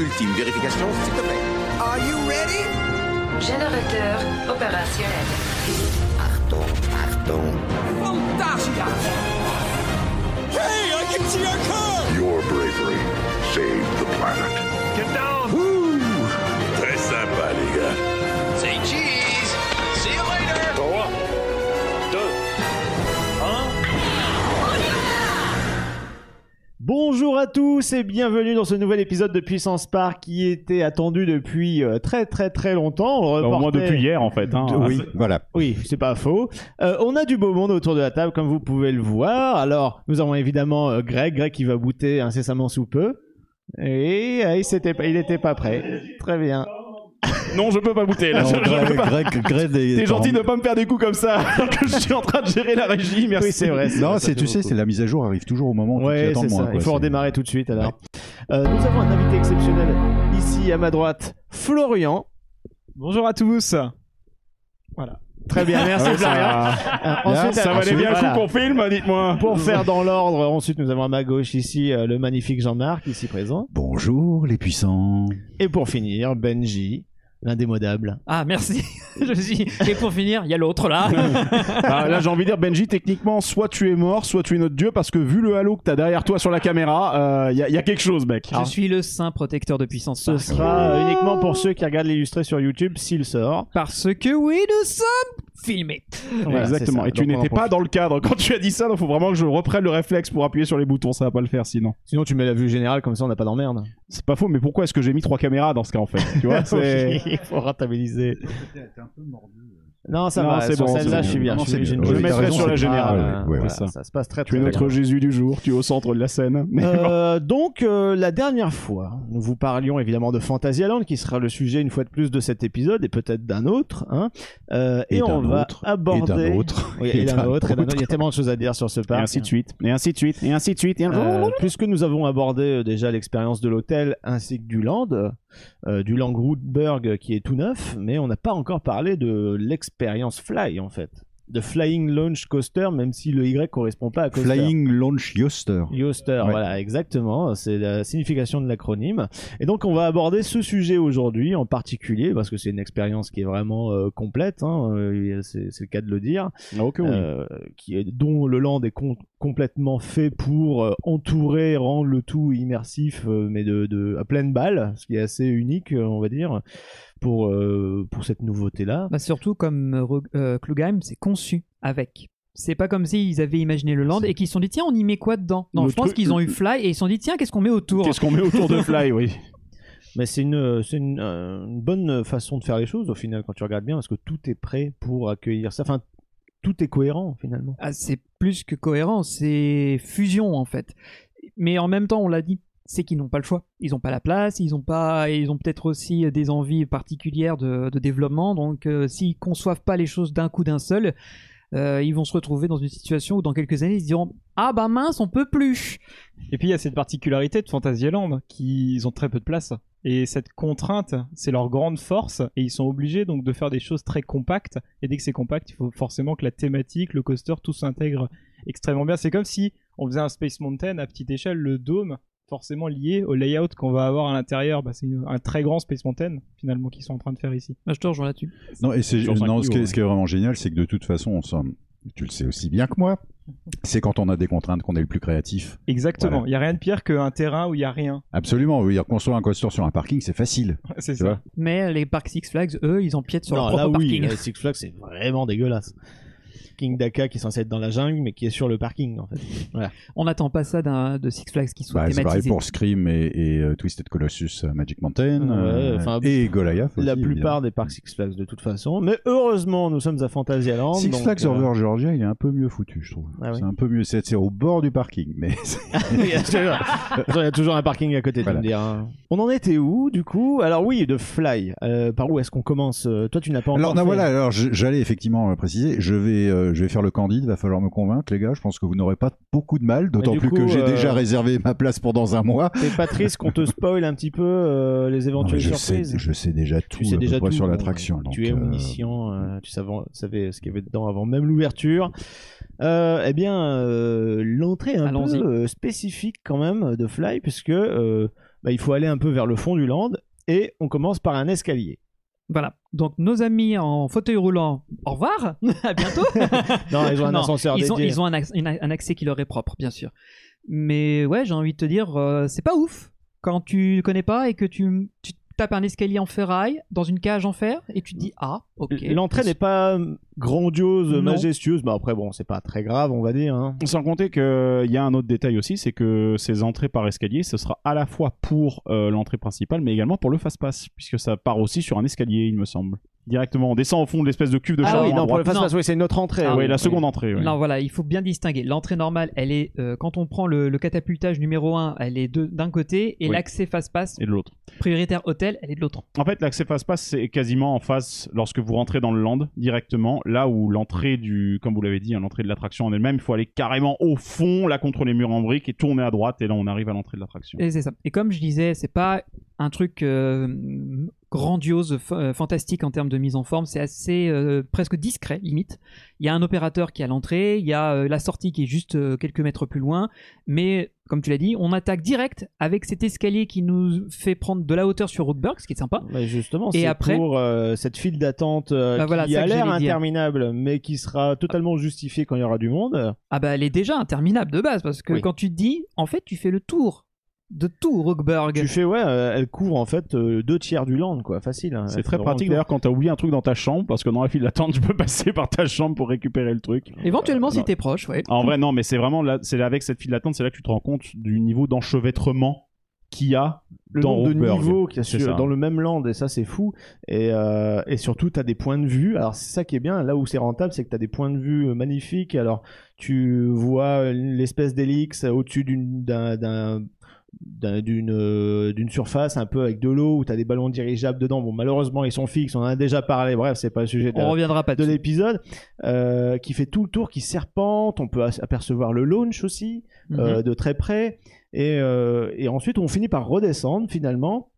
ultime vérification, s'il te plaît. Are you ready? Générateur opérationnel. Achtung, Achtung. Fantasia! Hey, I can see our car! Your bravery saved the planet. Get down! Très sympa, les gars. Say cheese! See you later! Bonjour à tous et bienvenue dans ce nouvel épisode de Puissance Park qui était attendu depuis euh, très très très longtemps. On Au moins depuis hier en fait. Hein. De- oui, voilà. Oui, c'est pas faux. Euh, on a du beau monde autour de la table, comme vous pouvez le voir. Alors, nous avons évidemment euh, Greg, Greg qui va bouter incessamment sous peu. Et euh, il s'était pas, il était pas prêt. Très bien. Non, je peux pas goûter là. Non, Je- je Greg, peux pas. Greg, T'es en- gentil de pas me faire des coups comme ça alors que je suis en train de gérer la régie. Merci. Oui, c'est vrai. c'est Non, vrai, c'est tu sais, c'est la mise à jour arrive toujours au moment où Ouais, attends moins. quoi. Il faut redémarrer tout de suite alors. Euh, nous avons un invité exceptionnel ici à ma droite, Florian. Bonjour à tous. Très bien, merci Ouais, Florian. ça, Euh, ça ensuite, valait bien le voilà. coup qu'on filme, dites-moi. Pour faire dans l'ordre, ensuite nous avons à ma gauche ici euh, le magnifique Jean-Marc, ici présent. Bonjour les puissants. Et pour finir, Benji, l'indémodable. Ah, merci. Je suis... Et pour finir, il y a l'autre là. Ah, là, j'ai envie de dire, Benji, techniquement, soit tu es mort, soit tu es notre dieu, parce que vu le halo que t'as derrière toi sur la caméra, il y, a- y a quelque chose, mec. Je suis le saint protecteur de puissance. Ce sera euh, uniquement pour ceux qui regardent l'illustré sur YouTube s'il sort. Parce que oui, nous sommes Voilà, Exactement. Et tu n'étais pas dans le cadre quand tu as dit ça, donc faut vraiment que je reprenne le réflexe pour appuyer sur les boutons. Ça va pas le faire sinon. Sinon tu mets la vue générale comme ça on n'a pas d'emmerde. C'est pas faux, mais pourquoi est-ce que j'ai mis trois caméras dans ce cas en fait? Tu vois, c'est. Il faut rentabiliser. Non, ça Non, va. c'est sur bon, celle-là, je suis bien. Non, je Je mettrai raison, sur la générale. pas- Ouais, ouais, voilà, ça. ça se passe très Tu es très notre bien. Jésus du jour, tu es au centre de la scène. Euh, donc euh, la dernière fois, nous vous parlions évidemment de Fantasyland qui sera le sujet une fois de plus de cet épisode et peut-être d'un autre. Hein. Euh, et, Et on va autre, aborder et d'un autre, Oui, et, autre, et d'un autre. Il y a tellement de choses à dire sur ce et parc. ainsi de suite, et ainsi de suite, et ainsi de suite. Et Euh, puisque nous avons abordé euh, déjà l'expérience de l'hôtel ainsi que du land, euh, du Land Rootberg qui est tout neuf, mais on n'a pas encore parlé de l'expérience Fly en fait, de Flying Launch Coaster, même si le Y correspond pas à coaster. Flying Launch Yoster. Yoster, Ouais. voilà, exactement, c'est la signification de l'acronyme. Et donc on va aborder ce sujet aujourd'hui en particulier, parce que c'est une expérience qui est vraiment euh, complète, hein, euh, c'est le cas de le dire, Ah, oui. euh, qui est, dont le land est com- complètement fait pour euh, entourer, rendre le tout immersif, mais de, de à pleine balle, ce qui est assez unique, on va dire, pour, euh, pour cette nouveauté-là. Bah, surtout comme euh, euh, Klugheim, c'est conçu avec. C'est pas comme s'ils avaient imaginé le land et qu'ils se sont dit tiens on y met quoi dedans? Non, Le je pense qu'ils ont eu Fly et ils se sont dit tiens qu'est-ce qu'on met autour? Qu'est-ce qu'on met autour de Fly, oui. Mais c'est une, c'est une, euh, une bonne façon de faire les choses au final quand tu regardes bien, parce que tout est prêt pour accueillir ça. Enfin, tout est cohérent finalement. Ah, c'est plus que cohérent, c'est fusion en fait. Mais en même temps, on l'a dit, c'est qu'ils n'ont pas le choix. Ils n'ont pas la place, ils ont pas, ils ont peut-être aussi des envies particulières de, développement. Donc, euh, s'ils conçoivent pas les choses d'un coup d'un seul, euh, ils vont se retrouver dans une situation où dans quelques années ils se diront ah bah mince on peut plus. Et puis il y a cette particularité de Fantasyland qu'ils ont très peu de place. Et cette contrainte, c'est leur grande force. Et ils sont obligés donc de faire des choses très compactes. Et dès que c'est compact, il faut forcément que la thématique, le coaster, tout s'intègre extrêmement bien. C'est comme si on faisait un Space Mountain à petite échelle, le dôme forcément lié au layout qu'on va avoir à l'intérieur. Bah, c'est un très grand Space Mountain finalement qu'ils sont en train de faire ici. Bah, je te rejoins là-dessus. Non, et c'est non, ce, qui est, niveaux, ce qui est vraiment génial, c'est que de toute façon, on s'en- tu le sais aussi bien que moi, c'est quand on a des contraintes qu'on est le plus créatif. Exactement. Voilà. Il y a rien de pire qu'un terrain où il y a rien. Absolument. Oui, construire un coaster sur un parking, c'est facile. c'est ça. vois? Mais les parcs Six Flags, eux, ils empiètent sur non, leur là propre oui, parking. euh, Six Flags c'est vraiment dégueulasse. King Daka qui est censé être dans la jungle, mais qui est sur le parking en fait. On n'attend pas ça d'un de Six Flags qui soit Bah, c'est pareil pour Scream et, et, euh, Twisted Colossus euh, Magic Mountain Ouais, euh, enfin, et Goliath. la plupart des parcs Six Flags de toute façon. Mais heureusement, nous sommes à Fantasyland. Six donc, Flags euh, Over Georgia, il est un peu mieux foutu, je trouve. Ah oui. C'est un peu mieux. C'est au bord du parking, mais il y a toujours- il y a toujours un parking à côté, Voilà. me. On en était où, du coup? Alors oui, de Fly. Euh, par où est-ce qu'on commence? Toi, tu n'as pas encore Alors non, fait. voilà, alors j'allais effectivement préciser, je vais, euh, je vais faire le candide, va falloir me convaincre les gars, je pense que vous n'aurez pas beaucoup de mal, d'autant plus coup, que j'ai euh, déjà réservé ma place pour dans un mois. T'es pas triste qu'on te spoil un petit peu euh, les Non, éventuelles je, sais, surprises? je sais déjà tout tu sais déjà tout sur l'attraction. Tu es euh, omniscient, euh, tu savais, savais ce qu'il y avait dedans avant même l'ouverture. Euh, eh bien, euh, l'entrée est un peu euh, spécifique quand même de Fly, puisque euh, bah, il faut aller un peu vers le fond du land et on commence par un escalier. Voilà. Donc nos amis en fauteuil roulant, au revoir, à bientôt. Non, ils ont un ascenseur ils ont, dédié. ils ont un, ac- une- un accès qui leur est propre, bien sûr. Mais ouais, j'ai envie de te dire, euh, c'est pas ouf quand tu connais pas et que tu, tu tapes un escalier en ferraille dans une cage en fer et tu te dis ah ok. L'entrée n'est pas grandiose, Non. majestueuse, mais après bon, c'est pas très grave, on va dire. hein. Sans compter qu'il y a un autre détail aussi, c'est que ces entrées par escalier, ce sera à la fois pour euh, l'entrée principale, mais également pour le fast-pass, puisque ça part aussi sur un escalier, il me semble. Directement, on descend au fond de l'espèce de cuve de Ah charbon oui, non, pour le fast-pass, oui, c'est une autre entrée. Ah oui, oui. la seconde entrée. oui. Non, voilà, il faut bien distinguer. L'entrée normale, elle est, euh, quand on prend le, le catapultage numéro 1, elle est de- d'un côté, et Oui. l'accès fast-pass Et de l'autre. prioritaire hôtel, elle est de l'autre. En fait, l'accès fast-pass, c'est quasiment en face lorsque vous rentrez dans le land directement. Là où l'entrée du, comme vous l'avez dit, hein, l'entrée de l'attraction en elle-même, il faut aller carrément au fond, là contre les murs en briques et tourner à droite. Et là, on arrive à l'entrée de l'attraction. Et c'est ça. Et comme je disais, c'est pas un truc euh, grandiose, euh, fantastique en termes de mise en forme. C'est assez euh, presque discret, limite. Il y a un opérateur qui est à l'entrée, il y a euh, la sortie qui est juste euh, quelques mètres plus loin. Mais comme tu l'as dit, on attaque direct avec cet escalier qui nous fait prendre de la hauteur sur Rookburg, ce qui est sympa. Mais justement, Et c'est après- pour cette file d'attente Bah qui a l'air interminable, mais qui sera totalement justifiée quand il y aura du monde. Ah bah elle est déjà interminable de base parce que Oui. quand tu te dis, en fait, tu fais le tour de tout Rookburg. Tu fais, ouais, euh, elle couvre en fait euh, deux tiers du land, quoi, facile. hein. C'est très pratique d'ailleurs quand t'as oublié un truc dans ta chambre, parce que dans la file d'attente, tu peux passer par ta chambre pour récupérer le truc. Éventuellement, si Non. t'es proche, ouais. En vrai, non, mais c'est vraiment là, c'est avec cette file d'attente, c'est là que tu te rends compte du niveau d'enchevêtrement qu'il y a le dans nombre de niveaux qu'il y a C'est sur- ça. dans le même land et ça c'est fou et, euh, et surtout tu as des points de vue alors c'est ça qui est bien là où c'est rentable c'est que tu as des points de vue euh, magnifiques alors tu vois l'espèce d'hélix au-dessus d'un- d'une euh, d'une surface un peu avec de l'eau où tu as des ballons dirigeables dedans bon malheureusement ils sont fixes on en a déjà parlé bref c'est pas le sujet de, On reviendra pas de l'épisode euh, qui fait tout le tour qui serpente on peut apercevoir le launch aussi euh, Mhm. de très près. Et, euh, et ensuite, on finit par redescendre finalement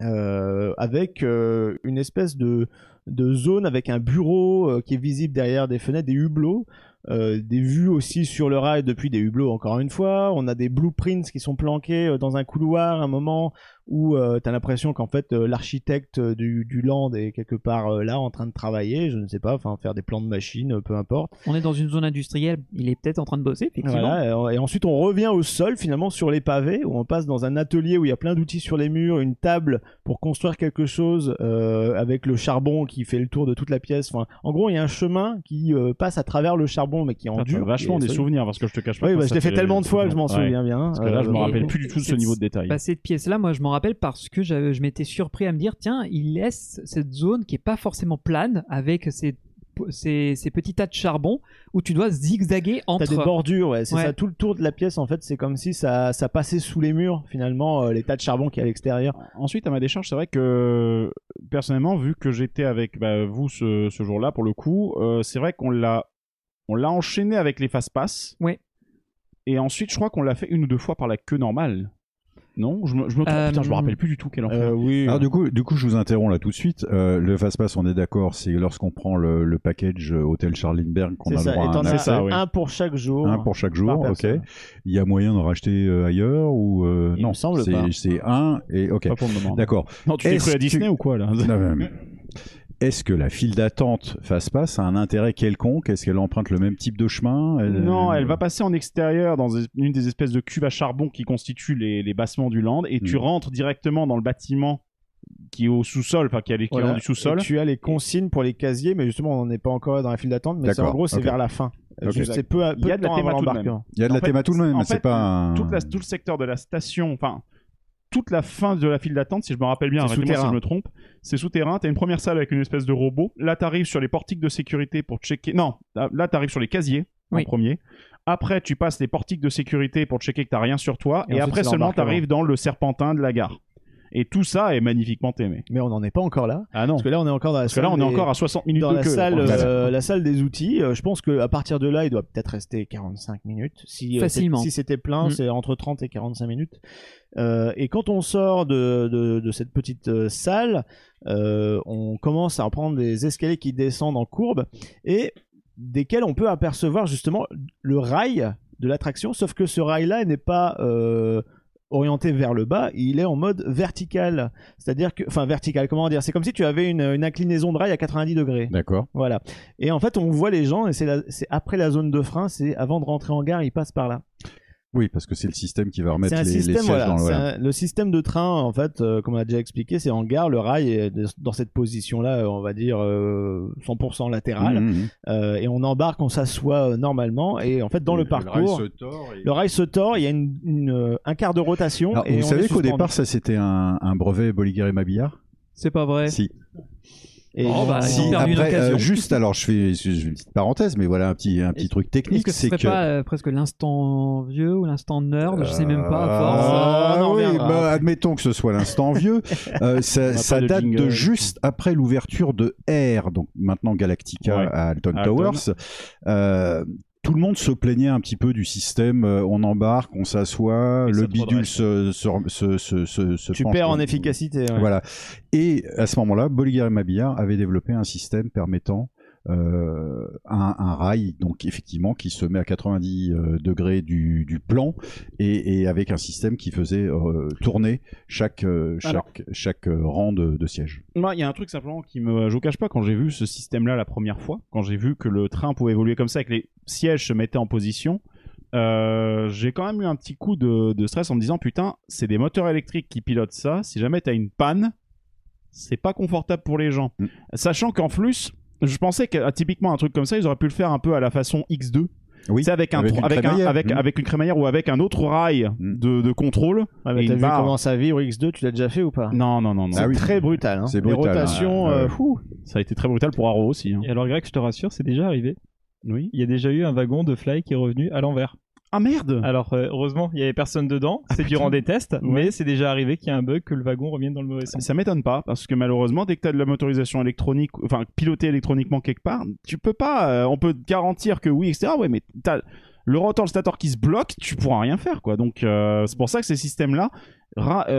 avec une espèce de, de zone avec un bureau qui est visible derrière des fenêtres, des hublots. Euh, des vues aussi sur le rail depuis des hublots encore une fois. On a des blueprints qui sont planqués euh, dans un couloir à un moment où tu as l'impression qu'en fait euh, l'architecte euh, du, du land est quelque part euh, là en train de travailler je ne sais pas enfin faire des plans de machines euh, peu importe On est dans une zone industrielle, il est peut-être en train de bosser, effectivement. voilà, et, et ensuite on revient au sol finalement sur les pavés où on passe dans un atelier où il y a plein d'outils sur les murs, une table pour construire quelque chose euh, avec le charbon qui fait le tour de toute la pièce. Enfin, en gros, il y a un chemin qui euh, passe à travers le charbon mais qui est en dur. vachement des solide. souvenirs parce que je te cache pas. Oui, bah, je l'ai fait tellement de fois que je m'en Ouais. souviens bien. Parce que là, je Euh, me rappelle plus du tout de ce niveau de détail. Bah, cette pièce-là, moi, je m'en rappelle parce que je m'étais surpris à me dire, tiens, il laisse cette zone qui est pas forcément plane avec ces, ces, ces petits tas de charbon où tu dois zigzaguer T'as entre. des bordures, ouais, c'est Ouais. ça. Tout le tour de la pièce, en fait, c'est comme si ça, ça passait sous les murs, finalement, euh, les tas de charbon qui est à l'extérieur. Ensuite, à ma décharge, c'est vrai que personnellement, vu que j'étais avec bah, vous ce, ce jour-là, pour le coup, euh, c'est vrai qu'on l'a, on l'a enchaîné avec les fast-pass. Ouais. Et ensuite, je crois qu'on l'a fait une ou deux fois par la queue normale. Non, je me, je me trompe. Euh, Putain, je me rappelle plus du tout quel enfer. Euh, oui. Alors du coup, du coup, je vous interromps là tout de suite. Euh, le fast-pass, on est d'accord, c'est lorsqu'on prend le, le package euh, hôtel Charlingberg qu'on a le ça. droit Et à un ça, oui. un pour chaque jour. Un pour chaque jour, ok. Il y a moyen d'en racheter euh, ailleurs ou euh, Il non me semble c'est, pas. C'est un et ok. Pas pour le moment. D'accord. Non, tu t'es cru à que- Disney ou quoi là Non, mais- Est-ce que la file d'attente fast-pass a un intérêt quelconque? Est-ce qu'elle emprunte le même type de chemin? Elle- Non, elle va passer en extérieur dans une des espèces de cuves à charbon qui constituent les, les bassements du land et tu Mm. rentres directement dans le bâtiment qui est au sous-sol, enfin qui est à l'équivalent Voilà. du sous-sol. Tu as les consignes pour les casiers, mais justement, on n'en est pas encore dans la file d'attente. Mais c'est- en gros, c'est vers la fin. C'est peu, à- peu Il y a de la théma avant tout de même. l'embarquement. Il y a de En la fait, théma tout de même, c'est pas un... toute la- tout le secteur de la station, enfin toute la fin de la file d'attente, si je me rappelle bien, C'est arrêtez-moi si souterrain. je me trompe, c'est souterrain. T'as une première salle avec une espèce de robot. Là, t'arrives sur les portiques de sécurité pour checker. Non, là, t'arrives sur les casiers en premier. Après, tu passes les portiques de sécurité pour checker que t'as rien sur toi. Et Et, ensuite, après seulement, t'arrives dans le serpentin de la gare. Et tout ça est magnifiquement aimé. Mais on n'en est pas encore là. Ah non. Parce que là, on est encore dans la Parce que là, on est encore à 60 minutes dans de la queue. salle, euh, la salle des outils. Euh, je pense qu'à partir de là, il doit peut-être rester 45 minutes. Si, euh, Facilement. si c'était plein, Mm. c'est entre 30 et 45 minutes. Euh, et quand on sort de, de, de cette petite euh, salle, euh, on commence à prendre des escaliers qui descendent en courbe et desquels on peut apercevoir justement le rail de l'attraction. Sauf que ce rail-là n'est pas euh, orienté vers le bas, il est en mode vertical. C'est-à-dire que, enfin vertical, comment dire C'est comme si tu avais une, une inclinaison de rail à 90 degrés. D'accord. Voilà. Et en fait, on voit les gens, et c'est après la zone de frein, c'est avant de rentrer en gare, ils passent par là. Oui, parce que c'est le système qui va remettre les, les système, sièges voilà. dans le. c'est voilà. un- le système de train, en fait, euh, comme on a déjà expliqué, c'est en gare, le rail est dans cette position-là, euh, on va dire euh, 100% latérale, Mhm, mhm. Euh, et on embarque, on s'assoit euh, normalement, et en fait, dans le, parcours, rail se tord et- le rail se tord, il y a une, une, euh, un quart de rotation. Alors, et vous on savez qu'au départ, ça c'était un, un brevet Bolliger et Mabillard? C'est pas vrai. Si. Et Oh, bah, Si, ils ont perdu une après, euh, juste, alors je fais, je fais une petite parenthèse, mais voilà un petit, un petit truc Est-ce technique, que ce c'est serait que. pas euh, presque l'instant vieux ou l'instant nerd? Je sais même pas, à force. Ah, on en oui, bah, admettons que ce soit l'instant vieux. Euh, ça ça date de juste après l'ouverture de Air, donc maintenant Galactica Ouais. à Alton À Alton. Towers. Tout le monde se plaignait un petit peu du système. euh, on embarque, on s'assoit, le bidule se, se, se, se, se- se tu penche perds en efficacité. ouais. Voilà. Et à ce moment-là, Bolliger et Mabillard avaient développé un système permettant euh, un, un rail, donc effectivement, qui se met à 90 euh, degrés du, du plan et, et avec un système qui faisait euh, tourner chaque, euh, Alors- chaque, chaque euh, rang de, de siège. Moi, il y a un truc simplement qui me. Je vous cache pas, quand j'ai vu ce système-là la première fois, quand j'ai vu que le train pouvait évoluer comme ça, que les sièges se mettaient en position, euh, j'ai quand même eu un petit coup de, de stress en me disant putain, c'est des moteurs électriques qui pilotent ça. Si jamais t'as une panne, c'est pas confortable pour les gens. Mm. Sachant qu'en plus, je pensais que ah, typiquement un truc comme ça, ils auraient pu le faire un peu à la façon X2. Oui, C'est avec un avec une avec, un, crémaillère. avec, Mm. avec une crémaillère ou avec un autre rail Mm. de, de contrôle. Mais Et t'as vu barre. comment ça vibre X2, tu l'as déjà fait ou pas? Non, non, non, non. C'est Ah oui. très brutal. Hein. C'est Les brutal, rotations, hein. euh. Ça a été très brutal pour Arrow aussi. hein. Et alors, Greg, je te rassure, c'est déjà arrivé. Oui. Il y a déjà eu un wagon de Fly qui est revenu à l'envers. Ah merde Alors, euh, heureusement, il y avait personne dedans. Ah, C'est durant des tests, Ouais. mais c'est déjà arrivé qu'il y a un bug que le wagon revienne dans le mauvais sens. ça m'étonne pas parce que malheureusement dès que tu as de la motorisation électronique enfin pilotée électroniquement quelque part tu peux pas euh, on peut te garantir que oui etc ouais mais t'as le rotor le stator qui se bloque tu pourras rien faire quoi donc euh, c'est pour ça que ces systèmes là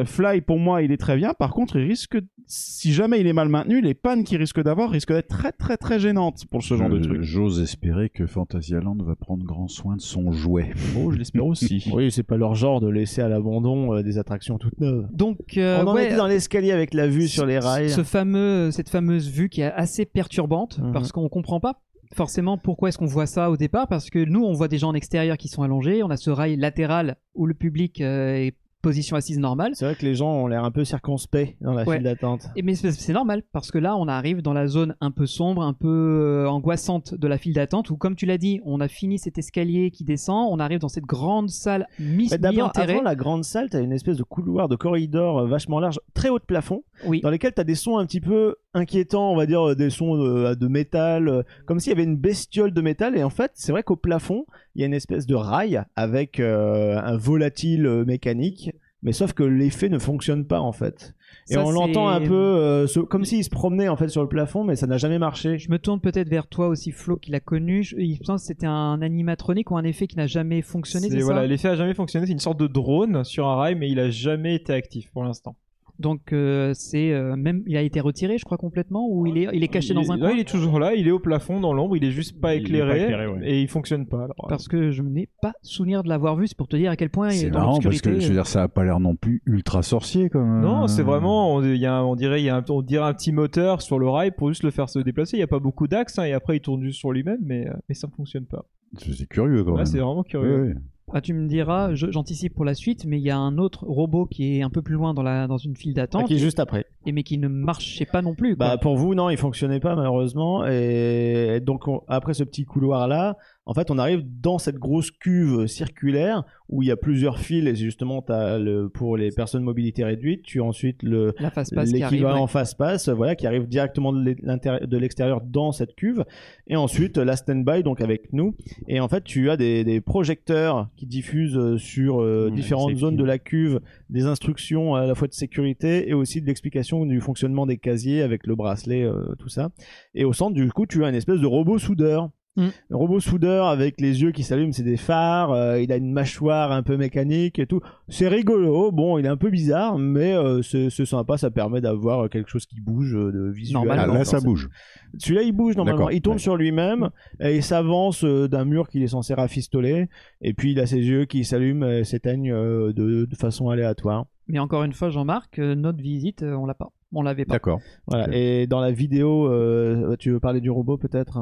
Fly pour moi il est très bien par contre il risque si jamais il est mal maintenu les pannes qu'il risque d'avoir risquent d'être très très très gênantes pour ce genre de truc J'ose espérer que Fantasyland va prendre grand soin de son jouet. oh je l'espère aussi Oui, c'est pas leur genre de laisser à l'abandon euh, des attractions toutes neuves. Donc, euh, On en ouais, était dans l'escalier avec la vue sur les rails. Ce fameux, cette fameuse vue qui est assez perturbante Mhm. parce qu'on comprend pas forcément pourquoi est-ce qu'on voit ça au départ? Parce que nous on voit des gens en extérieur qui sont allongés, on a ce rail latéral où le public euh, est position assise normale. C'est vrai que les gens ont l'air un peu circonspects dans la Ouais. file d'attente. Et mais c'est normal parce que là on arrive dans la zone un peu sombre, un peu euh, angoissante de la file d'attente où comme tu l'as dit, on a fini cet escalier qui descend, on arrive dans cette grande salle mi D'abord, avant la grande salle, t'as une espèce de couloir, de corridor euh, vachement large, très haut de plafond, Oui. dans lesquels t'as des sons un petit peu inquiétants, on va dire euh, des sons de, de métal, euh, comme s'il y avait une bestiole de métal. Et en fait, c'est vrai qu'au plafond, il y a une espèce de rail avec euh, un volatile euh, mécanique. Mais sauf que l'effet ne fonctionne pas en fait. Et Ça, on l'entend un peu euh, comme s'il se promenait en fait sur le plafond, mais ça n'a jamais marché. Je me tourne peut-être vers toi aussi Flo qui l'a connu. Je- il me semble que c'était un animatronique ou un effet qui n'a jamais fonctionné, C'est- voilà, l'effet a jamais fonctionné. C'est une sorte de drone sur un rail, mais il a jamais été actif pour l'instant. Donc euh, c'est euh, même il a été retiré, je crois complètement, ou il est il est caché Il dans est- un non, coin. il est toujours là, il est au plafond dans l'ombre, il est juste pas Il est pas éclairé, ouais. et il fonctionne pas. alors. Parce que je n'ai pas souvenir de l'avoir vu, c'est pour te dire à quel point il C'est est dans marrant parce que je veux dire, ça a pas l'air non plus ultra sorcier comme. Non, euh, c'est vraiment, on, il y a, on dirait, il y a un, on dirait un petit moteur sur le rail pour juste le faire se déplacer. Il y a pas beaucoup d'axes, hein, et après il tourne juste sur lui-même, mais, euh, mais ça ne fonctionne pas. C'est curieux quand même. c'est vraiment curieux. Oui, oui. Ah, tu me diras, j'anticipe pour la suite, mais il y a un autre robot qui est un peu plus loin dans la dans une file d'attente, Qui est juste après. et mais qui ne marchait pas non plus. quoi. Bah pour vous non, il fonctionnait pas malheureusement et donc on- après ce petit couloir là, en fait on arrive dans cette grosse cuve circulaire où il y a plusieurs fils et justement t'as le pour les personnes mobilité réduite, tu as ensuite le l'équivalent ouais. face passe voilà qui arrive directement de l'extérieur dans cette cuve. Et ensuite la standby donc avec nous. Et en fait tu as des, des projecteurs qui diffusent euh, sur euh, Mmh, différentes zones de la cuve des instructions à la fois de sécurité et aussi de l'explication du fonctionnement des casiers avec le bracelet euh, tout ça. Et au centre du coup tu as une espèce de robot soudeur Mm. Robot soudeur avec les yeux qui s'allument, c'est des phares. euh, il a une mâchoire un peu mécanique et tout. C'est rigolo. Bon, il est un peu bizarre, mais euh, c'est sympa. Ça permet d'avoir quelque chose qui bouge euh, de visuel. Ah, là, ça bouge. Celui-là, il bouge normalement. Il tourne ouais. sur lui-même et il s'avance euh, d'un mur qu'il est censé rafistoler. Et puis, il a ses yeux qui s'allument et s'éteignent euh, de, de façon aléatoire. Mais encore une fois, Jean-Marc, euh, notre visite, euh, on l'a pas. On l'avait pas. D'accord. Voilà. Et dans la vidéo, euh, tu veux parler du robot peut-être?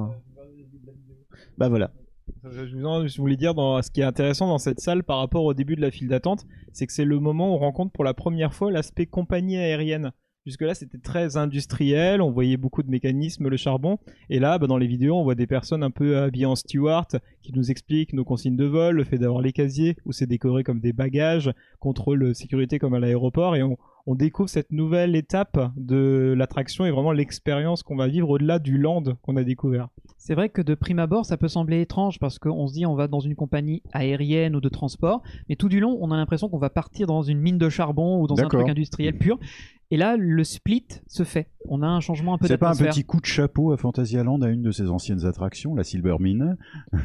Bah voilà. Je, voulais dire, ce qui est intéressant dans cette salle par rapport au début de la file d'attente, c'est que c'est le moment où on rencontre pour la première fois l'aspect compagnie aérienne. Jusque-là, c'était très industriel, on voyait beaucoup de mécanismes, le charbon. Et là, bah, dans les vidéos, on voit des personnes un peu habillées en steward qui nous expliquent nos consignes de vol, le fait d'avoir les casiers, où c'est décoré comme des bagages, contrôle euh, sécurité comme à l'aéroport. Et on, on découvre cette nouvelle étape de l'attraction et vraiment l'expérience qu'on va vivre au-delà du land qu'on a découvert. C'est vrai que de prime abord, ça peut sembler étrange parce qu'on se dit on va dans une compagnie aérienne ou de transport, mais tout du long, on a l'impression qu'on va partir dans une mine de charbon ou dans un truc industriel pur. Et là, le split se fait. On a un changement un peu C'est pas un petit coup de chapeau à Fantasyland à une de ses anciennes attractions, la Silver Mine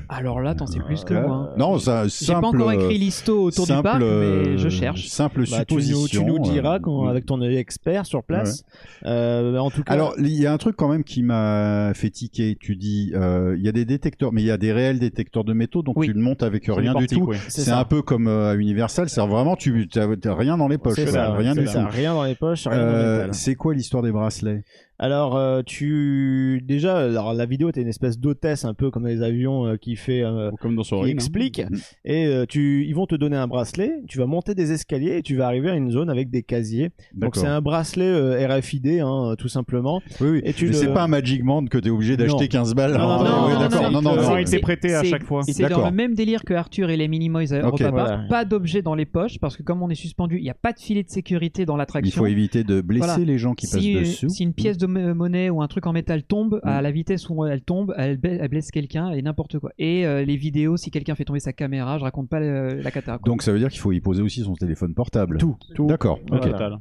Alors là, t'en sais plus que moi. hein. Non, ça, J'ai simple. pas encore écrit l'histo autour du simple, parc, mais je cherche. Simple Bah, tu, nous, supposition. tu nous diras euh, quand, avec ton œil expert sur place. Euh, en tout cas, Alors, il y a un truc quand même qui m'a fait tiquer. Tu dis, euh, il y a des détecteurs, mais il y a des réels détecteurs de métaux, donc Oui. tu le montes avec rien du tout. ouais. C'est un peu comme euh, à Universal, c'est vraiment tu t'as rien dans les poches, rien du ça, tout. rien dans les poches, Euh, c'est quoi l'histoire des bracelets? Alors, euh, tu déjà, alors la vidéo était une espèce d'hôtesse un peu comme les avions euh, qui fait, euh, Comme dans qui Soaring. hein. explique. Mm. Et euh, tu, ils vont te donner un bracelet. Tu vas monter des escaliers et tu vas arriver à une zone avec des casiers. Donc D'accord. c'est un bracelet euh, RFID, hein, tout simplement. Oui, oui. Et tu mais le- c'est pas un Magic Band que t'es obligé d'acheter Non. 15 balles. Non, non, Ah, non, ouais, non, d'accord. non, Non, non, non, non. Été prêté à c'est- chaque fois. C'est dans D'accord. le même délire que Arthur et les Minimoys à Ok. Europa Park. Voilà. Pas d'objet dans les poches parce que comme on est suspendu, il n'y a pas de filet de sécurité dans Il l'attraction. faut éviter de blesser Voilà. les gens qui passent si, dessus. si une pièce de mo- monnaie ou un truc en métal tombe, Mm. à la vitesse où elle tombe, elle, ba- elle blesse quelqu'un et n'importe quoi. Et euh, les vidéos, si quelqu'un fait tomber sa caméra, je raconte pas le- la cata. quoi. Donc ça veut dire qu'il faut y poser aussi son téléphone portable. Tout, tout. D'accord. Au Voilà. total.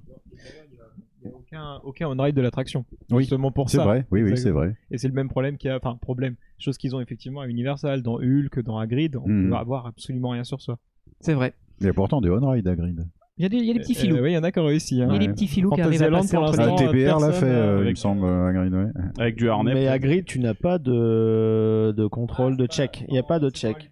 Il n'y a aucun, aucun on-ride de l'attraction. Oui, Justement pour C'est ça. vrai. Oui, oui, c'est vrai. Et c'est le même problème qu'il y a, enfin problème, chose qu'ils ont effectivement à Universal, dans Hulk, dans Hagrid, on Mhm. peut avoir absolument rien sur soi. C'est vrai. Il y a pourtant des on-ride à Grid. Il y a des, il y a des petits filous. Euh, oui, il y en a qui ont réussi. hein. Il y a des petits filous qui arrivent à passer pour entre l'instant, les... Ah, TBR l'a fait, euh, il avec- me semble, euh, à Grid, ouais. Avec du harnais. Mais à. Grid, tu n'as pas de, de contrôle de check. Il n'y a pas de check.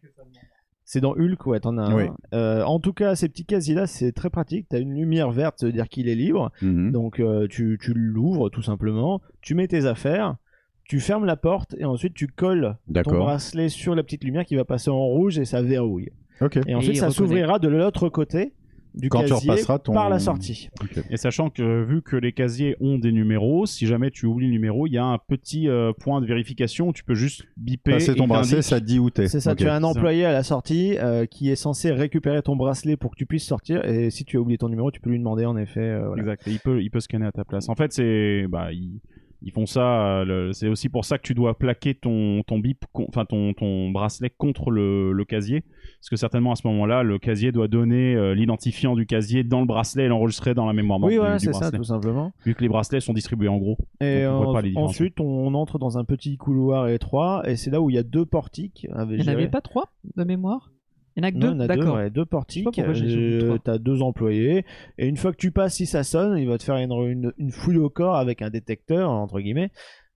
C'est dans Hulk, ouais, t'en as un. Oui. Euh, en tout cas, ces petits casiers-là, c'est très pratique. T'as une lumière verte, ça veut dire qu'il est libre. Mhm. Donc, euh, tu, tu l'ouvres tout simplement. Tu mets tes affaires. Tu fermes la porte et ensuite tu colles ton bracelet sur la petite lumière qui va passer en rouge et ça verrouille. Ok. Et ensuite, il ça s'ouvrira de l'autre côté du Quand tu casier repasseras ton- par la sortie. Et sachant que vu que les casiers ont des numéros, si jamais tu oublies le numéro, il y a un petit euh, point de vérification où tu peux juste biper. Passer ton il bracelet, ça te dit où t'es. C'est ça, tu as un employé à la sortie euh, qui est censé récupérer ton bracelet pour que tu puisses sortir. Et si tu as oublié ton numéro, tu peux lui demander en effet. euh, voilà. Exact. Et il peut, il peut scanner à ta place. En fait, c'est, bah, ils, ils font ça. euh, le- c'est aussi pour ça que tu dois plaquer ton, ton bip, enfin ton, ton bracelet contre le, le casier, parce que certainement à ce moment-là, le casier doit donner euh, l'identifiant du casier dans le bracelet et l'enregistrer dans la mémoire Oui, voilà, c'est ça, tout simplement. Vu que les bracelets sont distribués en gros. Et Donc, on voit en- pas les différences. ensuite, on entre dans un petit couloir étroit, et c'est là où il y a deux portiques. Il n'y en avait pas trois de mémoire? Il n'y en a que deux y deux, D'accord. ouais, deux portiques. Euh. T'as deux employés. Et une fois que tu passes, si ça sonne, il va te faire une, une, une fouille au corps avec un détecteur, entre guillemets,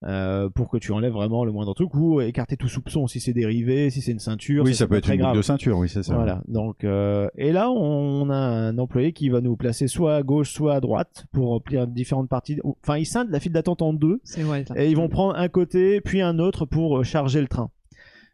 euh, pour que tu enlèves vraiment le moindre truc ou écarter tout soupçon si c'est dérivé, si c'est une ceinture. Oui, c'est ça peut être très une grave. de ceinture, oui, c'est ça. Voilà. Donc, euh, et là, on a un employé qui va nous placer soit à gauche, soit à droite pour remplir différentes parties. Enfin, ils scindent la file d'attente en deux et ils vont prendre un côté puis un autre pour euh, charger le train.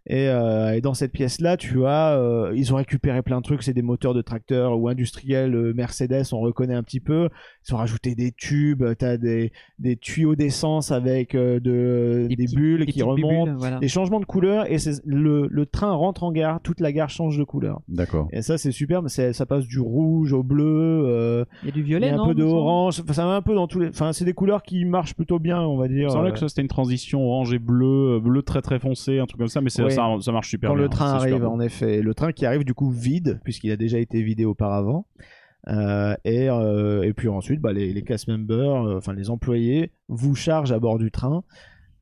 Et, euh, et dans cette pièce-là, tu as, euh, ils ont récupéré plein de trucs, c'est des moteurs de tracteurs ou industriels euh, Mercedes, on reconnaît un petit peu. Ils ont rajouté des tubes, t'as des, des tuyaux d'essence avec euh, de, des, petits- bulles des qui remontent, bulles, voilà. des changements de couleur et c'est- le, le train rentre en gare, toute la gare change de couleur. D'accord. Et ça, c'est superbe, c'est- ça passe du rouge au bleu, euh, Il y a du il y violet, a un non peu de orange, enfin, ça va un peu dans tous les. Enfin, c'est des couleurs qui marchent plutôt bien, on va dire. Semblait euh, que ça c'était une transition orange et bleu, bleu très très foncé, un truc comme ça, mais c'est- Oui. ça, ça marche super quand bien. le train arrive, en effet. Le train qui arrive du coup vide, puisqu'il a déjà été vidé auparavant. Euh, et, euh, et puis ensuite, bah, les, les cast members, euh, enfin les employés, vous chargent à bord du train.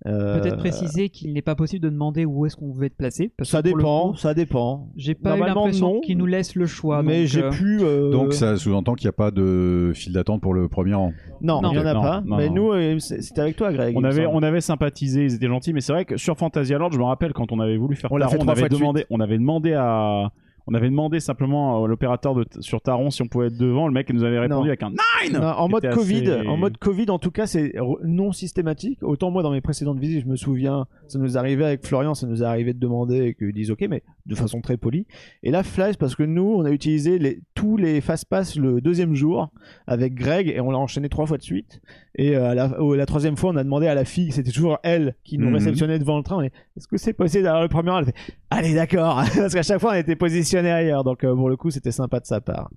Euh, Peut-être préciser qu'il n'est pas possible de demander où est-ce qu'on veut être placé. Parce Ça que pour le dépend, coup, ça dépend. J'ai pas eu l'impression non. qu'il nous laisse le choix. mais donc, j'ai euh, pu. euh, Donc ça sous-entend qu'il n'y a pas de file d'attente pour le premier rang. Non, Non. il n'y en a Non, pas. non, mais non. nous, euh, c'était avec toi, Greg. On avait, on avait sympathisé, ils étaient gentils, mais c'est vrai que sur Fantasia Lord, je me rappelle quand on avait voulu faire On l'a Taron, fait on avait de demandé, on avait demandé à, on avait demandé simplement à l'opérateur sur Taron si on pouvait être devant. Le mec nous avait répondu Non. avec un nine. Non, en mode Covid, assez- en mode Covid, en tout cas, c'est non systématique. Autant moi, dans mes précédentes visites, je me souviens, ça nous arrivait avec Florian, ça nous arrivait de demander et qu'ils disent OK, mais de façon très polie. Et là, Flash, parce que nous, on a utilisé les, tous les fast-pass le deuxième jour avec Greg et on l'a enchaîné trois fois de suite. Et euh, la, troisième fois, on a demandé à la fille, c'était toujours elle qui nous Mhm. réceptionnait devant le train. Est-ce que c'est possible d'avoir le premier rang Elle fait Allez, d'accord, parce qu'à chaque fois, on était positionné ailleurs. Donc euh, pour le coup, c'était sympa de sa part.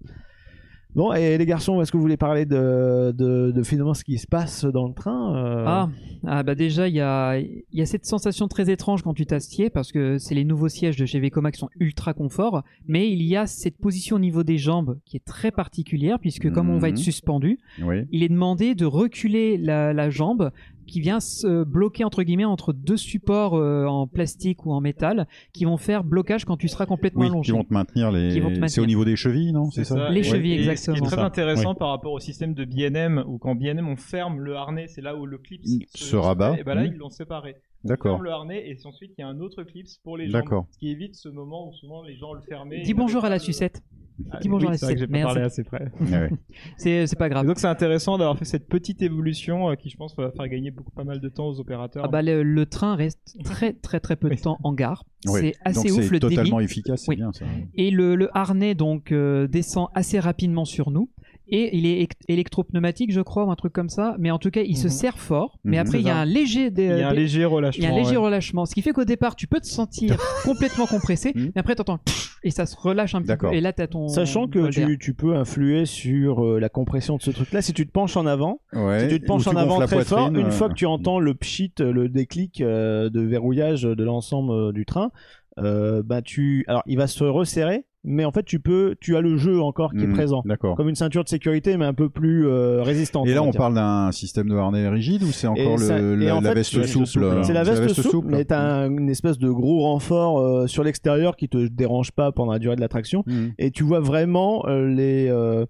Bon, et les garçons, est-ce que vous voulez parler de, de, de finalement ce qui se passe dans le train euh, Ah, ah, bah déjà, il y a, il y a cette sensation très étrange quand tu t'assieds, parce que c'est les nouveaux sièges de chez Vekoma qui sont ultra confort, mais il y a cette position au niveau des jambes qui est très particulière, puisque comme on va Mhm. être suspendu, Oui. il est demandé de reculer la, la jambe qui vient se bloquer entre guillemets entre deux supports euh, en plastique ou en métal qui vont faire blocage quand tu seras complètement Oui, allongé. qui vont te maintenir les. C'est au niveau des chevilles, non C'est ça, Les Et- chevilles, et exactement. Ce qui est très intéressant par rapport au système de BNM, où quand BNM on ferme le harnais, c'est là où le clip se rabat. Et bah là, Mm. ils l'ont séparé. On D'accord. ferme le harnais et ensuite il y a un autre clip pour les jambes. D'accord. Ce qui évite ce moment où souvent les gens le fermaient. Dis bonjour à la sucette. Ah, Dis bonjour oui, à c'est vrai que j'ai pas parlé assez près. Ouais. C'est pas Et grave. donc c'est intéressant d'avoir fait cette petite évolution euh, qui je pense va faire gagner beaucoup pas mal de temps aux opérateurs. Ah bah, le, le train reste très très très peu de temps en gare. Ouais. C'est assez Donc ouf le débit. totalement efficace, c'est Oui. bien ça. Et le, le harnais donc euh, descend assez rapidement sur nous. Et il est électropneumatique, je crois, ou un truc comme ça. Mais en tout cas, il se Mhm. serre fort. Mais Mhm. après, il y a un léger, dé- il y a un léger il relâchement. y a un léger ouais. relâchement. Ce qui fait qu'au départ, tu peux te sentir complètement compressé. Mhm. Mais après, t'entends et ça se relâche un petit peu. Et là, t'as ton. Sachant que tu, tu peux influer sur euh, la compression de ce truc-là si tu te penches en avant. Ouais. Si tu te penches Ou en avant très fort, une fois euh, que tu entends le pchit, le déclic euh, de verrouillage de l'ensemble euh, du train, euh, bah tu, alors il va se resserrer, mais en fait tu peux, tu as le jeu encore qui est hmm, présent, D'accord. comme une ceinture de sécurité mais un peu plus euh, résistante. Et là, on parle d'un système de harnais rigide ou c'est encore le, ça- la, en la fait, veste souple C'est la veste, souple, souple. mais t'as un- une espèce de gros renfort euh, sur l'extérieur qui te dérange pas pendant la durée de l'attraction. Mhm. Et tu vois vraiment euh, les, euh,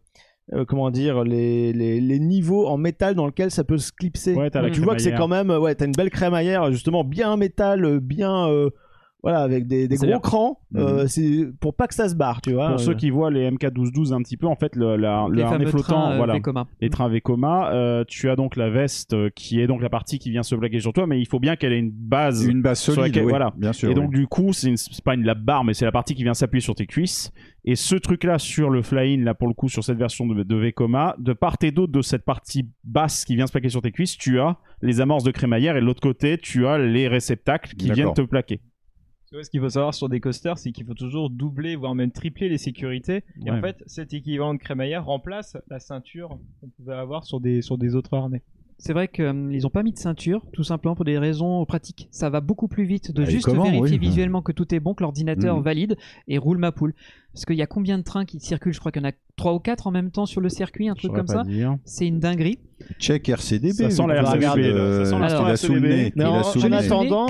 euh, comment dire, les, les, les niveaux en métal dans lequel ça peut se clipser. Ouais, la tu vois que c'est quand même, ouais, t'as une belle crémaillère justement bien en métal, bien, euh, voilà, avec des, des gros crans. Mhm. euh, c'est pour pas que ça se barre, tu vois. Pour Euh, ceux qui voient les MK1212 un petit peu, en fait, le, la- le harnais flottant, trains, euh, voilà, Vekoma. les trains Vekoma, euh, tu as donc la veste qui est donc la partie qui vient se plaquer sur toi, mais il faut bien qu'elle ait une base. Une base sur solide, laquelle- oui, voilà. bien sûr. et donc oui. du coup, c'est pas une lap bar, mais c'est la partie qui vient s'appuyer sur tes cuisses. Et ce truc-là sur le fly-in, là pour le coup, sur cette version de, de Vekoma, de part et d'autre de cette partie basse qui vient se plaquer sur tes cuisses, tu as les amorces de crémaillère et de l'autre côté, tu as les réceptacles qui viennent te plaquer. Tu vois, ce qu'il faut savoir sur des coasters, c'est qu'il faut toujours doubler, voire même tripler les sécurités. Et Ouais. en fait, cet équivalent de crémaillère remplace la ceinture qu'on pouvait avoir sur des, sur des autres harnais. C'est vrai qu'ils ont pas mis de ceinture, tout simplement pour des raisons pratiques. Ça va beaucoup plus vite de Ah, et juste comment, vérifier oui. visuellement que tout est bon, que l'ordinateur Mhm. valide et roule ma poule. Parce qu'il y a combien de trains qui circulent? Je crois qu'il y en a 3 ou 4 en même temps sur le circuit, un truc comme ça. C'est une dinguerie. Check RCDB. Ça sent la RCDB, euh, Ça sent l'instant qu'il a sous le RCDB. en- attendant,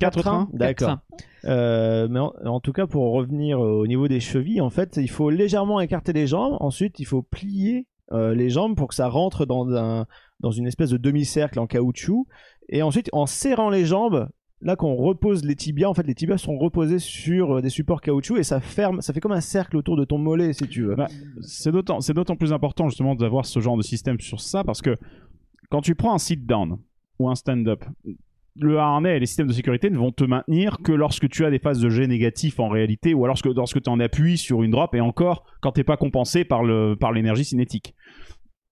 Quatre trains. D'accord. Euh, mais en, en tout cas, pour revenir au niveau des chevilles, en fait, il faut légèrement écarter les jambes. Ensuite, il faut plier euh, les jambes pour que ça rentre dans, un, dans une espèce de demi-cercle en caoutchouc. Et ensuite, en serrant les jambes, là qu'on repose les tibias, en fait, les tibias sont reposés sur euh, des supports caoutchouc et ça ferme, ça fait comme un cercle autour de ton mollet, si tu veux. Bah, c'est d'autant, c'est d'autant plus important justement d'avoir ce genre de système sur ça parce que quand tu prends un sit down ou un stand-up, le harnais et les systèmes de sécurité ne vont te maintenir que lorsque tu as des phases de jet négatifs en réalité ou alors lorsque, lorsque tu en appuies sur une drop et encore quand t'es pas compensé par le par l'énergie cinétique.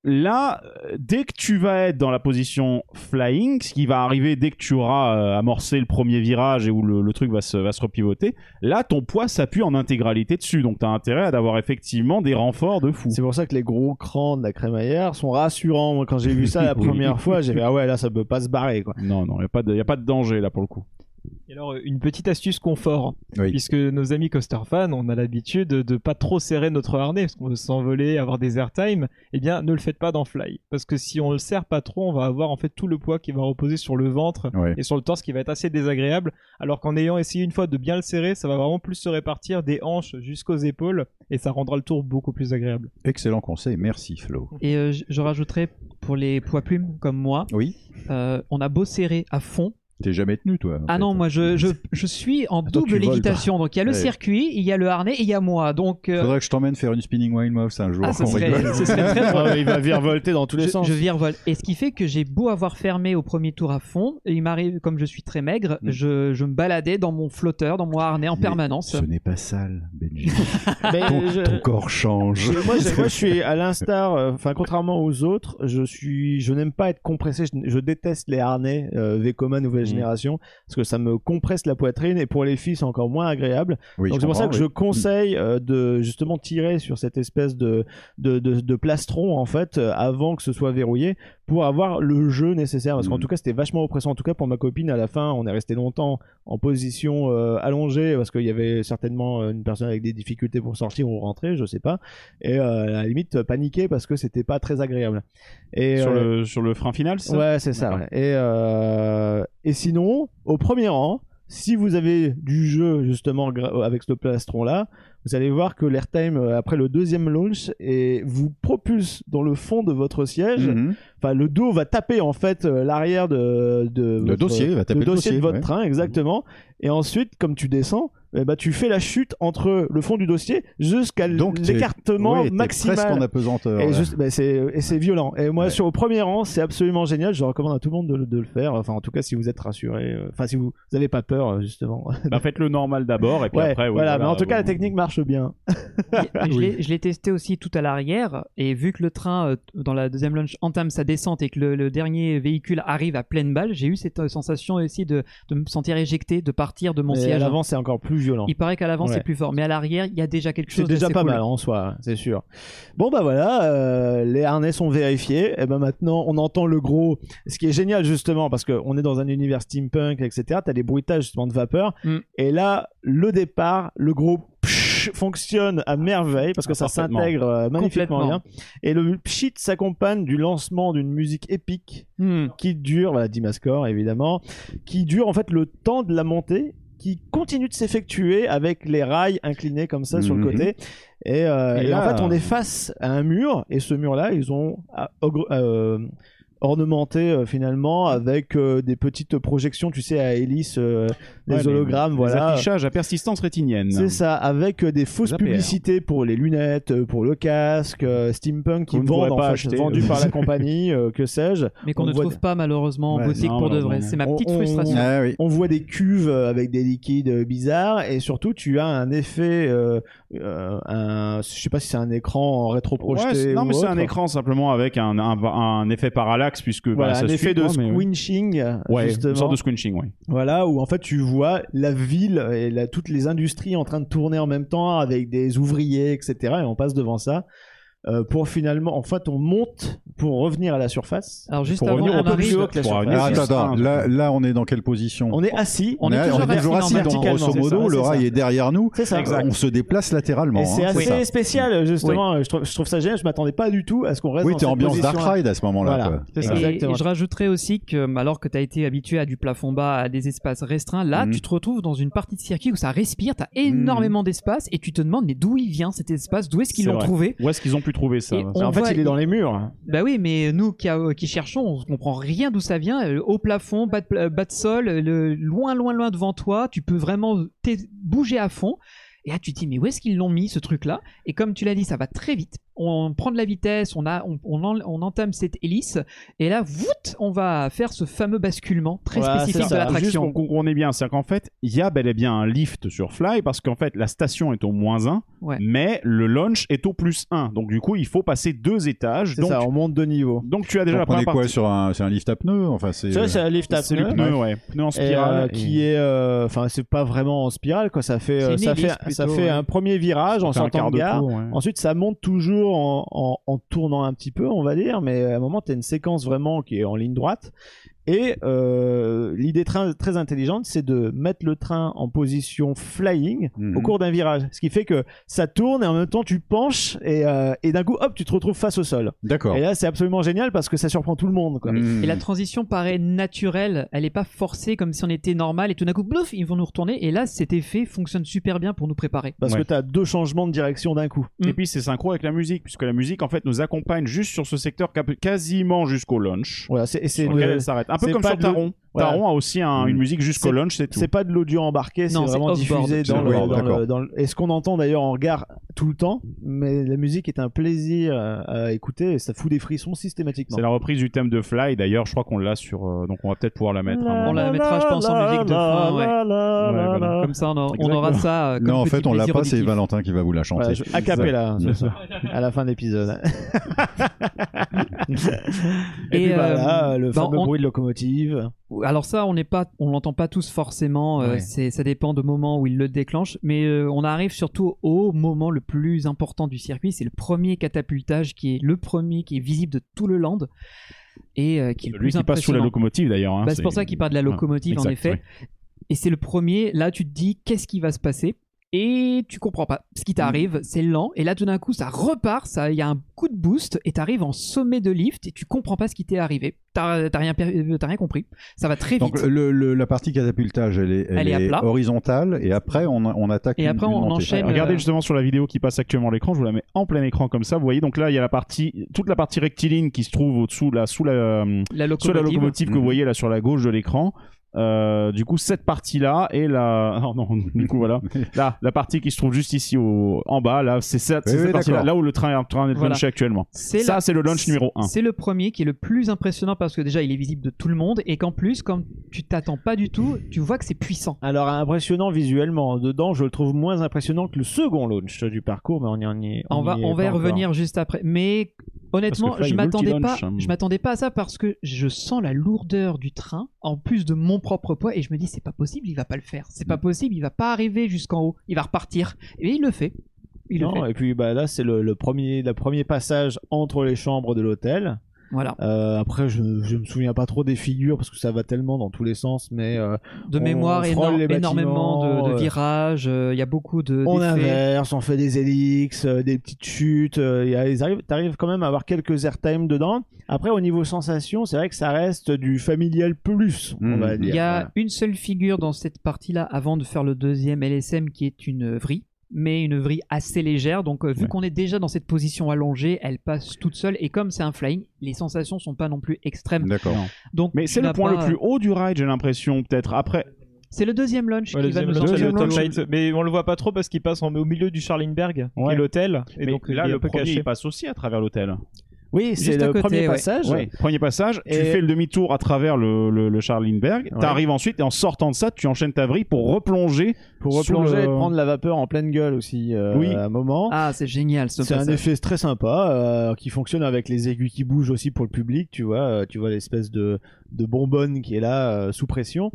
Là, euh, dès que tu vas être dans la position flying, ce qui va arriver dès que tu auras euh, amorcé le premier virage et où le, le truc va se, va se repivoter, là ton poids s'appuie en intégralité dessus. Donc tu as intérêt à d'avoir effectivement des renforts de fou. C'est pour ça que les gros crans de la crémaillère sont rassurants. Moi, quand j'ai vu ça la première fois, j'ai fait ah ouais, là, ça peut pas se barrer, quoi. Non, non, il n'y a, pas de- y a pas de danger là pour le coup. Et alors, euh, une petite astuce confort, Oui. puisque nos amis coaster fans, on a l'habitude de, de pas trop serrer notre harnais, parce qu'on veut s'envoler, avoir des airtime. Eh bien, ne le faites pas dans Fly, parce que si on le serre pas trop, on va avoir en fait tout le poids qui va reposer sur le ventre et sur le torse, qui va être assez désagréable. Alors qu'en ayant essayé une fois de bien le serrer, ça va vraiment plus se répartir des hanches jusqu'aux épaules, et ça rendra le tour beaucoup plus agréable. Excellent conseil, merci Flo. Et euh, je, rajouterais pour les poids plumes comme moi, Oui, euh, on a beau serrer à fond. T'es jamais tenu toi. Ah fait. non, moi je, je, je suis en double voles lévitation. Donc il y a le Ouais. circuit, il y a le harnais et il y a moi. Donc euh, Faudrait que je t'emmène faire une spinning wine mouse un jour. ah, on serait, rigole. ce serait très drôle. Ah, il va virevolter dans tous les je, sens. je virevolte. Et ce qui fait que j'ai beau avoir fermé au premier tour à fond, et il m'arrive, comme je suis très maigre, Mm. je, je me baladais dans mon flotteur, dans mon harnais en Mais permanence. Ce n'est pas sale, Benji. Mais ton, je- ton corps change. je- moi, je, moi, je suis à l'instar, euh, enfin, contrairement aux autres, je suis, je n'aime pas être compressé. Je, je déteste les harnais euh, Vekoma nouvelle Mm. génération parce que ça me compresse la poitrine et pour les filles c'est encore moins agréable. Oui, Donc c'est pour ça que je conseille euh, de justement tirer sur cette espèce de de, de, de plastron en fait euh, avant que ce soit verrouillé pour avoir le jeu nécessaire parce qu'en Mm. tout cas c'était vachement oppressant en tout cas pour ma copine à la fin on est resté longtemps en position euh, allongée parce qu'il y avait certainement euh, une personne avec des difficultés pour sortir ou rentrer je sais pas et euh, à la limite paniquer parce que c'était pas très agréable et sur, le, sur le frein final, c'est ça? Ouais, c'est ça. Ouais. Et, et sinon, au premier rang, si vous avez du jeu justement avec ce plastron là, vous allez voir que l'airtime euh, après le deuxième launch et vous propulse dans le fond de votre siège. Mhm. Enfin, le dos va taper en fait euh, l'arrière de, de votre- dossier, va taper le le dossier de votre ouais. train exactement. Et ensuite, comme tu descends, eh ben, tu fais la chute entre le fond du dossier jusqu'à l'écartement t'es maximal. presque en apesanteur. Et, bah, c'est, et c'est violent. Et moi, Ouais. sur au premier rang, c'est absolument génial. Je recommande à tout le monde de, le- de le faire. Enfin, en tout cas, si vous êtes rassuré. euh, Enfin, si vous n'avez pas peur, justement. Bah, faites le normal d'abord, et puis Ouais, après, oui, voilà. Mais en tout cas, la technique marche bien. Je l'ai- testé aussi tout à l'arrière et vu que le train euh, dans la deuxième launch entame sa descente et que le, le dernier véhicule arrive à pleine balle, j'ai eu cette euh, sensation aussi de, de me sentir éjecté, de partir de mon Mais à siège. l'avant, c'est encore plus violent. Il paraît qu'à l'avant Ouais. c'est plus fort, mais à l'arrière il y a déjà quelque C'est chose. déjà d'assez pas cool. mal en soi, c'est sûr. Bon bah voilà, euh, les harnais sont vérifiés. Et ben maintenant, on entend le gros. Ce qui est génial justement parce qu'on est dans un univers steampunk, etc. T'as des bruitages justement de vapeur. Mm. Et là, le départ, le gros fonctionne à merveille parce que ça s'intègre euh, magnifiquement bien. Et le pchit s'accompagne du lancement d'une musique épique Hmm. qui dure, voilà, Dimascore évidemment, qui dure en fait le temps de la montée, qui continue de s'effectuer avec les rails inclinés comme ça sur le Mhm. côté. Et, euh, Et et en là- fait, on est face à un mur, et ce mur-là, ils ont euh, ornementé euh, finalement avec euh, des petites projections, tu sais, à hélice, euh, des Ouais, les- hologrammes, les voilà. affichages à persistance rétinienne. C'est ça, avec euh, des fausses publicités pour les lunettes, pour le casque, euh, steampunk qui Qu'on ne vendent en pas fait, acheter. vendus par la compagnie, euh, que sais-je. Mais qu'on On ne voit trouve des- pas malheureusement en Ouais, boutique non, pour de vrai. C'est ma petite on- frustration. Ah oui. On voit des cuves avec des liquides bizarres et surtout tu as un effet, euh, euh, un, je sais pas si c'est un écran en Ouais, rétroprojeté c'est- non, ou mais c'est un écran simplement avec un, un, un effet parallaxe, puisque Voilà, bah, ça un effet suit, de squinching, Ouais, justement. une sorte de squinching, ouais. Voilà, où en fait tu vois la ville et la- toutes les industries en train de tourner en même temps avec des ouvriers, etc. Et on passe devant ça. Euh, pour finalement, en fait, on monte pour revenir à la surface. Alors juste pour avant, revenir on un peu plus arrive- haut que la Pour surface. revenir Ah, sur attends, attends, ça, là, là, on est dans quelle position On est assis. On est a- toujours on est toujours assis assis, donc grosso modo, ça, le rail est derrière nous. C'est ça. On se déplace latéralement. Et c'est hein, assez ça. spécial, justement. Je, trouve, je trouve ça génial. Je m'attendais pas du tout à ce qu'on reste Oui, dans t'es ambiance Dark. Ride à ce moment-là. Voilà. quoi. C'est ça. Et, Exactement. et je rajouterais aussi que, alors que tu as été habitué à du plafond bas, à des espaces restreints, là, Mhm. tu te retrouves dans une partie de circuit où ça respire, tu as énormément d'espace et tu te demandes, mais d'où il vient cet espace? D'où est-ce qu'ils l'ont trouvé? Où est-ce qu'ils ont pu trouver ça en fait, il est dans les murs. Bah oui, mais nous qui, qui cherchons, on comprend rien d'où ça vient. Euh, Au plafond, bas de, pla- bas de sol, euh, le, loin, loin, loin devant toi, tu peux vraiment bouger à fond. Et là, tu te dis, mais où est-ce qu'ils l'ont mis ce truc-là? Et comme tu l'as dit, ça va très vite. On prend de la vitesse, on, a, on, on, en- on entame cette hélice, et là, voûte, on va faire ce fameux basculement très Voilà, spécifique de ça. Juste l'attraction. qu'on est bien, c'est qu'en fait, il y a bel et bien un lift sur Fly parce qu'en fait, la station est au moins 1, Ouais. mais le launch est au plus 1. Donc, du coup, il faut passer deux étages. Donc, ça, on monte de niveau. donc, tu as déjà Donc, la on est quoi partie. sur un, c'est un lift à pneus Enfin, c'est. Ça, c'est un lift à C'est le pneus. pneu, ouais. Pneu en Et, spirale. euh, qui est euh, enfin c'est pas vraiment en spirale quoi ça fait euh, ça fait ça fait ouais. un premier virage en fait un sortant quart de gare ensuite ça monte toujours en, en, tournant un petit peu on va dire mais à un moment tu as une séquence vraiment qui est en ligne droite Et euh, l'idée très, très intelligente, c'est de mettre le train en position flying Mhm. au cours d'un virage. Ce qui fait que ça tourne et en même temps tu penches et, euh, et d'un coup, hop, tu te retrouves face au sol. D'accord. Et là, c'est absolument génial parce que ça surprend tout le monde. Quoi. Hmm. Et la transition paraît naturelle, elle est pas forcée comme si on était normal et tout d'un coup, blouf, ils vont nous retourner. Et là, cet effet fonctionne super bien pour nous préparer. Parce Ouais. que tu as deux changements de direction d'un coup. Mm. Et puis c'est synchro avec la musique, puisque la musique en fait nous accompagne juste sur ce secteur quasiment jusqu'au launch. Voilà, c'est, et c'est, Sur lequel euh, elle s'arrête. Un peu comme sur de- Taron. voilà. Taron a aussi un- une Mm. musique jusqu'au launch, c'est tout. c'est pas de l'audio embarqué, c'est vraiment diffusé dans, le, Ouais, dans d'accord. le- dans le- Et ce qu'on entend d'ailleurs en gare tout le temps, mais la musique est un plaisir à, écouter et ça fout des frissons systématiquement. C'est la reprise du thème de Fly. D'ailleurs, je crois qu'on l'a sur. euh, donc on va peut-être pouvoir la mettre. à un On la mettra, je pense, en musique de fin, ouais. Ouais, voilà. Comme ça, on, a- on aura ça. euh, comme Non, en fait, on l'a pas, c'est. Valentin qui va vous la chanter. Voilà, je- a cappella, soir, à la fin de l'épisode. et, Et, puis voilà, euh, le bah, fameux on- bruit de locomotive. Alors ça, on n'est pas, on l'entend pas tous forcément. euh, Ouais. c'est, ça dépend du moment où il le déclenche. Mais euh, on arrive surtout au moment le plus important du circuit. C'est le premier catapultage qui est le premier qui est visible de tout le land et euh, qui est le Lui plus qui passe sous la locomotive d'ailleurs. hein, Bah, c'est pour ça qu'il parle de la Ah, locomotive en effet. ouais. Et c'est le premier. Là, tu te dis qu'est-ce qui va se passer? Et tu comprends pas. Ce qui t'arrive, c'est lent. Et là, tout d'un coup, ça repart. Ça, il y a un coup de boost et t'arrives en sommet de lift et tu comprends pas ce qui t'est arrivé. T'as t'as rien, euh, t'as rien compris. Ça va très Donc vite. le, le- la partie catapultage, elle est, elle Elle est à est plat. horizontale et après on, on attaque. Et une- après, une on enchaîne, Ah, Regardez euh, justement sur la vidéo qui passe actuellement à l'écran, je vous la mets en plein écran comme ça. Vous voyez donc là il y a la partie, toute la partie rectiligne qui se trouve au-dessous là, sous la, euh, la sous locomotive. la locomotive que vous voyez là sur la gauche de l'écran. Euh, du coup cette partie là et la non, non du coup voilà là la partie qui se trouve juste ici au... en bas là c'est cette, Oui, c'est oui, cette partie là où le train est en train d'être Voilà. launché actuellement C'est ça la- c'est le launch numéro 1 C'est le premier qui est le plus impressionnant parce que déjà il est visible de tout le monde et qu'en plus, comme tu t'attends pas du tout, tu vois que c'est puissant. Alors impressionnant visuellement. Dedans, je le trouve moins impressionnant que le second launch du parcours, mais on y en est. On va, y on va y revenir juste après. Mais honnêtement, Fly je m'attendais pas, hein. je m'attendais pas à ça parce que je sens la lourdeur du train en plus de mon propre poids et je me dis c'est pas possible, il va pas le faire. C'est pas possible, il va pas arriver jusqu'en haut, il va repartir. Et il le fait. Il le Non, fait. et puis bah, là, c'est le, le premier, le premier passage entre les chambres de l'hôtel. Voilà. Euh, après, je, je me souviens pas trop des figures parce que ça va tellement dans tous les sens, mais euh, De on mémoire, éno- les énormément de, de euh, virages. euh, Il y a beaucoup de. on inverse, on fait des hélix, euh, des petites chutes. euh, il y a- ils arrivent, t'arrives quand même à avoir quelques airtime dedans. Après, au niveau sensation, c'est vrai que ça reste du familial plus, on Mhm. va Il dire. y a Voilà. une seule figure dans cette partie-là avant de faire le deuxième LSM qui est une vrille, mais une vrille assez légère. Donc, euh, vu Ouais. qu'on est déjà dans cette position allongée, elle passe toute seule. Et comme c'est un flying, les sensations sont pas non plus extrêmes. D'accord. Donc, mais c'est le point pas- le plus haut du ride j'ai l'impression peut-être après C'est le deuxième launch Ouais, qui va deuxième nous c'est le. Mais on le voit pas trop parce qu'il passe en- au milieu du Charlingberg, qui est l'hôtel. Et mais donc là il le premier caché. il passe aussi à travers l'hôtel Oui, c'est le côté, premier ouais. passage. Ouais, premier passage, tu Et- fais le demi-tour à travers le, le, le Charlingberg, Ouais. t'arrives ensuite et en sortant de ça, tu enchaînes ta vrille pour replonger. Pour replonger le- et prendre la vapeur en pleine gueule aussi euh, Oui. à un moment. Ah, c'est génial ce C'est un effet très sympa euh, qui fonctionne avec les aiguilles qui bougent aussi pour le public, tu vois. euh, tu vois l'espèce de, de bonbonne qui est là euh, sous pression.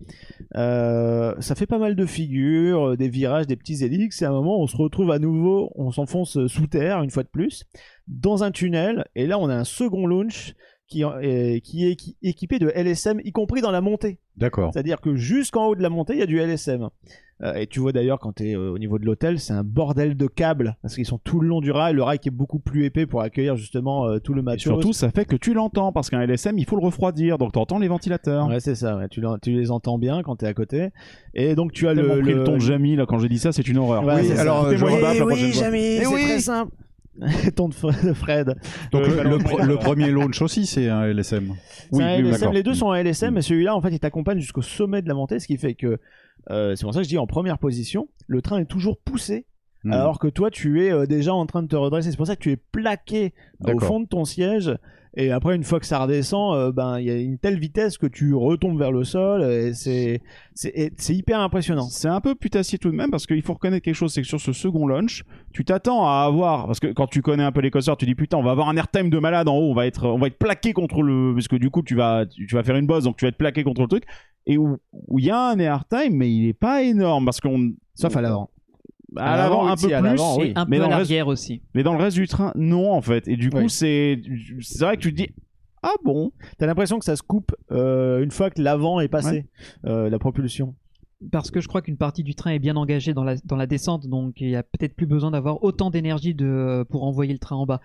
Euh, ça fait pas mal de figures, euh, des virages, des petits hélix. Et à un moment, on se retrouve à nouveau, on s'enfonce sous terre une fois de plus, dans un tunnel. Et là, on a un second launch qui, est- qui est équi- équipé de LSM, y compris dans la montée. D'accord. C'est-à-dire que jusqu'en haut de la montée, il y a du LSM. Euh, et tu vois d'ailleurs quand tu es au niveau de l'hôtel, c'est un bordel de câbles parce qu'ils sont tout le long du rail. Le rail qui est beaucoup plus épais pour accueillir justement euh, tout le Et matos. surtout, ça fait que tu l'entends parce qu'un LSM, il faut le refroidir, donc t'entends les ventilateurs. Ouais, c'est ça. ouais. Tu, tu les entends bien quand tu es à côté. Et donc tu as le, pris le ton de Jamie là quand j'ai dit ça, c'est une horreur. Ouais, Oui, alors, je- prochaine fois. Jamie, c'est oui. très simple. ton de Fred. Donc Euh, le, premier launch aussi, c'est un LSM. Un d'accord. les deux sont en LSM, Mm. mais celui-là, en fait, il t'accompagne jusqu'au sommet de la montée, ce qui fait que, euh, c'est pour ça que je dis en première position, le train est toujours poussé, Hmm. alors que toi, tu es euh, déjà en train de te redresser. C'est pour ça que tu es plaqué au fond de ton siège, et après, une fois que ça redescend, euh, ben, il y a une telle vitesse que tu retombes vers le sol, et c'est, c'est, hyper impressionnant. C'est un peu putassier tout de même parce qu'il faut reconnaître quelque chose, c'est que sur ce second launch, tu t'attends à avoir parce que quand tu connais un peu les coasters, tu dis putain, on va avoir un airtime de malade en haut, on va être on va être plaqué contre le parce que du coup tu vas tu, vas faire une bosse donc tu vas être plaqué contre le truc et où où il y a un airtime mais il est pas énorme parce qu'on Sauf à l'avant. À l'avant un peu plus l'avant, oui. Un mais peu dans à le reste l'arrière aussi. mais dans le reste du train non en fait et du coup Oui. c'est c'est vrai que tu te dis ah bon? T'as l'impression que ça se coupe euh, une fois que l'avant est passé, euh, la propulsion. Parce que je crois qu'une partie du train est bien engagée dans la, dans la descente, donc il y a peut-être plus besoin d'avoir autant d'énergie de, pour envoyer le train en bas.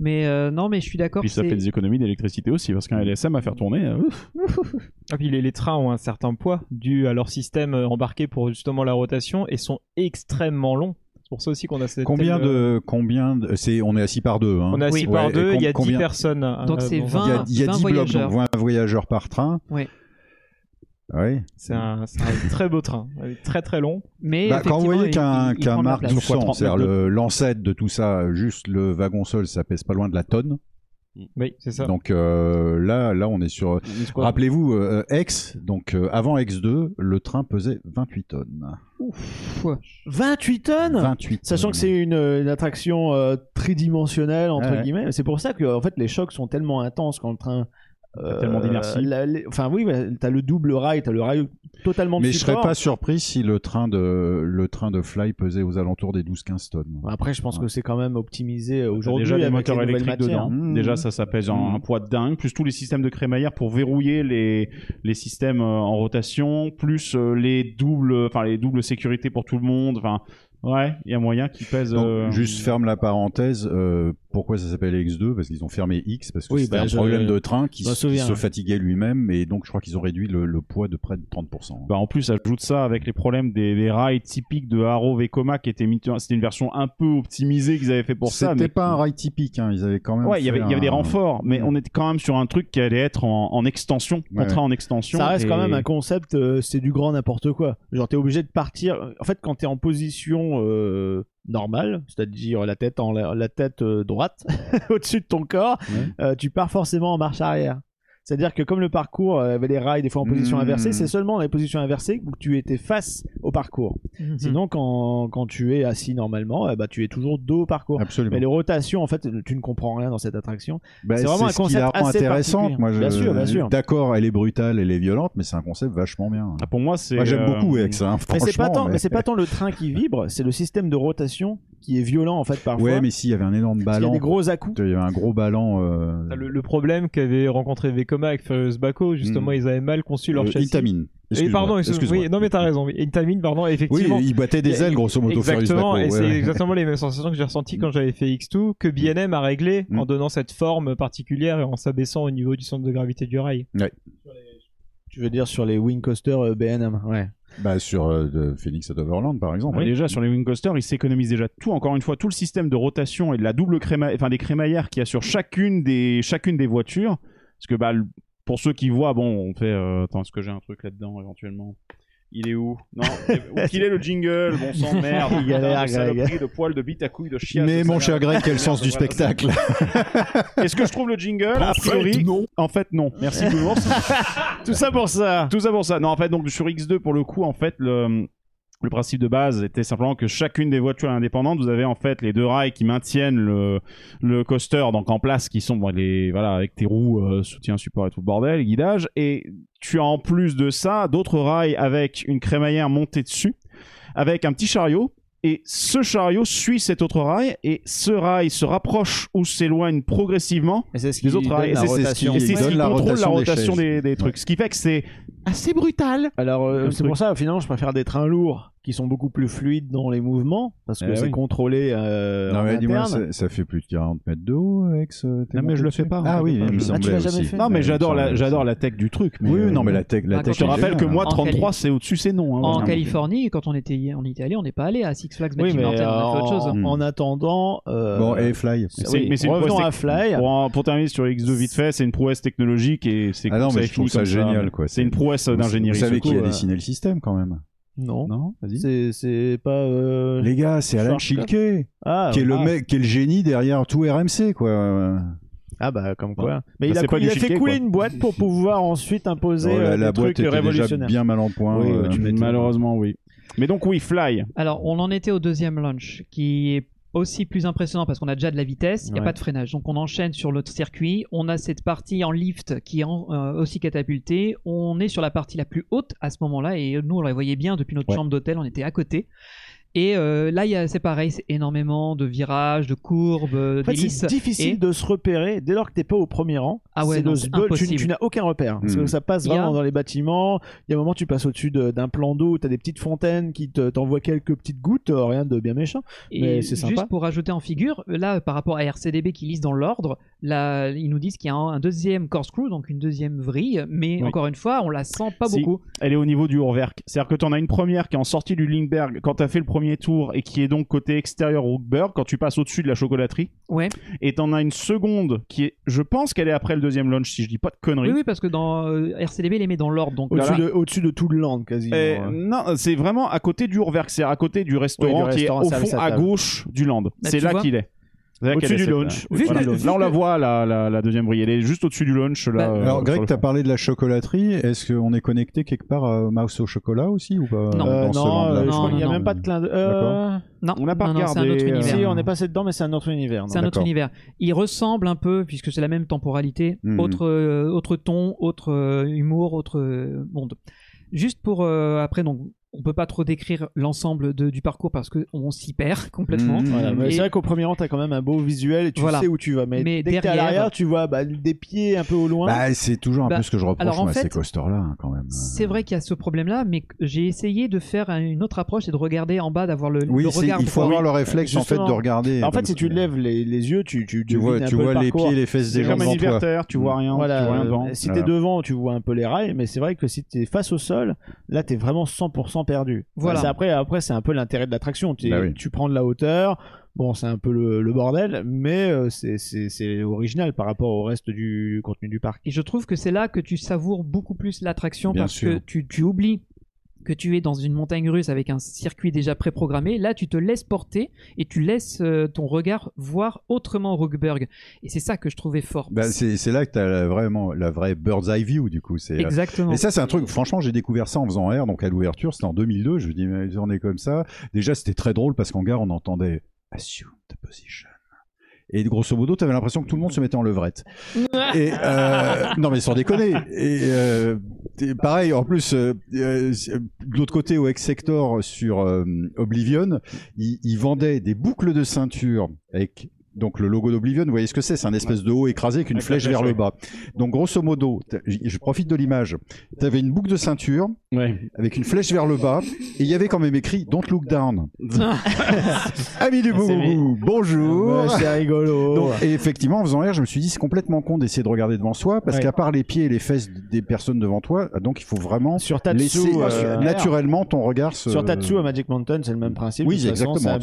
Mais euh, non, mais je suis d'accord. Puis ça fait des économies d'électricité aussi, parce qu'un LSM à faire tourner, euh, ouf. Ah, puis les, les trains ont un certain poids dû à leur système euh, embarqué pour justement la rotation et sont extrêmement longs. C'est pour ça aussi qu'on a cette. Combien euh, de combien de- c'est on est assis par deux hein. On est assis par Ouais, deux, il y a com- 10 combien- personnes. euh, Donc c'est dans- 20 Il y a, il y a 20 10 blocs, voyageurs. donc 20 voyageurs par train. Ouais. Ouais. C'est un, très beau train, euh, très très long. Mais Bah, quand vous voyez qu'un la Mark place. 1200, c'est-à-dire le- l'ancêtre de tout ça, juste le wagon sol, ça pèse pas loin de la tonne. Oui, c'est ça. Donc euh, là, là, on est sur. Rappelez-vous, euh, X, donc euh, avant X2, le train pesait 28 tonnes. Ouf. 28 tonnes? 28 Sachant que c'est une, une attraction euh, tridimensionnelle, entre ouais. guillemets. C'est pour ça que en fait, les chocs sont tellement intenses quand le train. Euh, tellement d'inertie. la- les- Enfin, oui, mais t'as le double rail, t'as le rail totalement de Mais je serais pas surpris si le train de le train de Fly pesait aux alentours des 12-15 tonnes. Après, je pense que c'est quand même optimisé euh, aujourd'hui. déjà des moteurs électriques dedans. Mmh. Déjà, ça, ça pèse un, Mmh. un poids de dingue. Plus tous les systèmes de crémaillère pour verrouiller les, les systèmes euh, en rotation. Plus euh, les doubles, enfin les doubles sécurités pour tout le monde. Enfin, ouais, il y a moyen qu'ils pèsent. Donc, euh, juste ferme la parenthèse. euh, pourquoi ça s'appelle X2 Parce qu'ils ont fermé X parce que Oui, c'était bah, un je- problème de train qui, se fatiguait lui-même et donc je crois qu'ils ont réduit le, le poids de près de 30%. Bah en plus, ajoute ça avec les problèmes des, des rails typiques de Haro Vekoma qui étaient mis. C'était une version un peu optimisée qu'ils avaient fait pour ça. C'était mais- pas un rail typique. Hein. Ils avaient quand même. Ouais, il y avait, il y avait des un- renforts, mais on était quand même sur un truc qui allait être en, en extension, Ouais, contrat ouais. en extension. Ça reste quand même un concept, euh, c'est du grand n'importe quoi. Genre, t'es obligé de partir. En fait, quand t'es en position euh, normale, c'est-à-dire la tête en la, la tête euh, droite au-dessus de ton corps, Ouais. euh, tu pars forcément en marche arrière. C'est-à-dire que comme le parcours euh, avait les rails des fois en position Mmh. inversée, c'est seulement dans les positions inversées que tu étais face au parcours. Mhm. Sinon, quand, quand tu es assis normalement, eh bah, tu es toujours dos au parcours. Absolument. Mais les rotations, en fait, tu ne comprends rien dans cette attraction. Bah, c'est vraiment un ce qui concept assez intéressante. particulier. Moi, je... Bien sûr, bien sûr. D'accord, elle est brutale, elle est violente, mais c'est un concept vachement bien. Ah, pour moi, c'est. Moi, j'aime euh, beaucoup X. Hein, Mais c'est pas mais- mais c'est pas tant le train qui vibre, c'est le système de rotation qui est violent en fait parfois. Ouais, mais s'il y avait un énorme Parce qu'il y a ballon. des gros à-coups. Il y avait un gros ballon. euh, Ah, Le, le problème qu'avait rencontré Vekoma avec Furious Baco, justement, Mm. ils avaient mal conçu leur euh, châssis. Intamin. Et pardon, oui, non mais t'as raison. oui. Intamin, pardon, Oui, effectivement. il battait des ailes, grosso modo, Furious Exactement, Baco, et ouais, c'est ouais. exactement les mêmes sensations que j'ai ressenties quand j'avais fait X2, que BNM a réglé Mm. en donnant cette forme particulière et en s'abaissant au niveau du centre de gravité du rail. Tu veux dire sur les wing coasters euh, B&M, ouais. Bah, sur euh, de Phoenix at Overland, par exemple. Déjà sur les wing coasters, ils s'économisent déjà tout. Encore une fois, tout le système de rotation et de la double créma, enfin des crémaillères qu'il y a sur chacune des chacune des voitures. Parce que bah pour ceux qui voient, bon, on fait. euh, attends, est-ce que j'ai un truc là-dedans éventuellement? Il est où? Non. où? Qu'il est le jingle Bon sang de merde. Il galère, Greg. saloperie, de poil, de bite à couille, de chiasse. Mais mon cher Greg, quel sens du spectacle Est-ce que je trouve le jingle A priori, non. En fait, non. Merci Boulours. Tout ça pour ça. Tout ça pour ça. Non, en fait, donc sur X2, pour le coup, en fait, le, le principe de base était simplement que chacune des voitures est indépendante. Vous avez en fait les deux rails qui maintiennent le, le coaster donc en place, qui sont bon, les voilà avec tes roues, euh, soutien, support et tout le bordel, guidage. Et tu as en plus de ça d'autres rails avec une crémaillère montée dessus, avec un petit chariot. Et ce chariot suit cet autre rail, et ce rail se rapproche ou s'éloigne progressivement Et c'est ce des qui autres rails. Et c'est- ce rotation. qui- et ce contrôle la rotation des trucs. Ce qui fait que c'est assez brutal. Alors euh, c'est pour ça finalement je préfère des trains lourds qui sont beaucoup plus fluides dans les mouvements parce que Eh c'est oui. contrôlé euh, Non, en mais dis-moi, interne. ça, ça fait plus de 40 mètres de haut avec ce. Non, mais je le fais pas, en Ah fait. oui, Ah, il me tu semblait l'as jamais aussi. fait Non, mais j'adore la, j'adore la tech du truc. Mais Oui, euh, oui, non, mais la tech, la Bah, tech. Je te rappelle que moi, hein. En 33, Cali- c'est au-dessus, c'est non. hein, En. Californie, quand on était était allé, on n'est pas allé à Six Flags Oui mais Mountain, on a fait autre chose. en, Hmm. en attendant Bon, et Fly. C'est- oui, mais c'est revenons à Fly. Pour, en- terminer sur X2 vite fait, c'est une prouesse technologique et c'est Ah non, mais est je trouve ça génial, quoi. C'est une prouesse d'ingénierie. Vous savez qui a euh, dessiné le système quand même Non. Non Vas-y. C'est c'est pas euh, Les gars, c'est Alan Schilke, ah, qui est le ah. mec, qui est le génie derrière tout RMC, quoi. Ah bah comme quoi. Mais Bah, il a, pas il a fait couler quoi. une boîte pour pouvoir ensuite imposer Oh, la, euh, la des boîte trucs déjà bien mal en point. Oui, euh, tu m'étonnes. Malheureusement, oui. Mais donc, oui, Fly. Alors, on en était au deuxième launch, qui est aussi plus impressionnant parce qu'on a déjà de la vitesse, il n'y a pas de freinage. Donc, on enchaîne sur l'autre circuit. On a cette partie en lift qui est en- euh, aussi catapultée. On est sur la partie la plus haute à ce moment-là et nous, on la voyait bien depuis notre Ouais. chambre d'hôtel, on était à côté. Et euh, là, il y a- c'est pareil, c'est énormément de virages, de courbes, En fait, d'hélices. c'est difficile Et- de se repérer dès lors que t'es pas au premier rang. Ah ouais, c'est non, tu, impossible. tu n'as aucun repère. Parce que ça passe a- vraiment dans les bâtiments. Il y a un moment, tu passes au-dessus de- d'un plan d'eau, tu as des petites fontaines qui te- t'envoient quelques petites gouttes, euh, rien de bien méchant. Mais Et c'est sympa. juste pour rajouter en figure, là, par rapport à RCDB qui lise dans l'ordre, là, ils nous disent qu'il y a un, un deuxième corkscrew, donc une deuxième vrille, mais Oui. encore une fois, on la sent pas Si. beaucoup. Elle est au niveau du Urwerk. C'est-à-dire que tu en as une première qui est en sortie du Lindbergh quand tu as fait le premier tour et qui est donc côté extérieur Rookberg quand tu passes au-dessus de la chocolaterie. Ouais. Et t'en as une seconde qui est, je pense qu'elle est après le deuxième launch si je dis pas de conneries. Oui, oui, parce que dans euh, RCDB, les met dans l'ordre, donc Au-dessus Voilà. de, tout le land, quasiment. Non, c'est vraiment à côté du Urwerk, c'est à côté du restaurant Oui, du qui est au fond à gauche du land. Bah, c'est là qu'il est. Au-dessus du launch. Voilà. Là, on la voit, la, la, la deuxième brille. Elle est juste au-dessus du launch. Là, Bah, euh, Alors, sur Greg, le tu as fond. parlé de la chocolaterie. Est-ce qu'on est connecté quelque part à Mouse au chocolat aussi ou pas Non. Euh, non, euh, Non, crois qu'il n'y a non, même non. pas de clin d'œil. Euh, non, On n'a pas non, non, c'est un regardé, autre euh, univers. Si, on est passé dedans, mais c'est un autre univers. non C'est un autre univers. Il ressemble un peu, puisque c'est la même temporalité, Mhm. autre, euh, autre ton, autre euh, humour, autre euh, monde. Juste pour euh, après, donc, on peut pas trop décrire l'ensemble de- du parcours parce qu'on s'y perd complètement. Voilà, Et- c'est vrai qu'au premier rang, t'as quand même un beau visuel et tu Voilà. sais où tu vas. Mais, Mais dès que t'es à derrière- l'arrière, tu vois bah, des pieds un peu au loin. Bah, c'est toujours un Bah, peu ce que je reproche alors, en moi, à ces fait, coasters-là, hein, quand même. C'est vrai qu'il y a ce problème-là, mais que j'ai essayé de faire un- une autre approche et de regarder en bas, d'avoir le, Oui, le c'est- regard. il faut avoir le réflexe en fait de regarder. en fait, si tu lèves les, les yeux, tu, tu, tu vois, tu peu vois le les parcours. pieds les fesses des C'est gens comme un devant toi. inverteur, tu vois rien, Voilà, tu vois rien euh, devant. si t'es devant, tu vois un peu les rails, mais c'est vrai que si t'es face au sol, là t'es vraiment 100% perdu. Voilà. Après, après c'est un peu l'intérêt de l'attraction. Bah oui. Tu prends de la hauteur, bon c'est un peu le, le bordel, mais euh, c'est- c'est c'est original par rapport au reste du contenu du parc. Et je trouve que c'est là que tu savoures beaucoup plus l'attraction parce sûr. que tu, tu oublies que tu es dans une montagne russe avec un circuit déjà préprogrammé. Là, tu te laisses porter et tu laisses euh, ton regard voir autrement Rookberg. Et c'est ça que je trouvais fort. Bah, c'est là que tu as vraiment la vraie bird's eye view du coup. Euh, Exactement. Et ça, c'est un truc, franchement, j'ai découvert ça en faisant R, donc à l'ouverture, c'était en 2002, je me dis, mais on est comme ça. Déjà, c'était très drôle parce qu'en gare, on entendait Assume the position. Et grosso modo, t'avais l'impression que tout le monde se mettait en levrette. Et euh, non, mais sans déconner. Et euh, et pareil, en plus, euh, de l'autre côté, au X-Sector, sur euh, Oblivion, ils, ils vendaient des boucles de ceinture avec donc le logo d'Oblivion. Vous voyez ce que c'est? C'est un espèce de haut écrasé avec une Avec la flèche flèche, vers le bas. Donc grosso modo, je profite de l'image. T'avais une boucle de ceinture Ouais. avec une flèche vers le bas et il y avait quand même écrit Don't look down. Ami du Ah, boubou, bonjour. Ouais, c'est rigolo. Donc, et effectivement, en faisant R, je me suis dit c'est complètement con d'essayer de regarder devant soi parce Ouais. qu'à part les pieds et les fesses des personnes devant toi, donc il faut vraiment sur Tatsu, laisser euh, naturellement ton regard se... Sur Tatsu à Magic Mountain, c'est le même principe. Oui, De toute façon, exactement,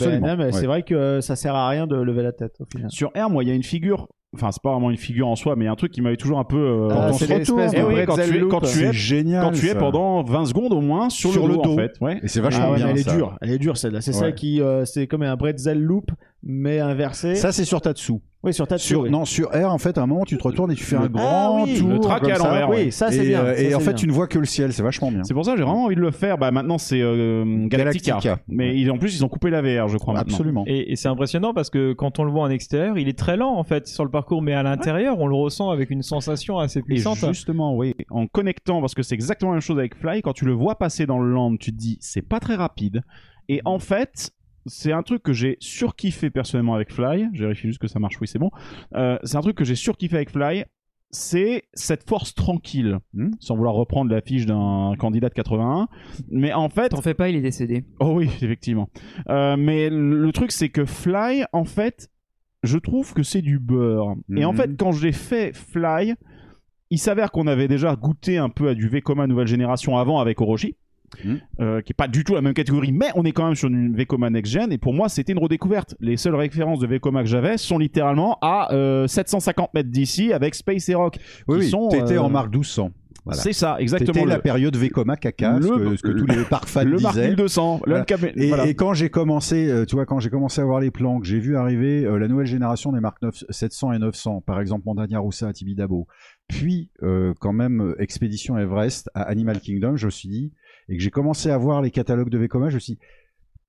c'est Ouais. vrai que euh, ça sert à rien de lever la tête. Sur R, moi, il y a une figure. Enfin, c'est pas vraiment une figure en soi, mais il y a un truc qui m'avait toujours un peu. euh, Ah, c'est Eh oui, quand tu es- quand tu es- génial. quand tu es pendant 20 secondes au moins sur, Sur le le dos, dos. en fait. Ouais. Et c'est vachement Ah ouais, bien. elle est dure, elle est dure celle-là. C'est ça qui, euh, c'est comme un bretzel loop mais inversé. Ça, c'est sur Tatsu. oui, sur Tatsu. Sur, oui. Non, sur R, en fait, à un moment, tu te retournes et tu fais un Ah grand oui, tour. le track à ça. l'envers, oui, ouais. ça c'est bien. euh, ça, et en fait, bien. tu ne vois que le ciel, c'est vachement bien. C'est pour ça que j'ai vraiment envie de le faire. Bah, maintenant, c'est euh, Galactica. Galactica. Mais ils- en plus, ils ont coupé la VR, je crois. maintenant. Absolument. Et, et c'est impressionnant parce que quand on le voit en extérieur, il est très lent en fait sur le parcours, mais à l'intérieur, on le ressent avec une sensation assez Et puissante. justement, oui, en connectant, parce que c'est exactement la même chose avec Fly, quand tu le vois passer dans le land, tu te dis, c'est pas très rapide. Et en fait, c'est un truc que j'ai surkiffé personnellement avec Fly. Je vérifie juste que ça marche, oui, c'est bon. Euh, c'est un truc que j'ai surkiffé avec Fly. C'est cette force tranquille, Hmm. sans vouloir reprendre la fiche d'un candidat de 81. Mais en fait, T'en fais pas, il est décédé. Oh oui, effectivement. Euh, mais le truc, c'est que Fly, en fait, je trouve que c'est du beurre. Et en Mhm. fait, quand j'ai fait Fly, il s'avère qu'on avait déjà goûté un peu à du Vekoma nouvelle génération avant avec Orochi. Mhm. euh, qui est pas du tout la même catégorie, mais on est quand même sur une Vekoma Next Gen, et pour moi c'était une redécouverte. Les seules références de Vekoma que j'avais sont littéralement à euh, 750 mètres d'ici avec Space et Rock. Oui, qui oui. sont, T'étais euh, en marque 1200. Voilà. C'est ça, exactement. C'était le, la période Vekoma caca, ce, Le- que, ce que tous les parcs fans le Mark disaient. 1200. le Voilà. Et, voilà. et quand j'ai commencé, euh, tu vois, quand j'ai commencé à voir les plans, que j'ai vu arriver euh, la nouvelle génération des marques 9 700 et 900, par exemple Montagne Roussa à Tibidabo, puis euh, quand même euh, Expédition Everest à Animal Kingdom, je me suis dit, et que j'ai commencé à voir les catalogues de Vekoma, je me suis dit,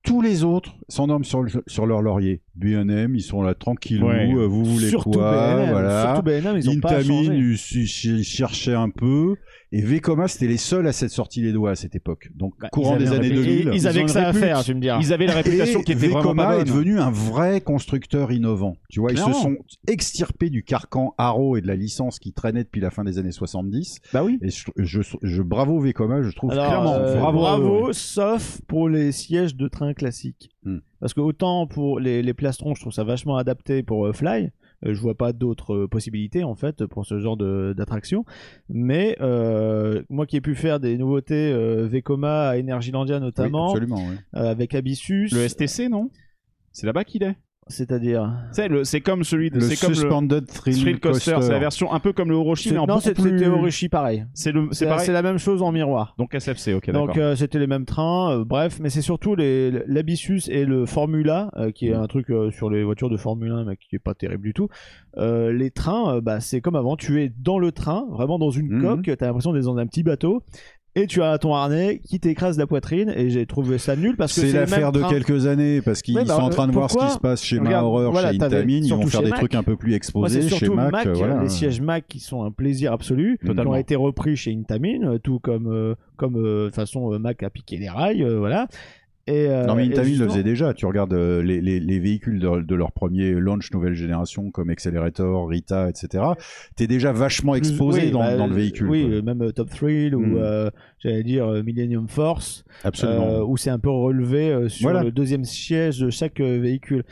tous les autres s'endorment sur, le- sur leur laurier. B&M, ils sont là tranquillou, Ouais. euh, vous voulez surtout quoi, voilà. surtout B&M, ils ont pas Intamin, changé. ils ch- ch- cherchaient un peu, et Vekoma, c'était les seuls à s'être sortis les doigts à cette époque. Donc, Bah, courant des années un- Ils, 2000. ils avaient que ça à faire, tu me diras. Ils avaient la réputation Et qui était vraiment Vekoma pas est devenu un vrai constructeur innovant. Tu vois, ils se sont extirpés du carcan Arrow et de la licence qui traînait depuis la fin des années 70. Bah oui. Et je, je, je- bravo Vekoma, je trouve Alors, clairement. euh, bravo. bravo, sauf pour les sièges de train classiques. Hmm. Parce que autant pour les, les plastrons, je trouve ça vachement adapté pour euh, Fly. Euh, je vois pas d'autres euh, possibilités en fait pour ce genre d'attraction. Mais euh, moi qui ai pu faire des nouveautés Vekoma à Energylandia Oui, notamment, absolument. avec Abyssus, Le STC, non? C'est là-bas qu'il est. c'est-à-dire. C'est comme celui de. Le C'est comme le Suspended Thrill, Thrill Coaster. Coaster. C'est la version un peu comme le Orochi, C'est- mais en non, c'était plus. Orochi pareil. C'est le. C'est C'est pareil. c'est la même chose en miroir. Donc SFC, ok, Donc d'accord. euh, c'était les mêmes trains, euh, bref, mais c'est surtout les l'Abyssus et le Formula euh, qui est un truc euh, sur les voitures de Formule 1 mais qui est pas terrible du tout. Euh, les trains, euh, bah c'est comme avant, tu es dans le train, vraiment dans une Mhm. coque, t'as l'impression d'être dans un petit bateau. Et tu as ton harnais qui t'écrase la poitrine et j'ai trouvé ça nul parce que C'est l'affaire de train. quelques années parce qu'ils Ouais, bah, sont en train de voir ce qui se passe chez Regarde, Ma Horror, voilà, chez t'avais- Intamin. Ils vont faire des Mac. trucs un peu plus Moi, exposés c'est chez Mac. Mac, euh, voilà. les sièges Mac qui sont un plaisir absolu, qui ont été repris chez Intamin, euh, tout comme euh, comme euh, de façon euh, Mac a piqué les rails, euh, voilà. Et, euh, Non mais Intamin le faisait déjà. Tu regardes euh, les, les, les véhicules de, de leur premier launch nouvelle génération comme Accelerator, Rita, etc. T'es déjà vachement exposé Oui, dans, bah, dans le véhicule. Oui, quoi. euh, même Top Thrill ou Mm. euh, j'allais dire Millennium Force, Absolument. où c'est un peu relevé sur Voilà. le deuxième siège de chaque véhicule.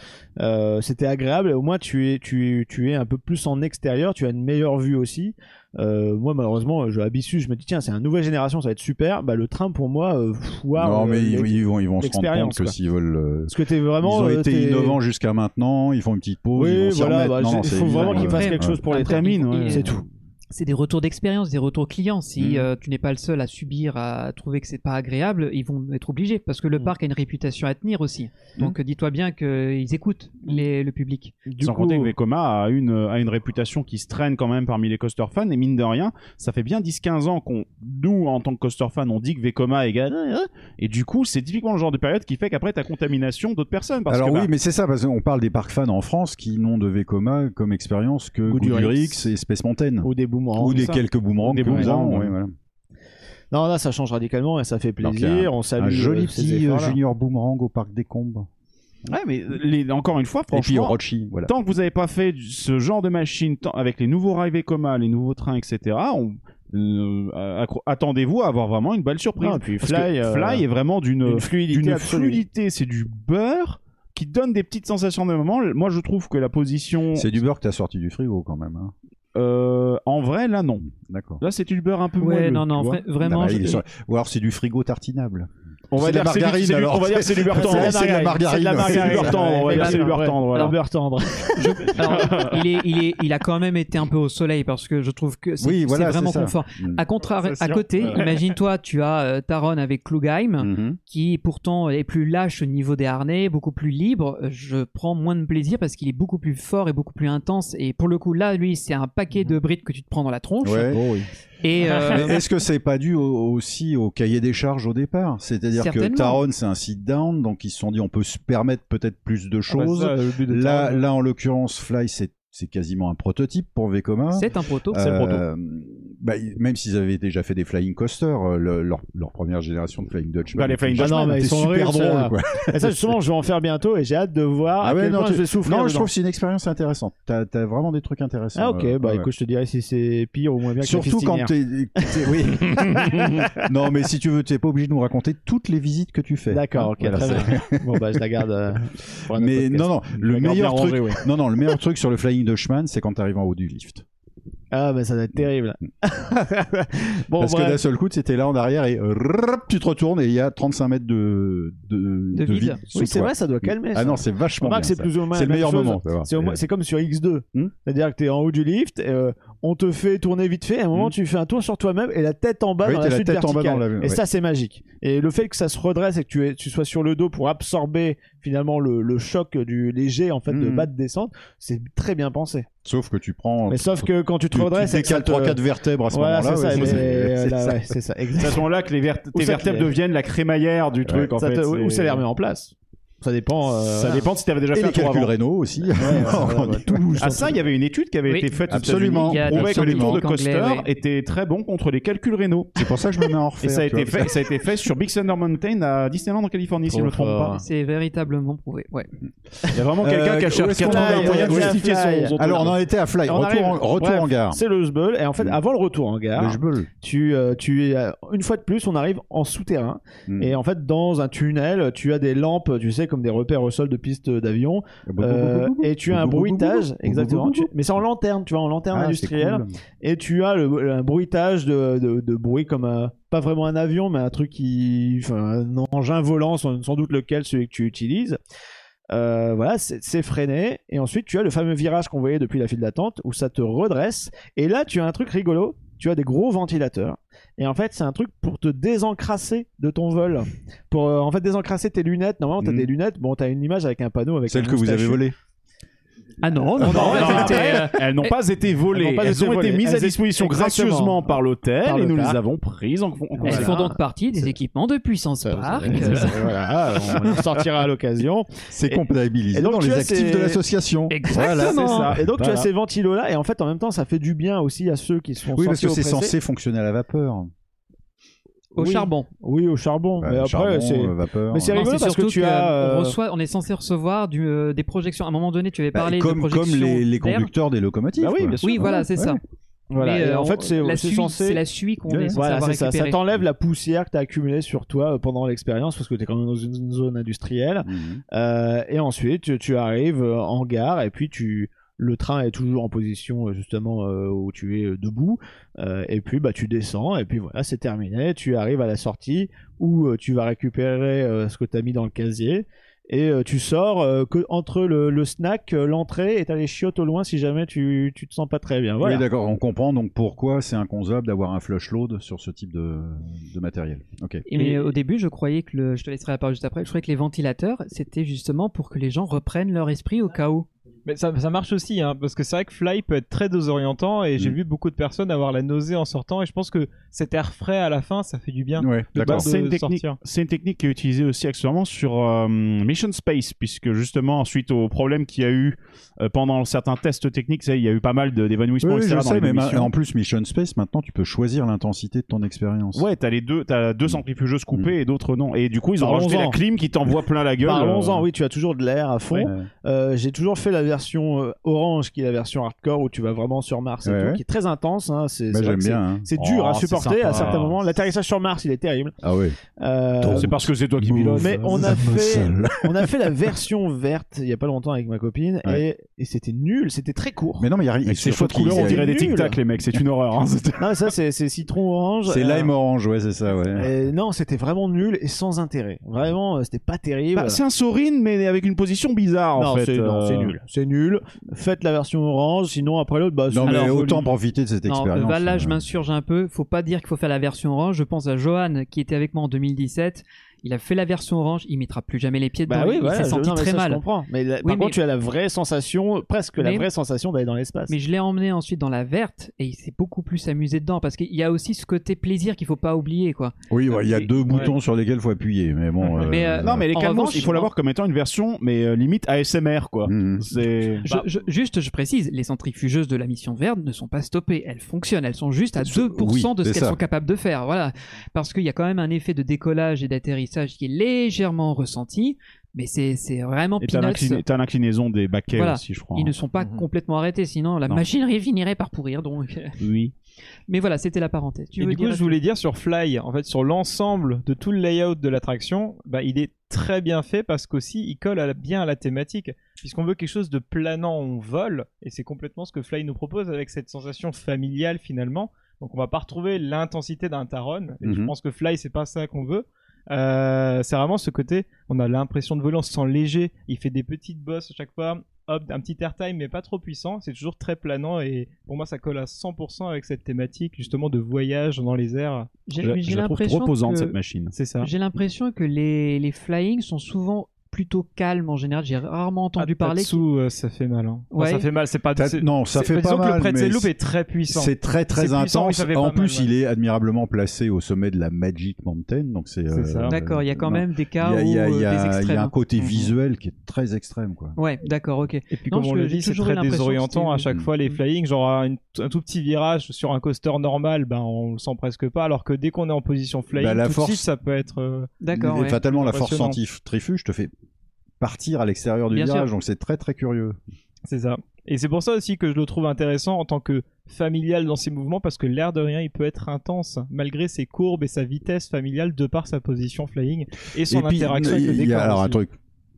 C'était agréable. Au moins, tu es, tu, tu es un peu plus en extérieur. Tu as une meilleure vue aussi. Euh, moi, malheureusement, je Abyssus, je me dis tiens, c'est une nouvelle génération, ça va être super. Bah, le train pour moi, euh, non mais euh, ils, les- ils vont ils vont se rendre compte que s'ils veulent. euh, Parce que t'es vraiment. ils ont euh, été innovants jusqu'à maintenant. Ils font une petite pause. ils Oui, vont s'y voilà. bah, Non, il faut vraiment qu'ils fassent quelque chose pour les ouais. C'est tout. C'est des retours d'expérience, des retours clients. Si Mhm. euh, tu n'es pas le seul à subir, à trouver que c'est pas agréable, ils vont être obligés parce que le Mhm. parc a une réputation à tenir aussi. Donc euh, dis-toi bien qu'ils écoutent les- le public. Du Sans coup, compter que Vekoma a une, a une réputation qui se traîne quand même parmi les coaster fans, et mine de rien, ça fait bien 10-15 ans qu'on, nous, en tant que coaster fans, on dit que Vekoma égale, et du coup, c'est typiquement le genre de période qui fait qu'après, t'as contamination d'autres personnes. Parce Alors que, oui, bah, mais c'est ça, parce qu'on parle des parcs fans en France qui n'ont de Vekoma comme expérience que Goodurix. Et Space Mountain. ou des boomerangs. Ou des ça. quelques boomerangs. Des boomerangs, voilà. Non, là, ça change radicalement et ça fait plaisir. on salue Un joli euh, ces petit euh, junior boomerang au parc des Combes. ouais, mais les- encore une fois, Et puis au franchement, Rochi, voilà. tant que vous n'avez pas fait ce genre de machine, tant- avec les nouveaux rails Vekoma, les nouveaux trains, etc., on- euh, attendez-vous à avoir vraiment une belle surprise. Puis Fly, euh, est vraiment d'une fluidité, c'est du beurre qui donne des petites sensations de moment. Moi, je trouve que la position, C'est du beurre que t'as sorti du frigo quand même. hein. Euh, en vrai, là, non. D'accord. Là, c'est du beurre un peu Ouais, moelleux, non, non, vra- vraiment. Ah bah, je- Ou alors c'est du frigo tartinable. On va dire c'est c'est du- alors. On va dire que c'est du beurre tendre. C'est- de la margarine. C'est du beurre tendre, on va dire, c'est du beurre tendre, voilà. Alors, beurre tendre. Alors, il, est, il, est, il a quand même été un peu au soleil parce que je trouve que c'est vraiment confort. Mm. À, contraire, à côté, imagine-toi, tu as euh, Taron avec Klugheim, Mhm. qui pourtant est plus lâche au niveau des harnais, beaucoup plus libre. Je prends moins de plaisir parce qu'il est beaucoup plus fort et beaucoup plus intense. Et pour le coup, là, lui, c'est un paquet de brides que tu te prends dans la tronche. Ouais. Oh Et euh, est-ce que c'est pas dû au- aussi au cahier des charges au départ? C'est-à-dire que. Taron c'est un sit down, donc ils se sont dit on peut se permettre peut-être plus de Ah bah, choses. ça, de là, Taron. là en l'occurrence, Fly c'est c'est quasiment un prototype pour Vekoma. c'est un proto. c'est proto. Bah, même s'ils avaient déjà fait des flying coasters, euh, le- leur, leur première génération de flying Dutchman. Bah, les Flying Ah non, mais ils sont super horribles, ça. drôle quoi. Et ça, justement, je vais en faire bientôt et j'ai hâte de voir Ah à ouais, quel non, point tu- je vais souffrir. Non, je trouve que c'est une expérience intéressante. T'as as vraiment des trucs intéressants. Ah ok, euh, bah ouais. écoute, je te dirais si c'est pire ou moins bien que Surtout quand t'es, oui. non, mais si tu veux, t'es pas obligé de nous raconter toutes les visites que tu fais. D'accord, ok, Voilà, très bien. bon bah je la garde. euh, Mais non, non, le meilleur truc, non, non, le meilleur truc sur le Flying Dutchman, c'est quand t'arrives en haut du lift. Ah mais ça doit être terrible. bon Parce que d'un seul coup, c'était là en arrière et tu te retournes et il y a 35 mètres de, de, De vide. sous Oui c'est vrai, ça doit calmer. Ah ça. non, c'est vachement bien. c'est plus ou moins C'est le meilleur chose. moment. C'est comme sur X2. Hmm C'est-à-dire que tu es en haut du lift, euh, on te fait tourner vite fait, et à un moment Hmm. tu fais un tour sur toi-même et la tête en bas Oui, dans la la tête en bas dans la- Et ouais. ça c'est magique. Et le fait que ça se redresse et que tu, es, tu sois sur le dos pour absorber finalement le, le choc du léger en fait de Hmm. bas de descente, c'est très bien pensé. Sauf que tu prends. Mais sauf que quand tu te tu et que ça décales te- 3-4 vertèbres à ce moment-là. c'est ça. c'est- euh, c'est ça. c'est ça. C'est à ce moment-là que les, Où tes vertèbres deviennent la crémaillère du truc, en Ça fait. c'est- Ou ça les remet en place. Ça dépend. euh, Ça voilà. dépend si tu avais déjà Et fait les calculs rénaux aussi. ouais. Tout bouge. Ah ça, il y avait une étude qui avait Oui. été faite Absolument. Qui prouvait que les tours de coaster anglais, ouais. étaient très bons contre les calculs rénaux. C'est pour ça que je me mets en refaire. Et ça a été vois. fait, ça a été fait sur Big Thunder Mountain à Disneyland en Californie, si je Trop me trompe pas. C'est véritablement prouvé. Ouais. Il y a vraiment quelqu'un Euh, qui a où cherché un moyen de justifier son, Alors on en était à Fly. On Retour, en, gare. C'est le Zbeul. Et en fait, Mm. avant le retour en gare, jbeul. tu, euh, tu, euh, une fois de plus, on arrive en souterrain. Mm. Et en fait, dans un tunnel, tu as des lampes, tu sais, comme des repères au sol de pistes d'avion. Euh, et tu as un bruitage, exactement. tu- mais c'est en lanterne, tu vois, en lanterne Ah, industrielle. cool. Et tu as le, un bruitage de, de, de bruit comme un- pas vraiment un avion, mais un truc qui, enfin, un engin volant, sans, sans doute lequel celui que tu utilises. Euh, voilà, c'est c'est freiné. Et ensuite, tu as le fameux virage qu'on voyait depuis la file d'attente où ça te redresse. Et là, tu as un truc rigolo. Tu as des gros ventilateurs. Et en fait, c'est un truc pour te désencrasser de ton vol. Pour euh, en fait désencrasser tes lunettes. Normalement, tu as Mhm. des lunettes. Bon, tu as une image avec un panneau avec Celle que vous avez volée. Ah non, non, non, non, non, elles non, étaient, euh, Elles n'ont pas été volées, Elles n'ont pas elles été ont été volées. mises à Elles étaient- disposition gracieusement par l'hôtel et nous les avons prises en, en Elles font donc partie des équipements de puissance park. voilà, on en sortira à l'occasion. C'est comptabilisé et donc dans tu les actifs ces- de l'association. Exactement. Voilà, ça. Et donc tu Voilà. as ces ventilos là et en fait en même temps ça fait du bien aussi à ceux qui sont Oui, parce que c'est censé fonctionner à la vapeur. Au Oui. charbon. Oui, au charbon. Bah, mais après c'est euh, vapeur. mais c'est Non, rigolo parce que tu as on euh, reçoit, on est censé recevoir du, euh, des projections. À un moment donné, tu avais Bah, parlé comme, de projections comme les, conducteurs des locomotives. Bah oui, bien sûr. Oui, voilà, c'est ouais. ça. voilà. Mais, Et euh, en fait c'est la c'est suie, censé c'est la suie qu'on Ouais. est censé voilà, ça. Ça t'enlève la poussière que tu as accumulée sur toi euh, pendant l'expérience parce que tu es quand même dans une zone industrielle. Mhm. Euh, et ensuite, tu, tu arrives euh, en gare et puis tu le train est toujours en position euh, justement euh, où tu es euh, debout. Euh, et puis bah tu descends et puis voilà, c'est terminé. Tu arrives à la sortie où euh, tu vas récupérer euh, ce que tu as mis dans le casier. Et euh, tu sors euh, que entre le, le snack, euh, l'entrée et t'as les chiottes au loin si jamais tu, tu te sens pas très bien. Voilà. Oui, d'accord. On comprend donc pourquoi c'est inconcevable d'avoir un flush load sur ce type de, de matériel. Ok. Et mais au début, je croyais que le, je te laisserai la parole juste après. Je croyais que les ventilateurs, c'était justement pour que les gens reprennent leur esprit au cas où. Mais ça, ça marche aussi, hein, parce que c'est vrai que Fly peut être très désorientant et j'ai Mm. vu beaucoup de personnes avoir la nausée en sortant et je pense que cet air frais à la fin, ça fait du bien. Ouais, C'est une, une technique qui est utilisée aussi actuellement sur euh, Mission Space, puisque justement, suite aux problèmes qu'il y a eu euh, pendant certains tests techniques, il y a eu pas mal d'évanouissements, Oui, etc. je dans sais, les mais ma- missions. en plus, Mission Space, maintenant, tu peux choisir l'intensité de ton expérience. Ouais, t'as les deux, t'as deux centrifugeuses coupées et d'autres non. Et du coup, ils ont rajouté Parlons-en. la clim qui t'envoie plein la gueule. Parlons-en, euh, oui, tu as toujours de l'air à fond. Ouais. Euh, j'ai toujours fait la version euh, orange, qui est la version hardcore où tu vas vraiment sur Mars et Ouais, tout, qui est très intense. Hein, c'est, Bah, hein. C'est dur à Oh, supporter à certains moments. L'atterrissage sur Mars, il est terrible. Ah ouais. Euh, C'est parce que c'est toi qui pilotes. mais on a fait, on a fait la version verte il y a pas longtemps avec ma copine Ouais. et, et c'était nul, c'était très court. Mais non, mais il y a ces choix de couleurs, on dirait des tic-tac, les mecs. C'est une horreur. hein. Non, ça c'est, c'est citron orange. C'est Euh, lime orange, ouais, c'est ça, ouais. et non, c'était vraiment nul et sans intérêt. Vraiment, euh, c'était pas terrible. Bah, c'est un Sorin, mais avec une position bizarre, en non, fait. c'est, non, euh. c'est nul. C'est nul. Faites la version orange, sinon après l'autre, bah, Non, mais Alors, autant profiter de cette Non, expérience. bah là, je euh. m'insurge un peu. Faut pas dire qu'il faut faire la version orange. Je pense à Johan qui était avec moi en 2017. Il a fait la version orange. Il mettra plus jamais les pieds dedans. Bah oui, il voilà, s'est je- senti non, mais très ça, Je mal. comprends. Mais la- Oui, par mais- contre, tu as la vraie sensation, presque la vraie sensation d'aller dans l'espace. Mais je l'ai emmené ensuite dans la verte et il s'est beaucoup plus amusé dedans parce qu'il y a aussi ce côté plaisir qu'il faut pas oublier quoi. Oui, ouais, il y a Et- deux boutons sur lesquels il faut appuyer, mais bon. euh, Mais, euh, Non, mais les il faut l'avoir comme étant une version, mais euh, limite ASMR, quoi. mhm. C'est. Je- je- juste, je précise, les centrifugeuses de la mission verte ne sont pas stoppées. Elles fonctionnent. Elles sont juste à 2% Oui, de ce qu'elles sont capables de faire. Voilà. Parce qu'il y a quand même un effet de décollage et d'atterrissage qui est légèrement ressenti. Mais c'est c'est vraiment Et t'as l'inclinaison des baquets Voilà. aussi, je crois. Ils ne sont pas Mhm. complètement arrêtés, sinon la Non. machinerie finirait par pourrir. Donc, Oui. mais voilà, c'était la parenthèse. Tu et veux du coup, je voulais dire sur Fly, en fait, sur l'ensemble de tout le layout de l'attraction, bah, il est très bien fait parce qu'aussi il colle à- bien à la thématique. Puisqu'on veut quelque chose de planant, on vole, et c'est complètement ce que Fly nous propose avec cette sensation familiale finalement. Donc on va pas retrouver l'intensité d'un Taron. Et je Mhm. pense que Fly, c'est pas ça qu'on veut. Euh, c'est vraiment ce côté, on a l'impression de voler, on se sent léger. Il fait des petites bosses à chaque fois. Hop, un petit airtime, mais pas trop puissant. C'est toujours très planant et pour moi, ça colle à 100% avec cette thématique justement de voyage dans les airs. J'ai l'impression reposante, que- cette machine. C'est ça. J'ai l'impression que les, les flying sont souvent plutôt calme en général. J'ai rarement entendu parler. Tatsu, euh, ça fait mal. hein. Enfin, ça fait mal. C'est pas. Non, ça fait pas disons que mal, le loop est très puissant. C'est très très puissant, intense. fait en mal, plus, ouais. il est admirablement placé au sommet de la Magic Mountain, donc c'est. Ça. D'accord, il y a quand non. même des cas y a, il y a- où, il y euh, a- y a un côté Mhm. visuel qui est très extrême, quoi. Ouais, d'accord, ok. Et puis, Non, comme on le dit, c'est très désorientant à chaque fois les Mm. flying. Genre, un, tout petit virage sur un coaster normal, ben on le sent presque pas. Alors que dès qu'on est en position flying, Bah, la tout force- de suite, ça peut être. euh, D'accord. Fatalement, la force centrifuge te fait partir à l'extérieur du Bien virage, sûr. donc c'est très très curieux. C'est ça. Et c'est pour ça aussi que je le trouve intéressant en tant que familial dans ses mouvements, parce que l'air de rien, il peut être intense, malgré ses courbes et sa vitesse familiale de par sa position flying et son Et puis, interaction avec le il y a décor. alors un truc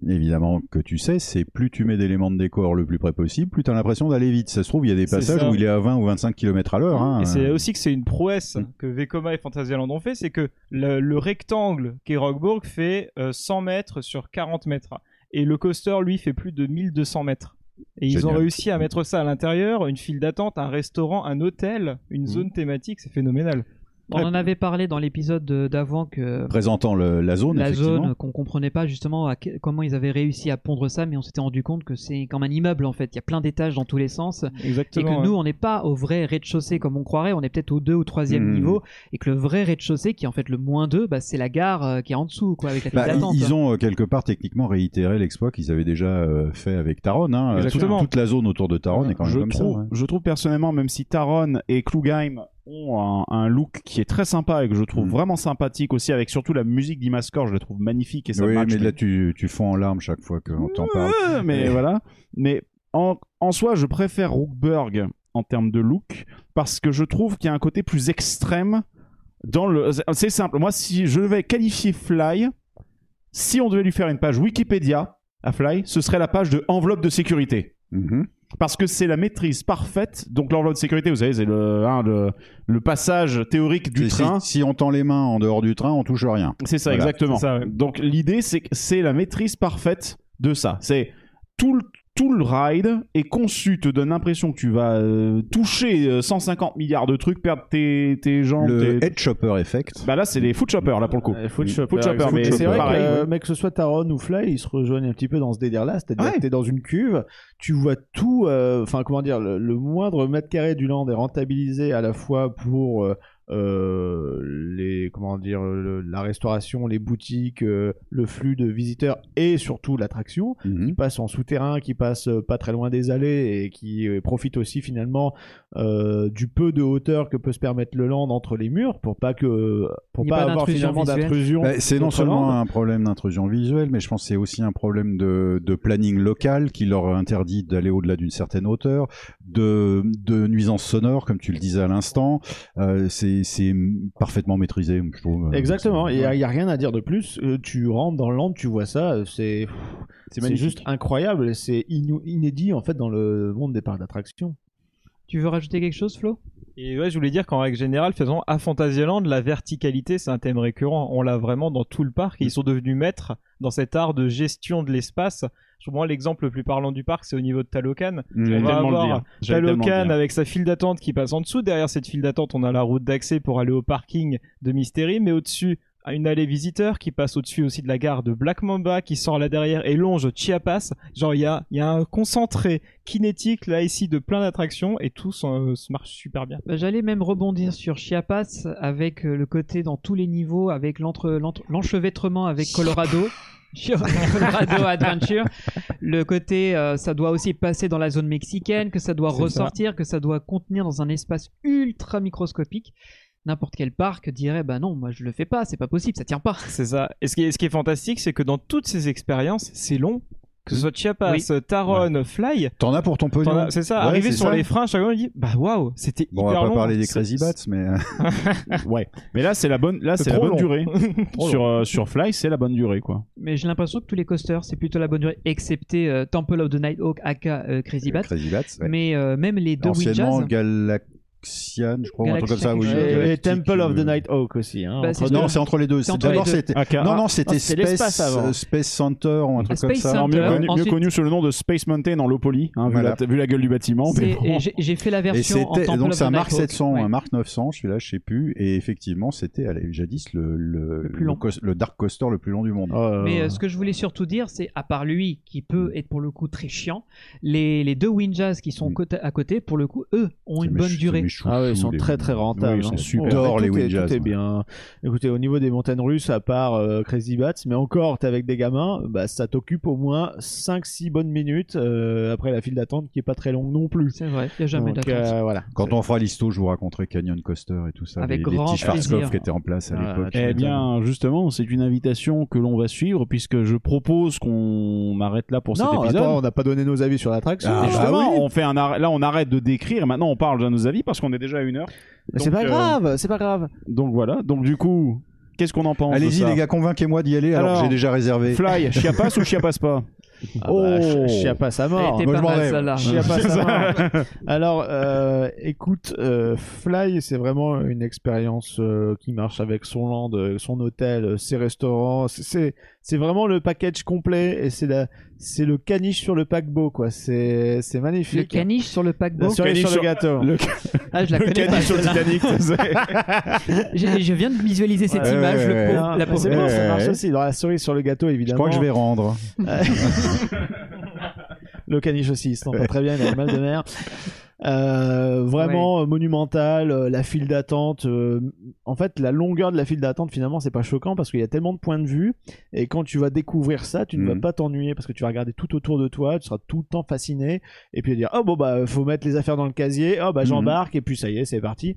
évidemment que tu sais, c'est plus tu mets d'éléments de décor le plus près possible, plus tu as l'impression d'aller vite. Ça se trouve, il y a des passages où il est à 20 ou 25 km à l'heure. hein. Et c'est aussi que c'est une prouesse que Vekoma et Fantasyland ont fait, c'est que le, le rectangle qu'est Rockburg fait euh, 100 mètres sur 40 mètres. Et le coaster, lui, fait plus de 1200 mètres. Et ils ont réussi à mettre ça à l'intérieur, une file d'attente, un restaurant, un hôtel, une zone thématique, c'est phénoménal. On en avait parlé dans l'épisode de- d'avant que présentant le- la zone, la zone qu'on comprenait pas justement à que- comment ils avaient réussi à pondre ça, mais on s'était rendu compte que c'est comme un immeuble en fait. Il y a plein d'étages dans tous les sens. Et Exactement. que nous, on n'est pas au vrai rez-de-chaussée comme on croirait, on est peut-être au 2 ou 3e Mhm. niveau, et que le vrai rez-de-chaussée, qui est en fait le moins 2, bah, c'est la gare euh, qui est en dessous, quoi, avec la file Bah, d'attente. ils ont euh, quelque part techniquement réitéré l'exploit qu'ils avaient déjà euh, fait avec Taron. Hein. Exactement. Toute, la zone autour de Taron est quand même je comme trouve, ça. ouais. je trouve personnellement, même si Taron et Klugheim ont un, un look qui est très sympa et que je trouve Mm. vraiment sympathique aussi, avec surtout la musique d'Imascore, je la trouve magnifique et ça Oui, match, mais là tu, tu fonds en larmes chaque fois qu'on t'en parle. Mais voilà. Mais en, en soi, je préfère Rookburg en termes de look parce que je trouve qu'il y a un côté plus extrême dans le. C'est simple. Moi, si je vais qualifier Fly, si on devait lui faire une page Wikipédia à Fly, ce serait la page de enveloppe de sécurité. Mhm. Parce que c'est la maîtrise parfaite. Donc l'enveloppe de sécurité, vous savez, c'est le, hein, le, le passage théorique du train. Si, si on tend les mains en dehors du train, on touche rien. C'est ça, Voilà. exactement. C'est ça, ouais. Donc l'idée, c'est que c'est la maîtrise parfaite de ça. C'est tout le, tout le ride est conçu, te donne l'impression que tu vas euh, toucher euh, 150 milliards de trucs, perdre tes, tes jambes. Le tes- head chopper effect. Bah là, c'est les foot choppers, là, pour le coup. Euh, Foot. Chopper, Foot Chopper, exactement. mais c'est vrai pareil, que, mais que ce soit Taron ou Fly, ils se rejoignent un petit peu dans ce délire-là. C'est-à-dire Ouais. que t'es dans une cuve, tu vois tout, euh, enfin comment dire, le, le moindre mètre carré du land est rentabilisé à la fois pour euh, euh, les, comment dire, le- la restauration, les boutiques, euh, le flux de visiteurs et surtout l'attraction Mhm. qui passe en souterrain, qui passe euh, pas très loin des allées et qui euh, profite aussi finalement euh, du peu de hauteur que peut se permettre le land entre les murs pour pas que pour pas pas avoir finalement d'intrusion. Bah, c'est non seulement land. un problème d'intrusion visuelle, mais je pense que c'est aussi un problème de, de planning local qui leur interdit d'aller au-delà d'une certaine hauteur, de, de nuisances sonores, comme tu le disais à l'instant. Euh, c'est c'est parfaitement maîtrisé, je trouve. Exactement, il n'y a, il y a rien à dire de plus. Euh, tu rentres dans le land, tu vois ça, euh, c'est juste incroyable, c'est inédit en fait dans le monde des parcs d'attractions. Tu veux rajouter quelque chose, Flo? Et ouais, je voulais dire qu'en règle générale, faisons à Fantasyland, la verticalité, c'est un thème récurrent. On l'a vraiment dans tout le parc. et Ils sont devenus maîtres dans cet art de gestion de l'espace. Pour moi, l'exemple le plus parlant du parc, c'est au niveau de Talocan. On va avoir Talocan avec sa file d'attente qui passe en dessous. Derrière cette file d'attente, on a la route d'accès pour aller au parking de Mystery, mais au-dessus, une allée visiteur qui passe au-dessus aussi de la gare de Black Mamba qui sort là derrière et longe Chiapas. Genre, il y a, y a un concentré kinétique là ici de plein d'attractions et tout s'en- se marche super bien. Bah, J'allais même rebondir sur Chiapas avec euh, le côté dans tous les niveaux, avec l'enchevêtrement avec Colorado. Colorado Adventure, le côté euh, ça doit aussi passer dans la zone mexicaine, que ça doit ça. ressortir, que ça doit contenir dans un espace ultra microscopique. N'importe quel parc dirait bah non, moi je le fais pas, c'est pas possible, ça tient pas. C'est ça. Et ce qui est, ce qui est fantastique, c'est que dans toutes ces expériences, c'est long. Que ce soit Chiapas, Oui. Taron, Fly, T'en as pour ton pognon. c'est ça. Ouais, Arriver c'est sur ça. les freins, chacun me dit Bah waouh, c'était Bon, on hyper va pas long. parler des C'est- Crazy Bats, mais euh, Ouais. Mais là, c'est la bonne, là, C'est la bonne long. durée. Sur, euh, sur Fly, c'est la bonne durée, quoi. Mais j'ai l'impression que tous les coasters c'est plutôt la bonne durée, excepté euh, Temple of the Nighthawk aka euh, Crazy Bat. Crazy Bats. ouais. Mais euh, même les deux Anciennement Ouijas, Galaxian, je crois, ou un truc comme ça. Oui, Galaxy- Et, et Temple of the euh, Night Hawk aussi. Hein, Bah. Non, c'est entre les deux. D'abord, c'était. Aka- Non, non, c'était Ah, c'était Space, avant. euh, Space Center ou un truc Space comme ça. Alors, mieux, connu, mieux Ensuite- connu sous le nom de Space Mountain en low poly, hein, vu, Voilà. la, vu la gueule du bâtiment. bon. et j'ai- fait la Et version en c'était Temple donc c'est un the Mark Nighthawk, 700 ou ouais. un Mark 900, celui-là, je sais plus. Et effectivement, c'était jadis le le, le Dark Coaster le plus long du monde. Mais euh, ce que je voulais surtout dire, c'est à part lui, qui peut être pour le coup très chiant, les, deux Winjas qui sont Mm. à côté, pour le coup, eux, ont une bonne durée. Chouchous, Ah ouais, ils sont les- très très rentables. Oui, ils sont hein. super. Oh, J'adore tout les est- bien. Écoutez, au niveau des montagnes russes, à part euh, Crazy Bats, mais encore, t'es avec des gamins, bah, ça t'occupe au moins 5-6 bonnes minutes euh, après la file d'attente qui est pas très longue non plus. C'est vrai, il n'y a jamais d'attente. euh, voilà. Quand on fera l'histo, je vous raconterai Canyon Coaster et tout ça. Avec les, les grand petits Schwarzkopf plaisir. qui étaient en place à Ah, l'époque. Eh bien, justement, c'est une invitation que l'on va suivre puisque je propose qu'on arrête là pour cet non, épisode. attends, on n'a pas donné nos avis sur l'attraction. Ah, bah oui. on fait un arrêt- là, on arrête de décrire. Maintenant, on parle de nos avis parce qu'on est déjà à une heure. Mais c'est pas euh, grave, c'est pas grave. Donc voilà. Donc du coup, qu'est-ce qu'on en pense Allez-y les gars, convainquez-moi d'y aller alors, Alors, que j'ai déjà réservé. Fly, chiapas ou chiapas pas Ah bah, Oh. Chiapas à mort. Moi, pas je mal, celle-là. Chiapas à mort. Alors, euh, écoute, euh, Fly, c'est vraiment une expérience euh, qui marche avec son land, son hôtel, ses restaurants. C'est- C'est, vraiment le package complet et c'est la, c'est le caniche sur le paquebot, quoi. C'est, c'est Le magnifique. caniche sur le paquebot? Caniche sur le sur- gâteau. Le, Ah, je la le connais pas. caniche sur le. Titanic. tu sais. J'ai- Je viens de visualiser cette Ouais, image, ouais, le ouais. pauvre- Ah, la pauvre. c'est bon, ça Ouais, marche ouais. aussi. Dans la cerise sur le gâteau, Je évidemment. crois que je vais rendre. Le caniche aussi, il se sent pas très bien, il a le mal de mer. Euh, vraiment euh, monumental, euh, la file d'attente. euh, en fait, la longueur de la file d'attente, finalement, c'est pas choquant parce qu'il y a tellement de points de vue. Et quand tu vas découvrir ça, tu ne vas Mhm. pas t'ennuyer parce que tu vas regarder tout autour de toi, tu seras tout le temps fasciné. Et puis dire, oh bon, bah, faut mettre les affaires dans le casier, oh bah, Mhm. j'embarque, et puis ça y est, c'est parti.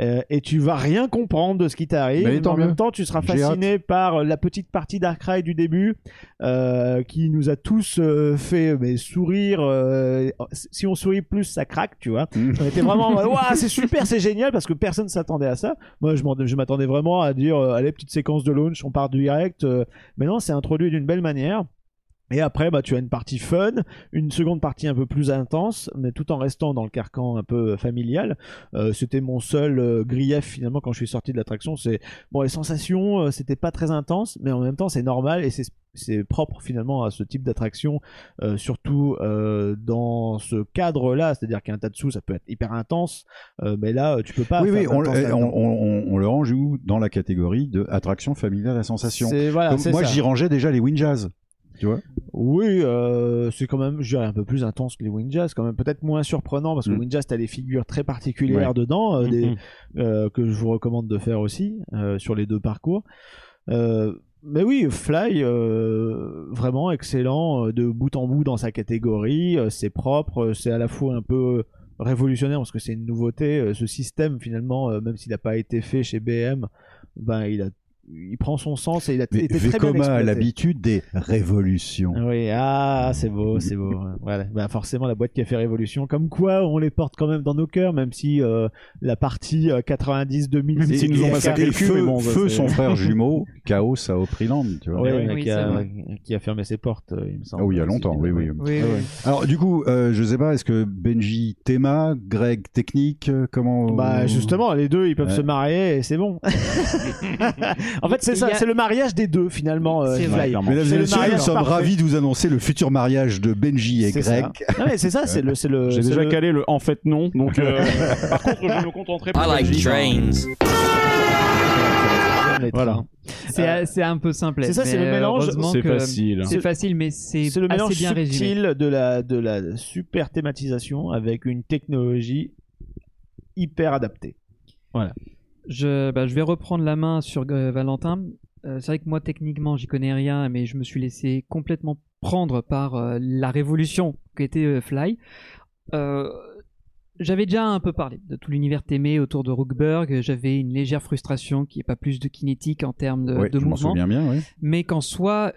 Euh, et tu vas rien comprendre de ce qui t'arrive. Mais en même temps, tu seras fasciné par la petite partie Dark Ride du début euh, qui nous a tous euh, fait mais, sourire. euh, si on sourit plus, ça craque, tu vois. Mm. On était vraiment, Ouah, c'est super, c'est génial parce que personne s'attendait à ça. Moi, je m'attendais vraiment à dire, euh, allez, petite séquence de launch, on part direct. euh, mais non, c'est introduit d'une belle manière. Et après, bah, tu as une partie fun, une seconde partie un peu plus intense, mais tout en restant dans le carcan un peu familial. Euh, c'était mon seul euh, grief finalement quand je suis sorti de l'attraction. C'est bon, les sensations, euh, c'était pas très intense, mais en même temps, c'est normal et c'est c'est propre finalement à ce type d'attraction, euh, surtout euh, dans ce cadre-là, c'est-à-dire qu'un Tatsu, ça peut être hyper intense, euh, mais là, tu peux pas. oui, faire oui, on, d'intense on, là-dedans. on- on le range où dans la catégorie de attraction familiale à sensation. C'est voilà, Comme moi, j'y rangeais déjà les Winjazz. Tu vois? Oui, euh, c'est quand même, je dirais, un peu plus intense que les Windjazz, quand même peut-être moins surprenant parce que Mm. Windjazz, t'as des figures très particulières Ouais. dedans, euh, des, Mhm. euh, que je vous recommande de faire aussi sur les deux parcours. Mais oui, Fly, vraiment excellent de bout en bout dans sa catégorie. c'est propre, c'est à la fois un peu révolutionnaire parce que c'est une nouveauté. ce système, finalement, même s'il n'a pas été fait chez BM, ben il a, il prend son sens et il a Mais été très bien Vekoma a exploité. l'habitude des révolutions. Oui, ah, c'est beau, c'est beau. Voilà. Bah, forcément, la boîte qui a fait Révolution. Comme quoi, on les porte quand même dans nos cœurs, même si euh, la partie euh, 90-2000, Même c'est- s'ils nous ont massacré le feu, bon, feu c'est- son frère jumeau, Chaos à Opryland, tu vois. Oui, mais oui, qui, c'est a, vrai. qui a fermé ses portes, euh, il me semble. Ah oui, il y a longtemps, oui, oui. Oui, oui. Alors du coup, euh, je sais pas, est-ce que Benji théma, Greg technique, euh, comment Bah justement, les deux, ils peuvent Ouais. se marier et c'est bon. en fait, c'est ça, a- c'est le mariage des deux finalement. euh, C'est vrai. Mesdames et messieurs, nous sommes parfait. ravis de vous annoncer le futur mariage de Benji et Greg. ça. Non, mais c'est ça, c'est le, c'est le. J'ai déjà le- calé le en fait non. Donc, euh, par contre, je me contenterai pour I like trains. Voilà. C'est c'est un peu simple. c'est ça, c'est le mélange. C'est facile. C'est facile, mais c'est C'est le mélange bien résumé. subtil de la, de la super thématisation avec une technologie hyper adaptée. Je, bah, je vais reprendre la main sur euh, Valentin. Euh, c'est vrai que moi, techniquement, j'y connais rien, mais je me suis laissé complètement prendre par euh, la révolution qu'était Fly. J'avais déjà un peu parlé de tout l'univers témé autour de Rookberg. J'avais une légère frustration qui est pas plus de kinétique en termes de, Ouais, de je m'en mouvement, souviens bien, oui. mais qu'en soi,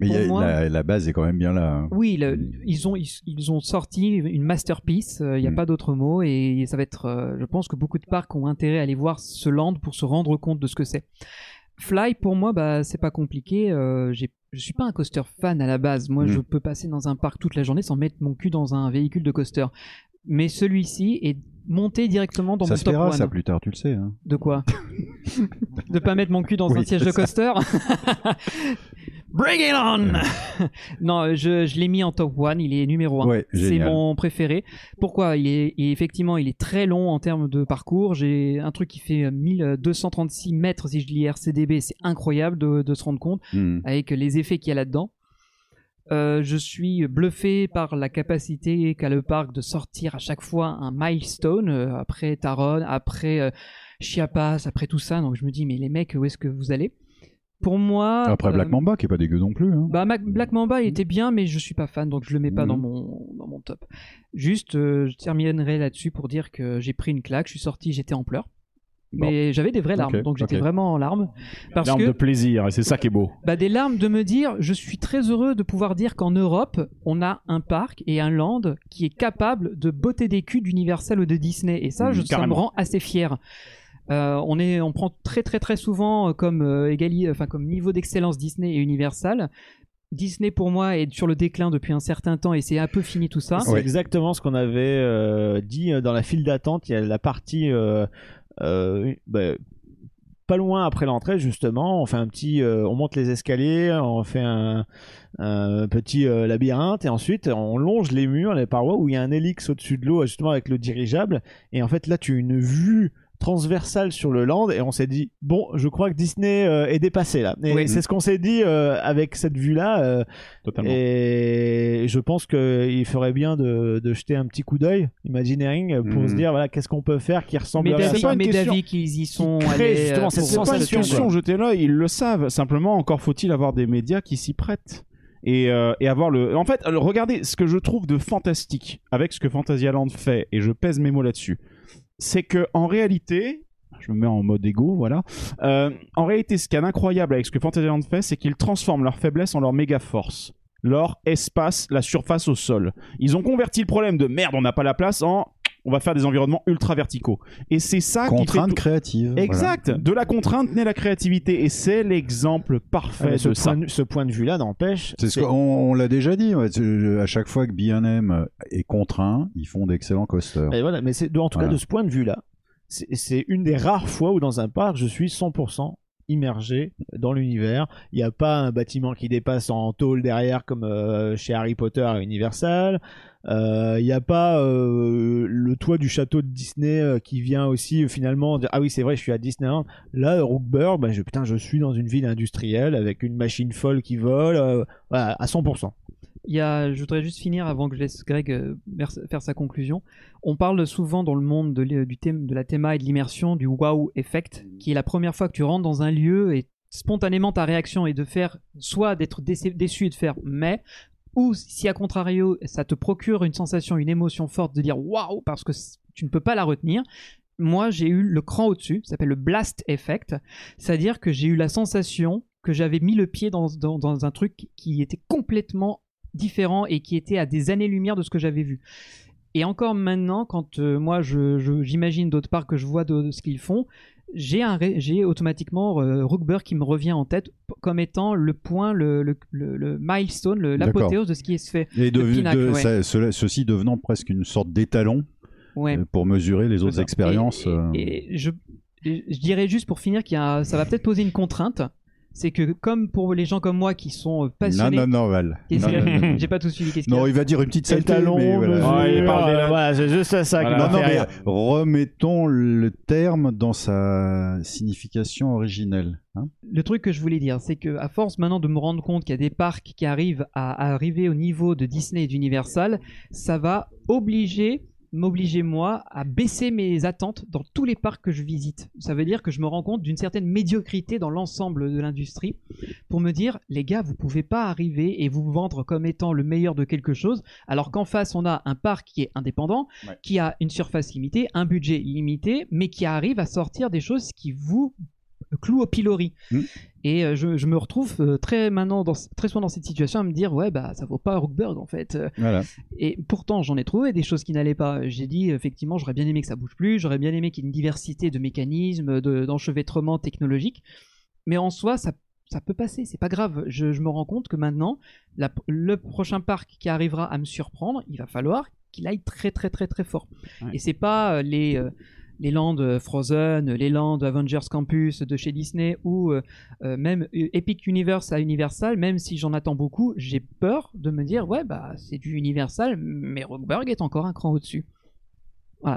Mais il y a- Pour moi- la, la base est quand même bien là. hein. oui, le- ils ont ils, ils ont sorti une masterpiece. Il n'y a Mm. pas d'autre mot et ça va être. euh, je pense que beaucoup de parcs ont intérêt à aller voir ce land pour se rendre compte de ce que c'est. Fly, pour moi, bah, c'est pas compliqué. Euh, je suis pas un coaster fan à la base. Moi, Mm. je peux passer dans un parc toute la journée sans mettre mon cul dans un véhicule de coaster. Mais celui-ci est monter directement dans ça mon se top verra, one. ça, plus tard, tu le sais. hein. De quoi? De pas mettre mon cul dans un siège de coaster? Bring it on Non, je, je l'ai mis en top one, il est numéro 1. Ouais, c'est mon préféré. Pourquoi? Il est, et effectivement, il est très long en termes de parcours. J'ai un truc qui fait euh, 1236 mètres si je lis RCDB, c'est incroyable de, de se rendre compte Hmm. avec les effets qu'il y a là-dedans. Euh, je suis bluffé par la capacité qu'a le parc de sortir à chaque fois un milestone euh, après Taron, après euh, Chiapas, après tout ça. Donc je me dis, mais les mecs, où est-ce que vous allez? Pour moi. Après euh, Black Mamba, qui est pas dégueu non plus. hein. bah, Mac- Black Mamba il était bien, mais je suis pas fan, donc je le mets pas Mhm. dans, mon, dans mon top. Juste, euh, je terminerai là-dessus pour dire que j'ai pris une claque, je suis sorti, j'étais en pleurs. Mais j'avais des vraies larmes, donc j'étais vraiment en larmes. Parce Larmes que de plaisir, et c'est ça qui est beau. bah, des larmes de me dire, je suis très heureux de pouvoir dire qu'en Europe, on a un parc et un land qui est capable de botter des culs d'Universal ou de Disney. Et ça, Mhm, je, ça me rend assez fier. Euh, on, est, on prend très très très souvent euh, comme, euh, égali- enfin, comme niveau d'excellence Disney et Universal. Disney pour moi est sur le déclin depuis un certain temps et c'est un peu fini tout ça. C'est exactement ce qu'on avait euh, dit dans la file d'attente. Il y a la partie euh, euh, bah, pas loin après l'entrée justement. On fait un petit, euh, on monte les escaliers, on fait un, un petit euh, labyrinthe et ensuite on longe les murs, les parois où il y a un hélix au-dessus de l'eau justement avec le dirigeable. Et en fait là tu as une vue transversale sur le land et on s'est dit bon je crois que Disney euh, est dépassé là et Oui. c'est ce qu'on s'est dit euh, avec cette vue là Totalement. et je pense qu'il ferait bien de, de jeter un petit coup d'œil Imagineering pour Mhm. se dire voilà qu'est-ce qu'on peut faire qui ressemble Mais à c'est pas une mais question d'avis qu'ils y sont allés, justement euh, cette pour C'est pas une sensation, question, jetez l'œil, ils le savent. Simplement, encore faut-il avoir des médias qui s'y prêtent. Et, euh, et avoir le. En fait, alors, regardez ce que je trouve de fantastique avec ce que Fantasyland fait, et je pèse mes mots là-dessus. C'est que en réalité, je me mets en mode égo, voilà. Euh, en réalité, ce qu'il y a d'incroyable avec ce que Fantasyland fait, c'est qu'ils transforment leur faiblesse en leur méga force. Leur espace, la surface au sol. Ils ont converti le problème de merde, on n'a pas la place en on va faire des environnements ultra verticaux. Et c'est ça qui Contrainte tout- créative. voilà. Exact. De la contrainte naît la créativité. Et c'est l'exemple Ah, parfait mais ce, de point, de- ce point de vue là n'empêche C'est ce qu'on on l'a déjà dit. ouais, À chaque fois que B&M est contraint, ils font d'excellents coasters. Mais voilà, mais c'est en tout Voilà. cas de ce point de vue-là, c'est c'est une des rares fois où dans un parc je suis 100% immergé dans l'univers. Il n'y a pas un bâtiment qui dépasse en tôle derrière comme euh, chez Harry Potter à Universal. Euh, Il n'y a pas euh, le toit du château de Disney euh, qui vient aussi euh, finalement dire ah oui c'est vrai je suis à Disneyland. Là Rookburg, ben, je, putain je suis dans une ville industrielle avec une machine folle qui vole euh, à 100%. Il y a, je voudrais juste finir avant que je laisse Greg euh, faire sa conclusion. On parle souvent dans le monde de, du thème, de la théma et de l'immersion du wow effect, qui est la première fois que tu rentres dans un lieu et spontanément ta réaction est de faire soit d'être déçu et de faire mais ou si à contrario ça te procure une sensation, une émotion forte de dire waouh parce que tu ne peux pas la retenir. Moi j'ai eu le cran au-dessus, ça s'appelle le blast effect, c'est-à-dire que j'ai eu la sensation que j'avais mis le pied dans, dans- un truc qui était complètement différent et qui était à des années-lumière de ce que j'avais vu. Et encore maintenant, quand euh, moi je- je- j'imagine d'autres parts que je vois de ce qu'ils font, j'ai un j'ai automatiquement euh, Rookburg qui me revient en tête comme étant le point, le, le, le- le milestone, l'apothéose de ce qui est fait. Et de, Le pinacle, de- ouais. ça- cela- ceci devenant presque une sorte d'étalon Ouais. euh, pour mesurer les autres expériences. Et, euh, et je, dirais juste pour finir qu'il ça va peut-être poser une contrainte. C'est que comme pour les gens comme moi qui sont euh, Non, passionnés, non, non, Val. Non, non. j'ai pas tout suivi. Non, il va dire une petite saleté, talon, mais voilà. Ouais, il parle des- voilà, c'est juste ça Non, non, mais remettons le terme dans sa signification originelle. hein. Le truc que je voulais dire, c'est que à force maintenant de me rendre compte qu'il y a des parcs qui arrivent à, à arriver au niveau de Disney et d'Universal, ça va obliger m'obliger moi à baisser mes attentes dans tous les parcs que je visite. Ça veut dire que je me rends compte d'une certaine médiocrité dans l'ensemble de l'industrie pour me dire les gars, vous pouvez pas arriver et vous vendre comme étant le meilleur de quelque chose alors qu'en face on a un parc qui est indépendant, Ouais. qui a une surface limitée, un budget limité, mais qui arrive à sortir des choses qui vous clouent au pilori. Mm. Et euh, je, je me retrouve euh, très maintenant dans, très souvent dans cette situation à me dire ouais bah ça vaut pas Rookburg en fait. Euh, Voilà. Et pourtant j'en ai trouvé des choses qui n'allaient pas. J'ai dit effectivement j'aurais bien aimé que ça bouge plus, j'aurais bien aimé qu'il y ait une diversité de mécanismes, de- d'enchevêtrements technologiques. Mais en soi ça ça peut passer, c'est pas grave. Je, je me rends compte que maintenant, la- le prochain parc qui arrivera à me surprendre, il va falloir qu'il aille très très très très fort. Ouais. Et c'est pas euh, les les lands euh, Frozen, les lands Avengers Campus de chez Disney ou euh, euh, même Epic Universe à Universal, même si j'en attends beaucoup, j'ai peur de me dire ouais bah c'est du Universal, mais Rockburg est encore un cran au-dessus.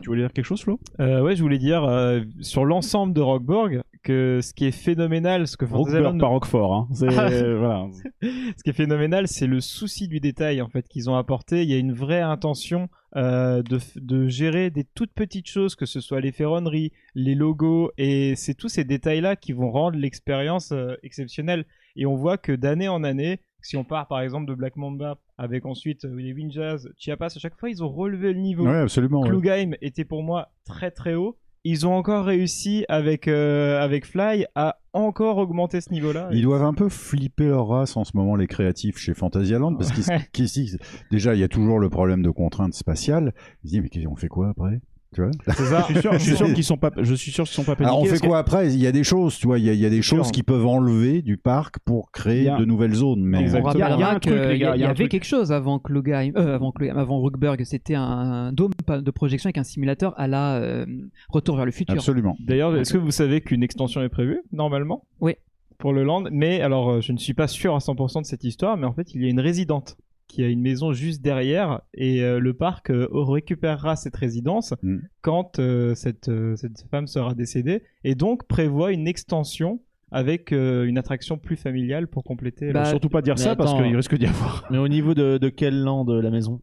Tu voulais dire quelque chose, Flo? Euh, ouais, je voulais dire euh, sur l'ensemble de Rockborg que ce qui est phénoménal, ce que Island- par Roquefort. Hein. C'est- Ah. voilà. ce qui est phénoménal, c'est le souci du détail en fait qu'ils ont apporté. Il y a une vraie intention euh, de, de gérer des toutes petites choses, que ce soit les ferronneries, les logos, et c'est tous ces détails-là qui vont rendre l'expérience euh, exceptionnelle. Et on voit que d'année en année, si on part par exemple de Black Mamba avec ensuite euh, les Winjazz, Chiapas, à chaque fois ils ont relevé le niveau. Ouais, absolument. ouais. Klugheim était pour moi très très haut. Ils ont encore réussi avec, euh, avec Fly à encore augmenter ce niveau-là. Ils doivent un peu flipper leur race en ce moment, les créatifs chez Fantasyland, parce qu'ils Ouais. qu'ils disent- déjà, il y a toujours le problème de contraintes spatiales. Ils se disent, mais qu'est-ce- on fait quoi après? Tu vois C'est ça. Je suis sûr, je suis sûr qu'ils sont pas, je suis sûr qu'ils sont pas paniqués. Alors on fait que- quoi après? Il y a des choses, tu vois, il y a, il y a des sûr. choses qui peuvent enlever du parc pour créer a- de nouvelles zones. Mais On. Il y a- il y a rappellera un truc, y, il y un avait truc. quelque chose avant Klugheim, euh, avant, Klugheim, avant Rookburg, c'était un dôme de projection avec un simulateur à la euh, Retour vers le futur. absolument. D'ailleurs, est-ce que vous savez qu'une extension est prévue, normalement? Oui. Pour le land. Mais alors, euh, je ne suis pas sûr à 100% de cette histoire, mais en fait, il y a une résidente qui a une maison juste derrière et euh, le parc euh, récupérera cette résidence Mm. quand euh, cette, euh, cette femme sera décédée et donc prévoit une extension avec euh, une attraction plus familiale pour compléter Bah, Surtout pas dire mais ça parce qu'il risque d'y avoir. Mais au niveau de, de quel land de la maison?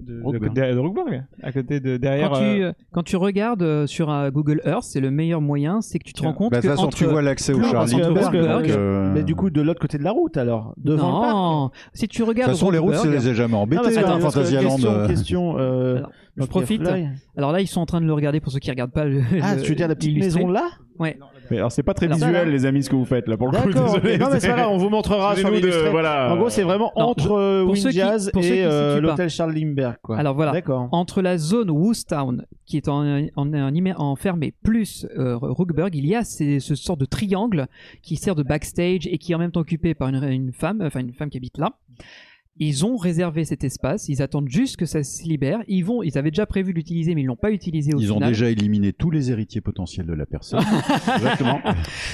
De, de, de, de Rookburg, à côté de derrière. Quand tu, euh, euh, quand tu regardes euh, sur un Google Earth, c'est le meilleur moyen, c'est que tu te rends compte Bah, De que toute façon, entre... tu vois l'accès au Non, Charlie parce que Lindbergh, Rookburg- donc, euh, Mais du coup, de l'autre côté de la route alors Devant le parc non, si tu de toute regardes façon, les routes, ça Rookburg- les a jamais Non, embêtés, parce que- hein, parce que Fantasyland. Question, euh. question euh, Alors, je donc, profite. Alors là, ils sont en train de le regarder pour ceux qui regardent pas le. Ah, le- tu veux dire la petite l'illustré. maison là? Ouais. Mais alors c'est pas très Alors, visuel ça, là. les amis ce que vous faites là pour le coup. Désolé. Non mais c'est pas grave, on vous montrera sur l'illustré. voilà. En gros, c'est vraiment entre euh, Windjazz et euh, l'hôtel Charles Lindbergh quoi. Alors voilà. D'accord. Entre la zone Woostown, qui est en, en, enfermée, plus euh, Rookburg, il y a ces- ce sort de triangle qui sert de backstage et qui est en même temps occupé par une, une femme, enfin une femme qui habite là. Ils ont réservé cet espace, ils attendent juste que ça se libère. Ils vont, ils avaient déjà prévu de l'utiliser, mais ils l'ont pas utilisé au Ils ont déjà éliminé tous les héritiers potentiels de la personne. Exactement.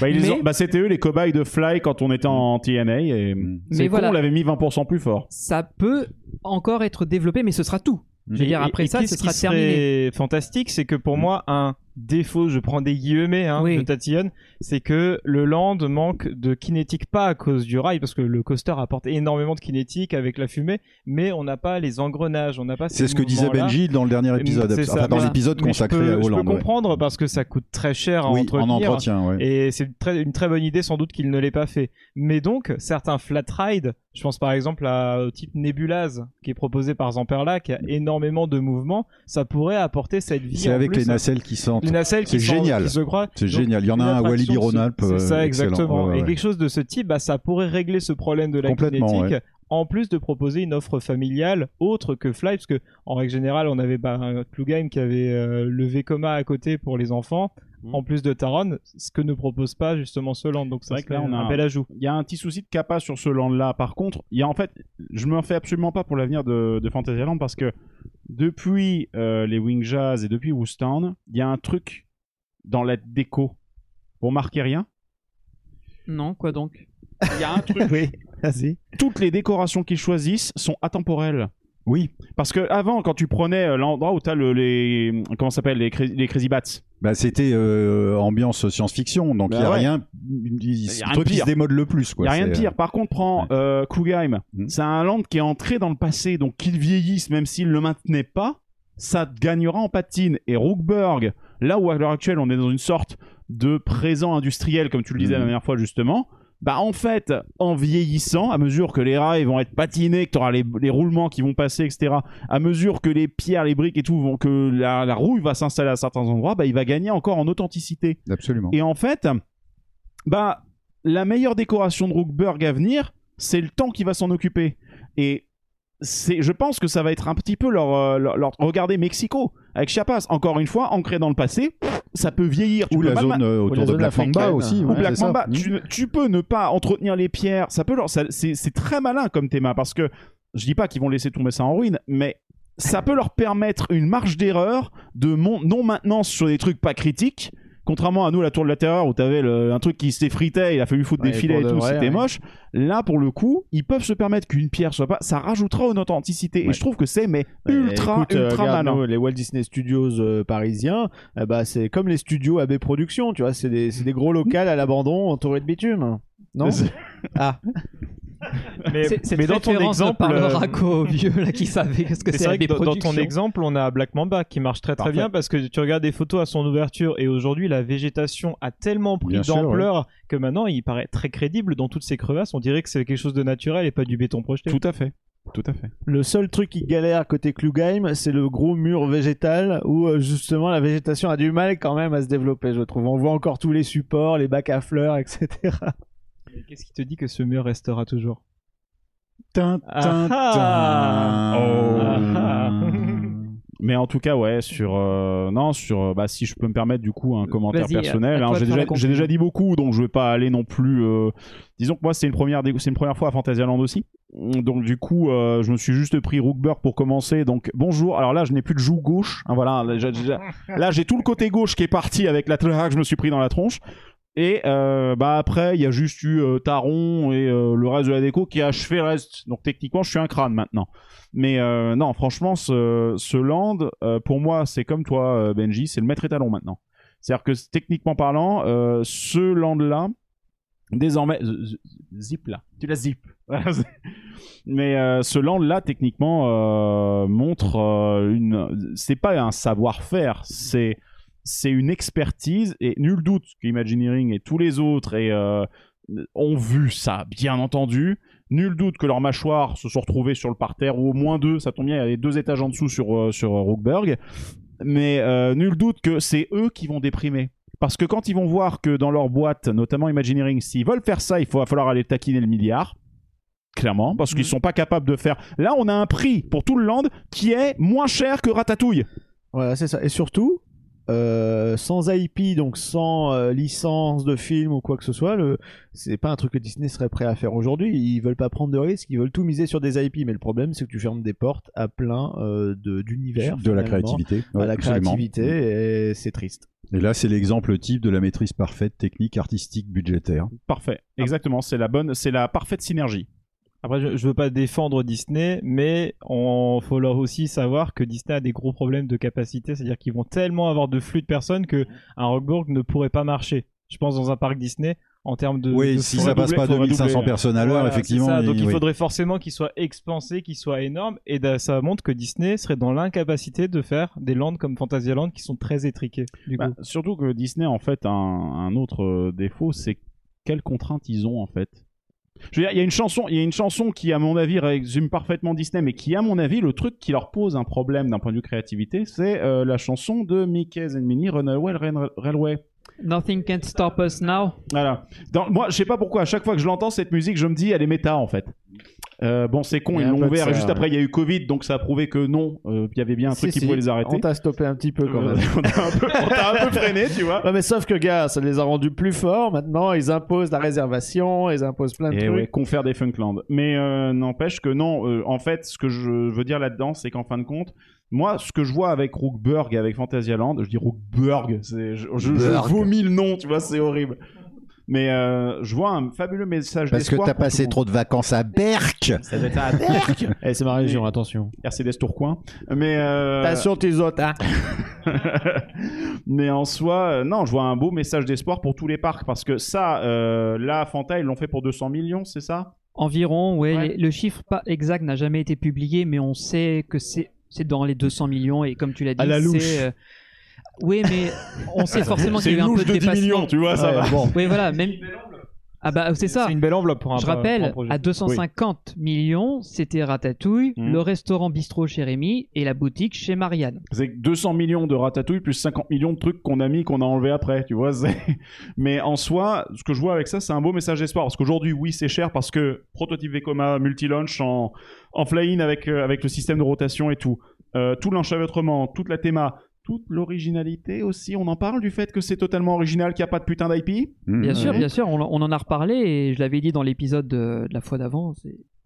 Bah, ils Mais- ont- bah, c'était eux les cobayes de Fly quand on était en TNA et Mm. c'est Mais con, voilà. on l'avait mis 20% plus fort. Ça peut encore être développé, mais ce sera tout. Je veux dire, après et ça, ce sera qui terminé. serait fantastique, c'est que pour moi, un défaut, je prends des guillemets, hein, Oui. je tatillonne, c'est que le land manque de kinétique, pas à cause du rail, parce que le coaster apporte énormément de kinétique avec la fumée, mais on n'a pas les engrenages, on n'a pas C'est ces ce que disait. Benji dans le dernier épisode, ça. dans l'épisode consacré je peux, à Je peux Hollande. ouais. comprendre parce que ça coûte très cher à Oui, entretenir. en entretien, ouais. Et c'est une très bonne idée sans doute qu'il ne l'ait pas fait. Mais donc, certains flat rides, je pense par exemple à, au type Nebulaz qui est proposé par Zamperla, qui a énormément de mouvements, ça pourrait apporter cette vie. C'est avec plus. les nacelles qui sentent. Les nacelles qui C'est sont- génial. qui se croient. C'est génial. Il y en a un à Walibi Rhône-Alpes. C'est euh, ça, excellent. exactement. Ouais, ouais, Et quelque chose de ce type, bah, ça pourrait régler ce problème de la Complètement, kinétique. ouais. En plus de proposer une offre familiale autre que Fly, parce que en règle générale, on avait bah, un Klugheim qui avait euh, le Vekoma à côté pour les enfants, Mhm. en plus de Taron, ce que ne propose pas justement ce land. Donc C'est vrai que là, on a un un- bel ajout. Il y a un petit souci de capa sur ce land-là. Par contre, il y a en fait, je m'en fais absolument pas pour l'avenir de, de Fantasyland parce que depuis euh, les Wing Jazz et depuis Woostown, il y a un truc dans la déco. Vous remarquez rien Non, quoi donc? Il y a un truc. oui, vas-y. Toutes les décorations qu'ils choisissent sont atemporelles. Oui, Parce que avant, quand tu prenais euh, l'endroit où t'as le, les comment ça s'appelle les, les Crazy Bats, bah, c'était euh, ambiance science-fiction, donc il Bah n'y a ouais. rien. il- a truc qui se démode le plus. il Quoi. y a rien de pire. Par contre, prends euh, Klugheim. Mhm. C'est un land qui est entré dans le passé, donc qu'il vieillisse, même s'il le maintenait pas, ça gagnera en patine. Et Rookburg, là où à l'heure actuelle on est dans une sorte de présent industriel, comme tu le disais la dernière fois justement, bah en fait, en vieillissant, à mesure que les rails vont être patinés, que tu auras les, les roulements qui vont passer, etc., à mesure que les pierres, les briques et tout, vont, que la, la rouille va s'installer à certains endroits, bah il va gagner encore en authenticité. Absolument. Et en fait, bah, la meilleure décoration de Rookburg à venir, c'est le temps qui va s'en occuper. Et c'est, je pense que ça va être un petit peu leur, euh, leur, leur- regardez Mexico avec Chiapas. Encore une fois, ancré dans le passé, ça peut vieillir. Tu Ou peux la zone euh, Ou autour la de zone Black Mamba aussi. Ou ouais, Black. Mamba, Mhm. tu, peux ne pas entretenir les pierres. Ça peut c'est, très malin comme thème parce que je dis pas qu'ils vont laisser tomber ça en ruine, mais ça peut leur permettre une marge d'erreur de mon- non-maintenance sur des trucs pas critiques. Contrairement à nous, la tour de la terreur, où t'avais le- un truc qui s'effritait, il a fallu foutre Ouais, des filets et tout, vrai, c'était ouais. moche. Là, pour le coup, ils peuvent se permettre qu'une pierre soit pas. Ça rajoutera une authenticité. Et je trouve que c'est mais ultra, écoute, euh, ultra regarde, malin. nous, les Walt Disney Studios euh, parisiens, bah, c'est comme les studios AB Productions, tu vois, c'est des, c'est des gros locales à l'abandon entourés de bitume. Non? Ah, Mais, C'est- Cette mais dans ton exemple, parlera euh, qu'aux vieux là qui savaient ce que c'est vrai que dans, dans ton exemple, on a Black Mamba qui marche très très Parfait. bien parce que tu regardes des photos à son ouverture et aujourd'hui la végétation a tellement pris d'ampleur que maintenant il paraît très crédible dans toutes ces crevasses. On dirait que c'est quelque chose de naturel et pas du béton projeté. Tout à fait. Tout à fait. le seul truc qui galère côté Klugheim, c'est le gros mur végétal où euh, justement la végétation a du mal quand même à se développer, je trouve. On voit encore tous les supports, les bacs à fleurs, etc. Qu'est-ce qui te dit que ce mur restera toujours? Tin, tin, Ah. tin. Oh. Ah. Mais en tout cas, ouais, sur euh, non, sur euh, bah si je peux me permettre du coup un commentaire personnel. hein, j'ai déjà, dit beaucoup, donc je vais pas aller non plus. euh, Disons que moi c'est une première, c'est une première fois à Fantasyland aussi. Donc du coup, euh, je me suis juste pris Rookburg pour commencer. Donc bonjour. Alors là, je n'ai plus de joue gauche. Hein, voilà. Là, j'ai- j'ai- là, j'ai tout le côté gauche qui est parti avec la que je me suis pris dans la tronche. Et euh, bah après, il y a juste eu euh, Taron et euh, le reste de la déco qui a achevé le reste. Donc techniquement, je suis un crâne maintenant. Mais euh, non, franchement, ce, ce land, euh, pour moi, c'est comme toi, euh, Benji, c'est le maître étalon maintenant. C'est-à-dire que techniquement parlant, ce land-là, désormais, zip là, tu la zip. Mais ce land-là, techniquement, montre une. C'est pas un savoir-faire, c'est c'est une expertise et nul doute qu'Imagineering et tous les autres et, euh, ont vu ça, bien entendu. Nul doute que leurs mâchoires se sont retrouvées sur le parterre, ou au moins deux, ça tombe bien, il y a les deux étages en dessous sur, euh, sur euh, Rookburg. Mais euh, nul doute que c'est eux qui vont déprimer. Parce que quand ils vont voir que dans leur boîte, notamment Imagineering, s'ils veulent faire ça, il faut, va falloir aller taquiner le milliard. Clairement, parce qu'ils sont pas capables de faire. Là, on a un prix pour tout le land qui est moins cher que Ratatouille. Voilà, c'est ça. Et surtout, euh, sans IP, donc sans euh, licence de film ou quoi que ce soit, le... c'est pas un truc que Disney serait prêt à faire aujourd'hui. Ils veulent pas prendre de risques, ils veulent tout miser sur des IP. Mais le problème, c'est que tu fermes des portes à plein euh, de- d'univers. de la créativité. À Ouais, la absolument. créativité, et c'est triste. Et là, c'est l'exemple type de la maîtrise parfaite technique, artistique, budgétaire. Parfait. Exactement. C'est la bonne, c'est la parfaite synergie. Après, je, je veux pas défendre Disney, mais on faut leur aussi savoir que Disney a des gros problèmes de capacité, c'est-à-dire qu'ils vont tellement avoir de flux de personnes que un Rockburg ne pourrait pas marcher. Je pense dans un parc Disney en termes de. Oui, de si ça passe pas faudra 2500 doubler. personnes à l'heure, Voilà, effectivement. ça. Donc il- il oui. faudrait forcément qu'il soit expansé, qu'il soit énorme, et ça montre que Disney serait dans l'incapacité de faire des lands comme Fantasyland qui sont très étriqués. Du Bah, coup. surtout que Disney, en fait, a un, un autre euh, défaut, c'est quelles contraintes ils ont, en fait. Je veux dire, il y a une chanson, il y a une chanson qui, à mon avis, résume parfaitement Disney, mais qui, à mon avis, le truc qui leur pose un problème d'un point de vue créativité, c'est euh, la chanson de Mickey's and Minnie Runaway Rail- Railway. Nothing can stop us now. Voilà. Dans, moi, je sais pas pourquoi, à chaque fois que je l'entends, cette musique, je me dis, elle est méta, en fait. Euh, bon, c'est con, ils l'ont ouvert, ça, juste ouais. après, il y a eu Covid, donc ça a prouvé que non, euh, il y avait bien un truc Si, qui si, pouvait les arrêter. On t'a stoppé un petit peu quand Euh, même. on t'a un peu, un freiné, tu vois. Ouais, mais sauf que, gars, ça les a rendus plus forts. Maintenant, ils imposent la réservation, ils imposent plein de Et trucs. Eh ouais, confère des Funkland. Mais euh, n'empêche que non, euh, en fait, ce que je veux dire là-dedans, c'est qu'en fin de compte, moi, ce que je vois avec Rookburg et avec Fantasyland, je dis Rookburg, je, je, je Burg. vomis le nom, tu vois, c'est horrible. Mais euh, je vois un fabuleux message Parce que d'espoir t'as pour tout passé le trop de vacances à Berck. Ça doit être à Berck. Eh, c'est ma région, attention. Mercedes Tourcoing. Mais euh, Attention, tes autres, hein. mais en soi, euh, non, je vois un beau message d'espoir pour tous les parcs parce que ça, euh, là, Fanta, ils l'ont fait pour 200 millions, c'est ça? Environ, ouais. Ouais. les- Le chiffre pas exact n'a jamais été publié, mais on sait que c'est c'est dans les 200 millions et comme tu l'as dit, À la louche. c'est. euh, Oui, mais on sait forcément C'est qu'il y a eu une un peu de de 10 dépassement. millions, tu vois, ça Ouais, va. bon. Oui, voilà, même. Ah bah c'est ça. C'est une belle enveloppe pour un Je pour un rappelle, projet. à 250 millions, c'était Ratatouille, Mhm. le restaurant bistrot chez Rémi et la boutique chez Marianne. C'est que 200 millions de ratatouille plus 50 millions de trucs qu'on a mis, qu'on a enlevé après, tu vois. Mais en soi, ce que je vois avec ça, c'est un beau message d'espoir. Parce qu'aujourd'hui, oui, c'est cher parce que prototype Vekoma, multi-launch en, en fly-in avec, euh, avec le système de rotation et tout. Euh, tout l'enchevêtrement, toute la théma, toute l'originalité aussi. On en parle du fait que c'est totalement original, qu'il n'y a pas de putain d'IP. Mmh. Bien sûr, bien sûr, on, on en a reparlé et je l'avais dit dans l'épisode de, de la fois d'avant.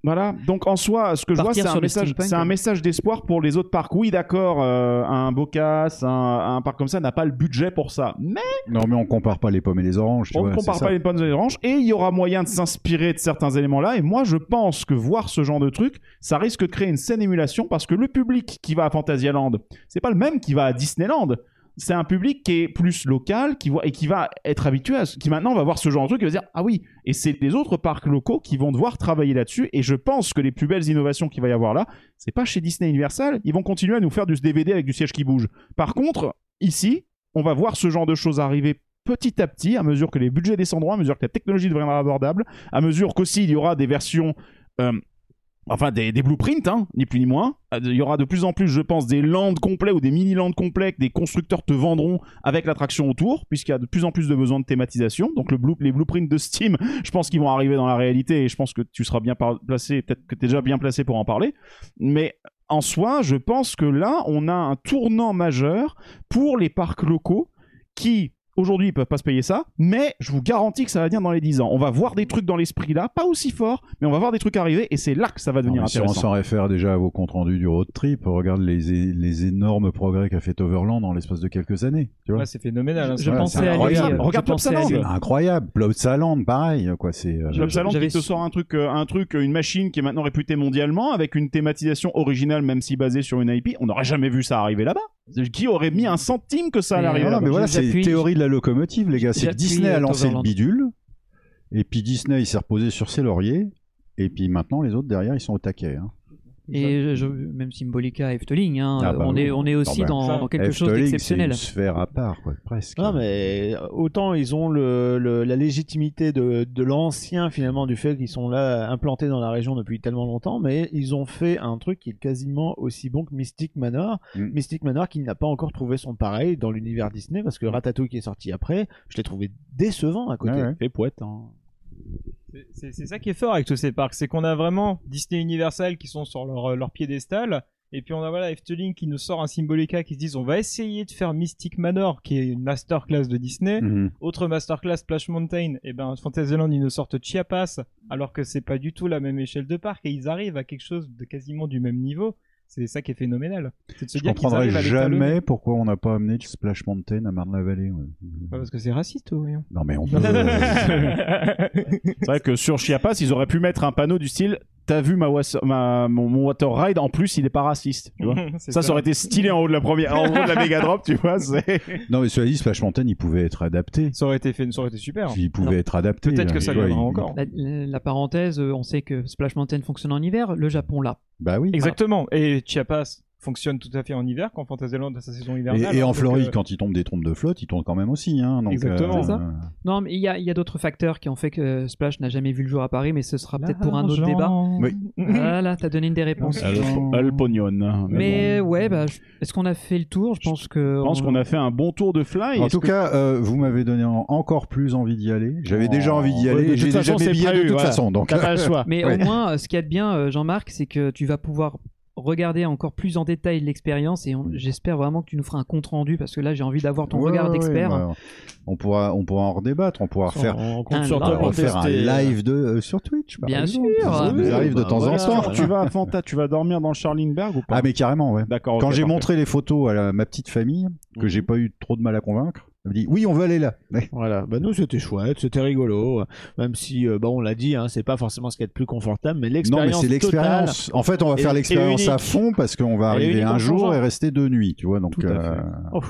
Voilà. Donc en soi, ce que je vois, c'est un message, steampunk, c'est un ouais. message d'espoir pour les autres parcs. Oui, d'accord, euh, un Bocas, un, un parc comme ça n'a pas le budget pour ça. Mais Non, mais on compare pas les pommes et les oranges. Tu on vois, compare ça. pas les pommes et les oranges. Et il y aura moyen de s'inspirer de certains éléments-là. Et moi, je pense que voir ce genre de truc, ça risque de créer une saine émulation parce que le public qui va à Fantasyland, c'est pas le même qui va à Disneyland. C'est un public qui est plus local, qui voit et qui va être habitué à ce, qui maintenant va voir ce genre de truc et va dire ah oui. Et c'est les autres parcs locaux qui vont devoir travailler là-dessus. Et je pense que les plus belles innovations qu'il va y avoir là, c'est pas chez Disney Universal. Ils vont continuer à nous faire du DVD avec du siège qui bouge. Par contre, ici, on va voir ce genre de choses arriver petit à petit, à mesure que les budgets descendront, à mesure que la technologie deviendra abordable, à mesure qu'aussi il y aura des versions, euh, enfin des, blueprints, hein, ni plus ni moins. Euh, Il y aura de plus en plus, je pense, des lands complets ou des mini-lands complets que des constructeurs te vendront avec l'attraction autour, puisqu'il y a de plus en plus de besoin de thématisation. Donc les blueprints de Steam, je pense qu'ils vont arriver dans la réalité et je pense que tu seras bien placé, peut-être que tu es déjà bien placé pour en parler. Mais en soi, je pense que là, on a un tournant majeur pour les parcs locaux qui aujourd'hui ils peuvent pas se payer ça, mais je vous garantis que ça va venir dans les 10 ans. On va voir des trucs dans l'esprit là, pas aussi fort, mais on va voir des trucs arriver et c'est là que ça va Non, devenir mais si on intéressant. s'en réfère déjà à vos comptes rendus du road trip, regarde les, les énormes progrès qu'a fait Overland en l'espace de quelques années. Tu vois Ouais, c'est phénoménal. hein, Je. Ouais, pensais c'est à lui. incroyable. euh, Regarde je pensais à Plopsaland. incroyable. Plopsaland, pareil, quoi. C'est. euh, qui te sort un truc, euh, un truc, une machine qui est maintenant réputée mondialement avec une thématisation originale, même si basée sur une IP. On n'aurait jamais vu ça arriver là-bas. Qui aurait mis un centime que ça arriver Non, là-bas mais voilà, c'est théorie de la locomotive, les gars. C'est que Disney a lancé le bidule, et puis Disney il s'est reposé sur ses lauriers, et puis maintenant les autres derrière ils sont au taquet. hein. Et je- même Symbolica, Efteling, hein, Ah bah on, oui. est, on est aussi Non, dans, quelque chose Efteling, d'exceptionnel. C'est une sphère à part, quoi, presque. Non, mais autant ils ont le, le- la légitimité de, de l'ancien, finalement, du fait qu'ils sont là implantés dans la région depuis tellement longtemps, mais ils ont fait un truc qui est quasiment aussi bon que Mystic Manor. Mm. Mystic Manor qui n'a pas encore trouvé son pareil dans l'univers Disney, parce que Ratatouille qui est sorti après, je l'ai trouvé décevant à côté. Ouais, ouais. Fait poète. hein. C'est- ça qui est fort avec tous ces parcs, c'est qu'on a vraiment Disney Universal qui sont sur leur, leur piédestal, et puis on a voilà Efteling qui nous sort un Symbolica qui se disent on va essayer de faire Mystic Manor, qui est une masterclass de Disney. Mhm. Autre masterclass Splash Mountain, et ben Fantasyland ils nous sortent Chiapas, alors que c'est pas du tout la même échelle de parc, et ils arrivent à quelque chose de quasiment du même niveau. C'est ça qui est phénoménal. C'est de se Je dire qu'ils comprendrai arrivent à l'étalonner. jamais pourquoi on n'a pas amené Splash Mountain à Marne-la-Vallée. ouais. Pas parce que c'est raciste, oui. Non mais on peut. C'est vrai que sur Chiapas, ils auraient pu mettre un panneau du style T'as vu ma, was- ma- mon, mon water ride En plus, il est pas raciste. Tu vois C'est ça, ça aurait été stylé en haut de la première, en haut de la méga drop, tu vois. non mais cela dit, Splash Mountain, il pouvait être adapté. Ça aurait été fait, ça aurait été super. Il pouvait être adapté. Peut-être hein, que ça viendra il- encore. La, la parenthèse, on sait que Splash Mountain fonctionne en hiver, le Japon là. Bah oui. Exactement. Et Chiapas fonctionne tout à fait en hiver quand Fantasyland a sa saison hivernale. Et, et en Donc, Floride, euh, quand il tombe des trompes de flotte, il tourne quand même aussi. Hein, donc, Exactement. euh, ça. Non, mais il y a, il y a d'autres facteurs qui ont fait que Splash n'a jamais vu le jour à Paris, mais ce sera peut-être pour un autre débat. Oui. Voilà, t'as donné une des réponses. El, El Pognon. Mais ouais, bah, est-ce qu'on a fait le tour? Je pense que. Je pense qu'on a fait un bon tour de fly. En tout que- cas, euh, vous m'avez donné en- encore plus envie d'y aller. J'avais Oh. déjà envie d'y aller. J'ai c'est billets de toute façon. Donc, T'as pas le choix. Mais au moins, ce qu'il y a de bien, Jean-Marc, c'est que tu vas pouvoir regarder encore plus en détail l'expérience et on- j'espère vraiment que tu nous feras un compte rendu parce que là j'ai envie d'avoir ton Ouais, regard ouais, d'expert. ouais. On pourra, on pourra en redébattre. On pourra On un sur on toi pour un euh, live de euh, sur Twitch. par Bien exemple. sûr. Ça nous arrive de bah, temps voilà. en temps. tu vas à Fanta, tu vas dormir dans le Charlingberg ou pas? Ah mais carrément, ouais. D'accord. Quand j'ai montré les photos à la- ma petite famille, que Mhm. j'ai pas eu trop de mal à convaincre, elle me dit oui, on veut aller là. Voilà, bah nous c'était chouette, c'était rigolo, même si euh, bah, on l'a dit, hein, c'est pas forcément ce qui est le plus confortable, mais Non, mais l'expérience c'est l'expérience. En fait, on va faire l'expérience à fond parce qu'on va arriver un jour et rester deux nuits, tu vois. Donc, euh. Oh.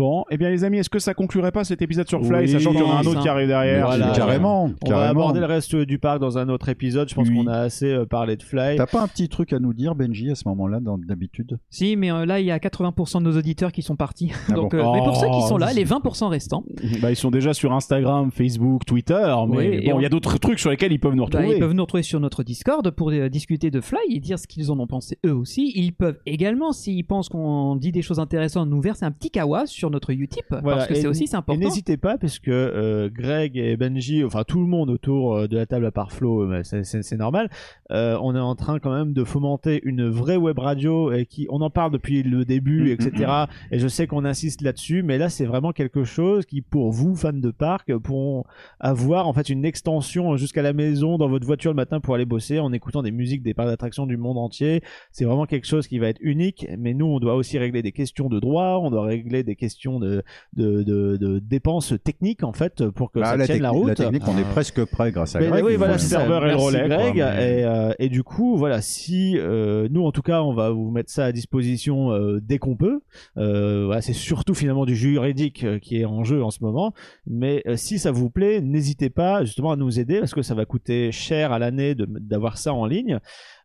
Bon, eh bien les amis, est-ce que ça conclurait pas cet épisode sur Fly, Oui, sachant qu'il y en a un ça. autre qui arrive derrière Voilà. carrément, On va aborder le reste du parc dans un autre épisode, je pense Oui. qu'on a assez euh, parlé de Fly. T'as pas un petit truc à nous dire, Benji, à ce moment-là, dans- d'habitude? Si, mais euh, là il y a 80% de nos auditeurs qui sont partis. Ah Donc, bon euh, mais pour ceux qui Oh, sont là, les 20% restants, Bah, ils sont déjà sur Instagram, Facebook, Twitter, mais Oui, et bon, il on- y a d'autres trucs sur lesquels ils peuvent nous bah, retrouver. ils peuvent nous retrouver sur notre Discord pour euh, discuter de Fly et dire ce qu'ils en ont pensé eux aussi. Ils peuvent également, s'ils pensent qu'on dit des choses intéressantes, nous verser un petit kawa sur sur notre Utip, Voilà, parce que c'est aussi important. n'hésitez pas, parce que euh, Greg et Benji, enfin tout le monde autour euh, de la table à part Flo, euh, bah, c'est- normal. euh, on est en train quand même de fomenter une vraie web radio et qui, on en parle depuis le début, Mm, etc. Et je sais qu'on insiste là-dessus, mais là c'est vraiment quelque chose qui, pour vous fans de parc, pourront avoir en fait une extension jusqu'à la maison dans votre voiture le matin pour aller bosser en écoutant des musiques des parcs d'attractions du monde entier. C'est vraiment quelque chose qui va être unique. Mais nous, on doit aussi régler des questions de droit, on doit régler des questions de de, de, de dépenses techniques en fait pour que Bah, ça la, tienne la route. la technique, on est Ah. presque prêt grâce à Mais Greg. oui, voilà, serveur et le Merci, relais, quoi, Greg. mais- Et, euh, et du coup, voilà, si euh, nous, en tout cas, on va vous mettre ça à disposition euh, dès qu'on peut. Euh, voilà, c'est surtout finalement du juridique euh, qui est en jeu en ce moment. Mais euh, si ça vous plaît, n'hésitez pas justement à nous aider parce que ça va coûter cher à l'année de- d'avoir ça en ligne.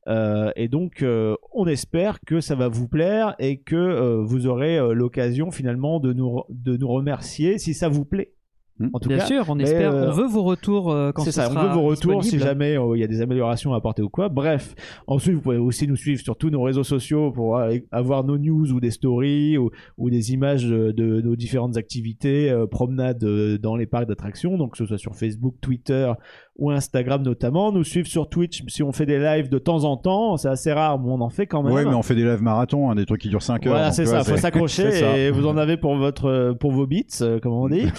Euh, et donc, euh, on espère que ça va vous plaire et que euh, vous aurez l'occasion finalement de nous, de nous remercier si ça vous plaît. Hmm. En tout Bien cas, sûr, on espère, euh, on veut vos retours euh, quand c'est ce ça, on veut vos retours si jamais euh, il y a des améliorations à apporter ou quoi. Bref, ensuite vous pouvez aussi nous suivre sur tous nos réseaux sociaux pour euh, avoir nos news ou des stories ou, ou des images de, de nos différentes activités, euh, promenades euh, dans les parcs d'attractions, donc que ce soit sur Facebook, Twitter ou Instagram notamment. Nous suivre sur Twitch si on fait des lives de temps en temps, c'est assez rare, mais on en fait quand même. Ouais, mais on fait des live marathons, hein, des trucs qui durent 5 heures. Voilà, c'est ça, vois, faut s'accrocher ça. et vous en avez pour votre pour vos beats, euh, comme on dit.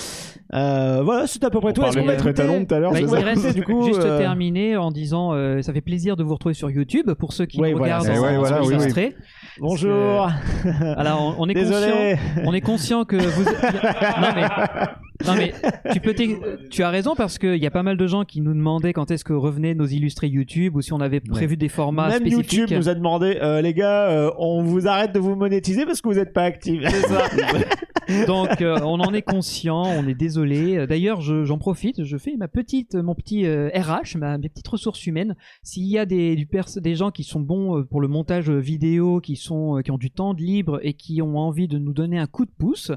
Euh, voilà, c'est à peu près tout. Est-ce qu'on va écouter- Talon tout à l'heure, Bah, il reste du coup, juste euh, terminer en disant euh, ça fait plaisir de vous retrouver sur YouTube pour ceux qui Ouais, nous voilà, regardent en, ouais, en voilà, oui, oui. Bonjour. Alors on, on est Désolé. conscient, on est conscient que vous. non mais, non mais tu peux, tu as raison parce qu'il y a pas mal de gens qui nous demandaient quand est-ce que revenaient nos illustrés YouTube ou si on avait prévu des formats Même spécifiques. YouTube nous a demandé, euh, les gars, euh, on vous arrête de vous monétiser parce que vous n'êtes pas actifs. Donc euh, on en est conscient, on est désolé. D'ailleurs, je- j'en profite, je fais ma petite, mon petit RH, ma, mes petites ressources humaines. S'il y a des, du pers- des gens qui sont bons pour le montage vidéo, qui sont, qui ont du temps de libre et qui ont envie de nous donner un coup de pouce,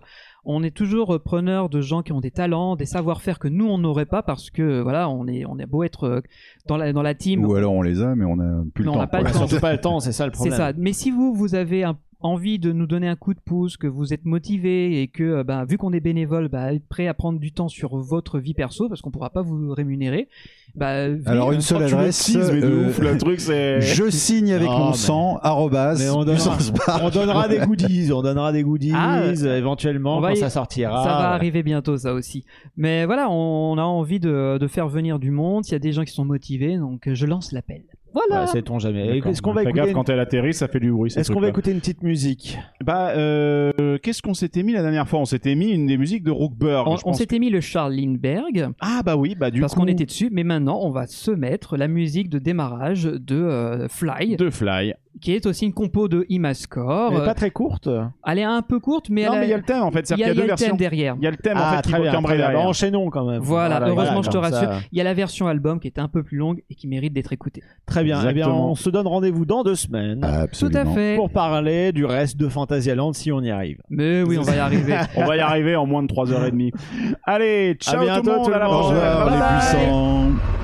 on est toujours euh, preneur de gens qui ont des talents, des savoir-faire que nous on n'aurait pas parce que euh, voilà, on est, on est beau être euh, dans la dans la team. Ou alors on les a, mais on a plus le on temps. n'a pas le temps. Surtout pas le temps, c'est ça le C'est problème. ça. Mais si vous, vous avez un- envie de nous donner un coup de pouce, que vous êtes motivé et que, euh, bah, vu qu'on est bénévole, bah, être prêt à prendre du temps sur votre vie perso, parce qu'on pourra pas vous rémunérer, bah, Alors une euh, seule Tu me adresse. mais de euh, ouf, le truc c'est. Je signe avec Non, mon mais- sang, arrobas, Mais on donnera, des goodies, on donnera des goodies Ah, éventuellement quand y- ça sortira. Ça va arriver bientôt, ça aussi. Mais voilà, on, on a envie de, de faire venir du monde. Il y a des gens qui sont motivés, donc je lance l'appel. Voilà. Ouais, sait-on jamais. Est-ce qu'on va écouter gaffe une- quand elle atterrit, ça fait du bruit. Est-ce qu'on va écouter une petite musique Bah, euh, qu'est-ce qu'on s'était mis la dernière fois? On s'était mis une des musiques de Rookburg. on on s'était mis le Charles Lindbergh. Ah bah oui, bah du parce coup. qu'on était dessus, mais maintenant on va se mettre la musique de démarrage de euh, Fly, de Fly. Qui est aussi une compo de Imascore. Elle est pas très courte. Elle est un peu courte, mais non, elle mais il y a le thème en fait. il C'est-à-dire y a, qu'il y a il y deux a le thème versions. derrière. Il y a le thème en ah, fait qui derrière. Enchaînons quand même. Voilà, heureusement je te rassure. Il y a la version album qui est un peu plus longue et qui mérite d'être écoutée. Très bien. Eh bien, on se donne rendez-vous dans deux semaines Absolument. Tout à fait. pour parler du reste de Phantasialand si on y arrive. Mais oui, on va y arriver. On va y arriver en moins de 3h30. Allez, ciao bientôt, tout le monde, tout le à la prochaine.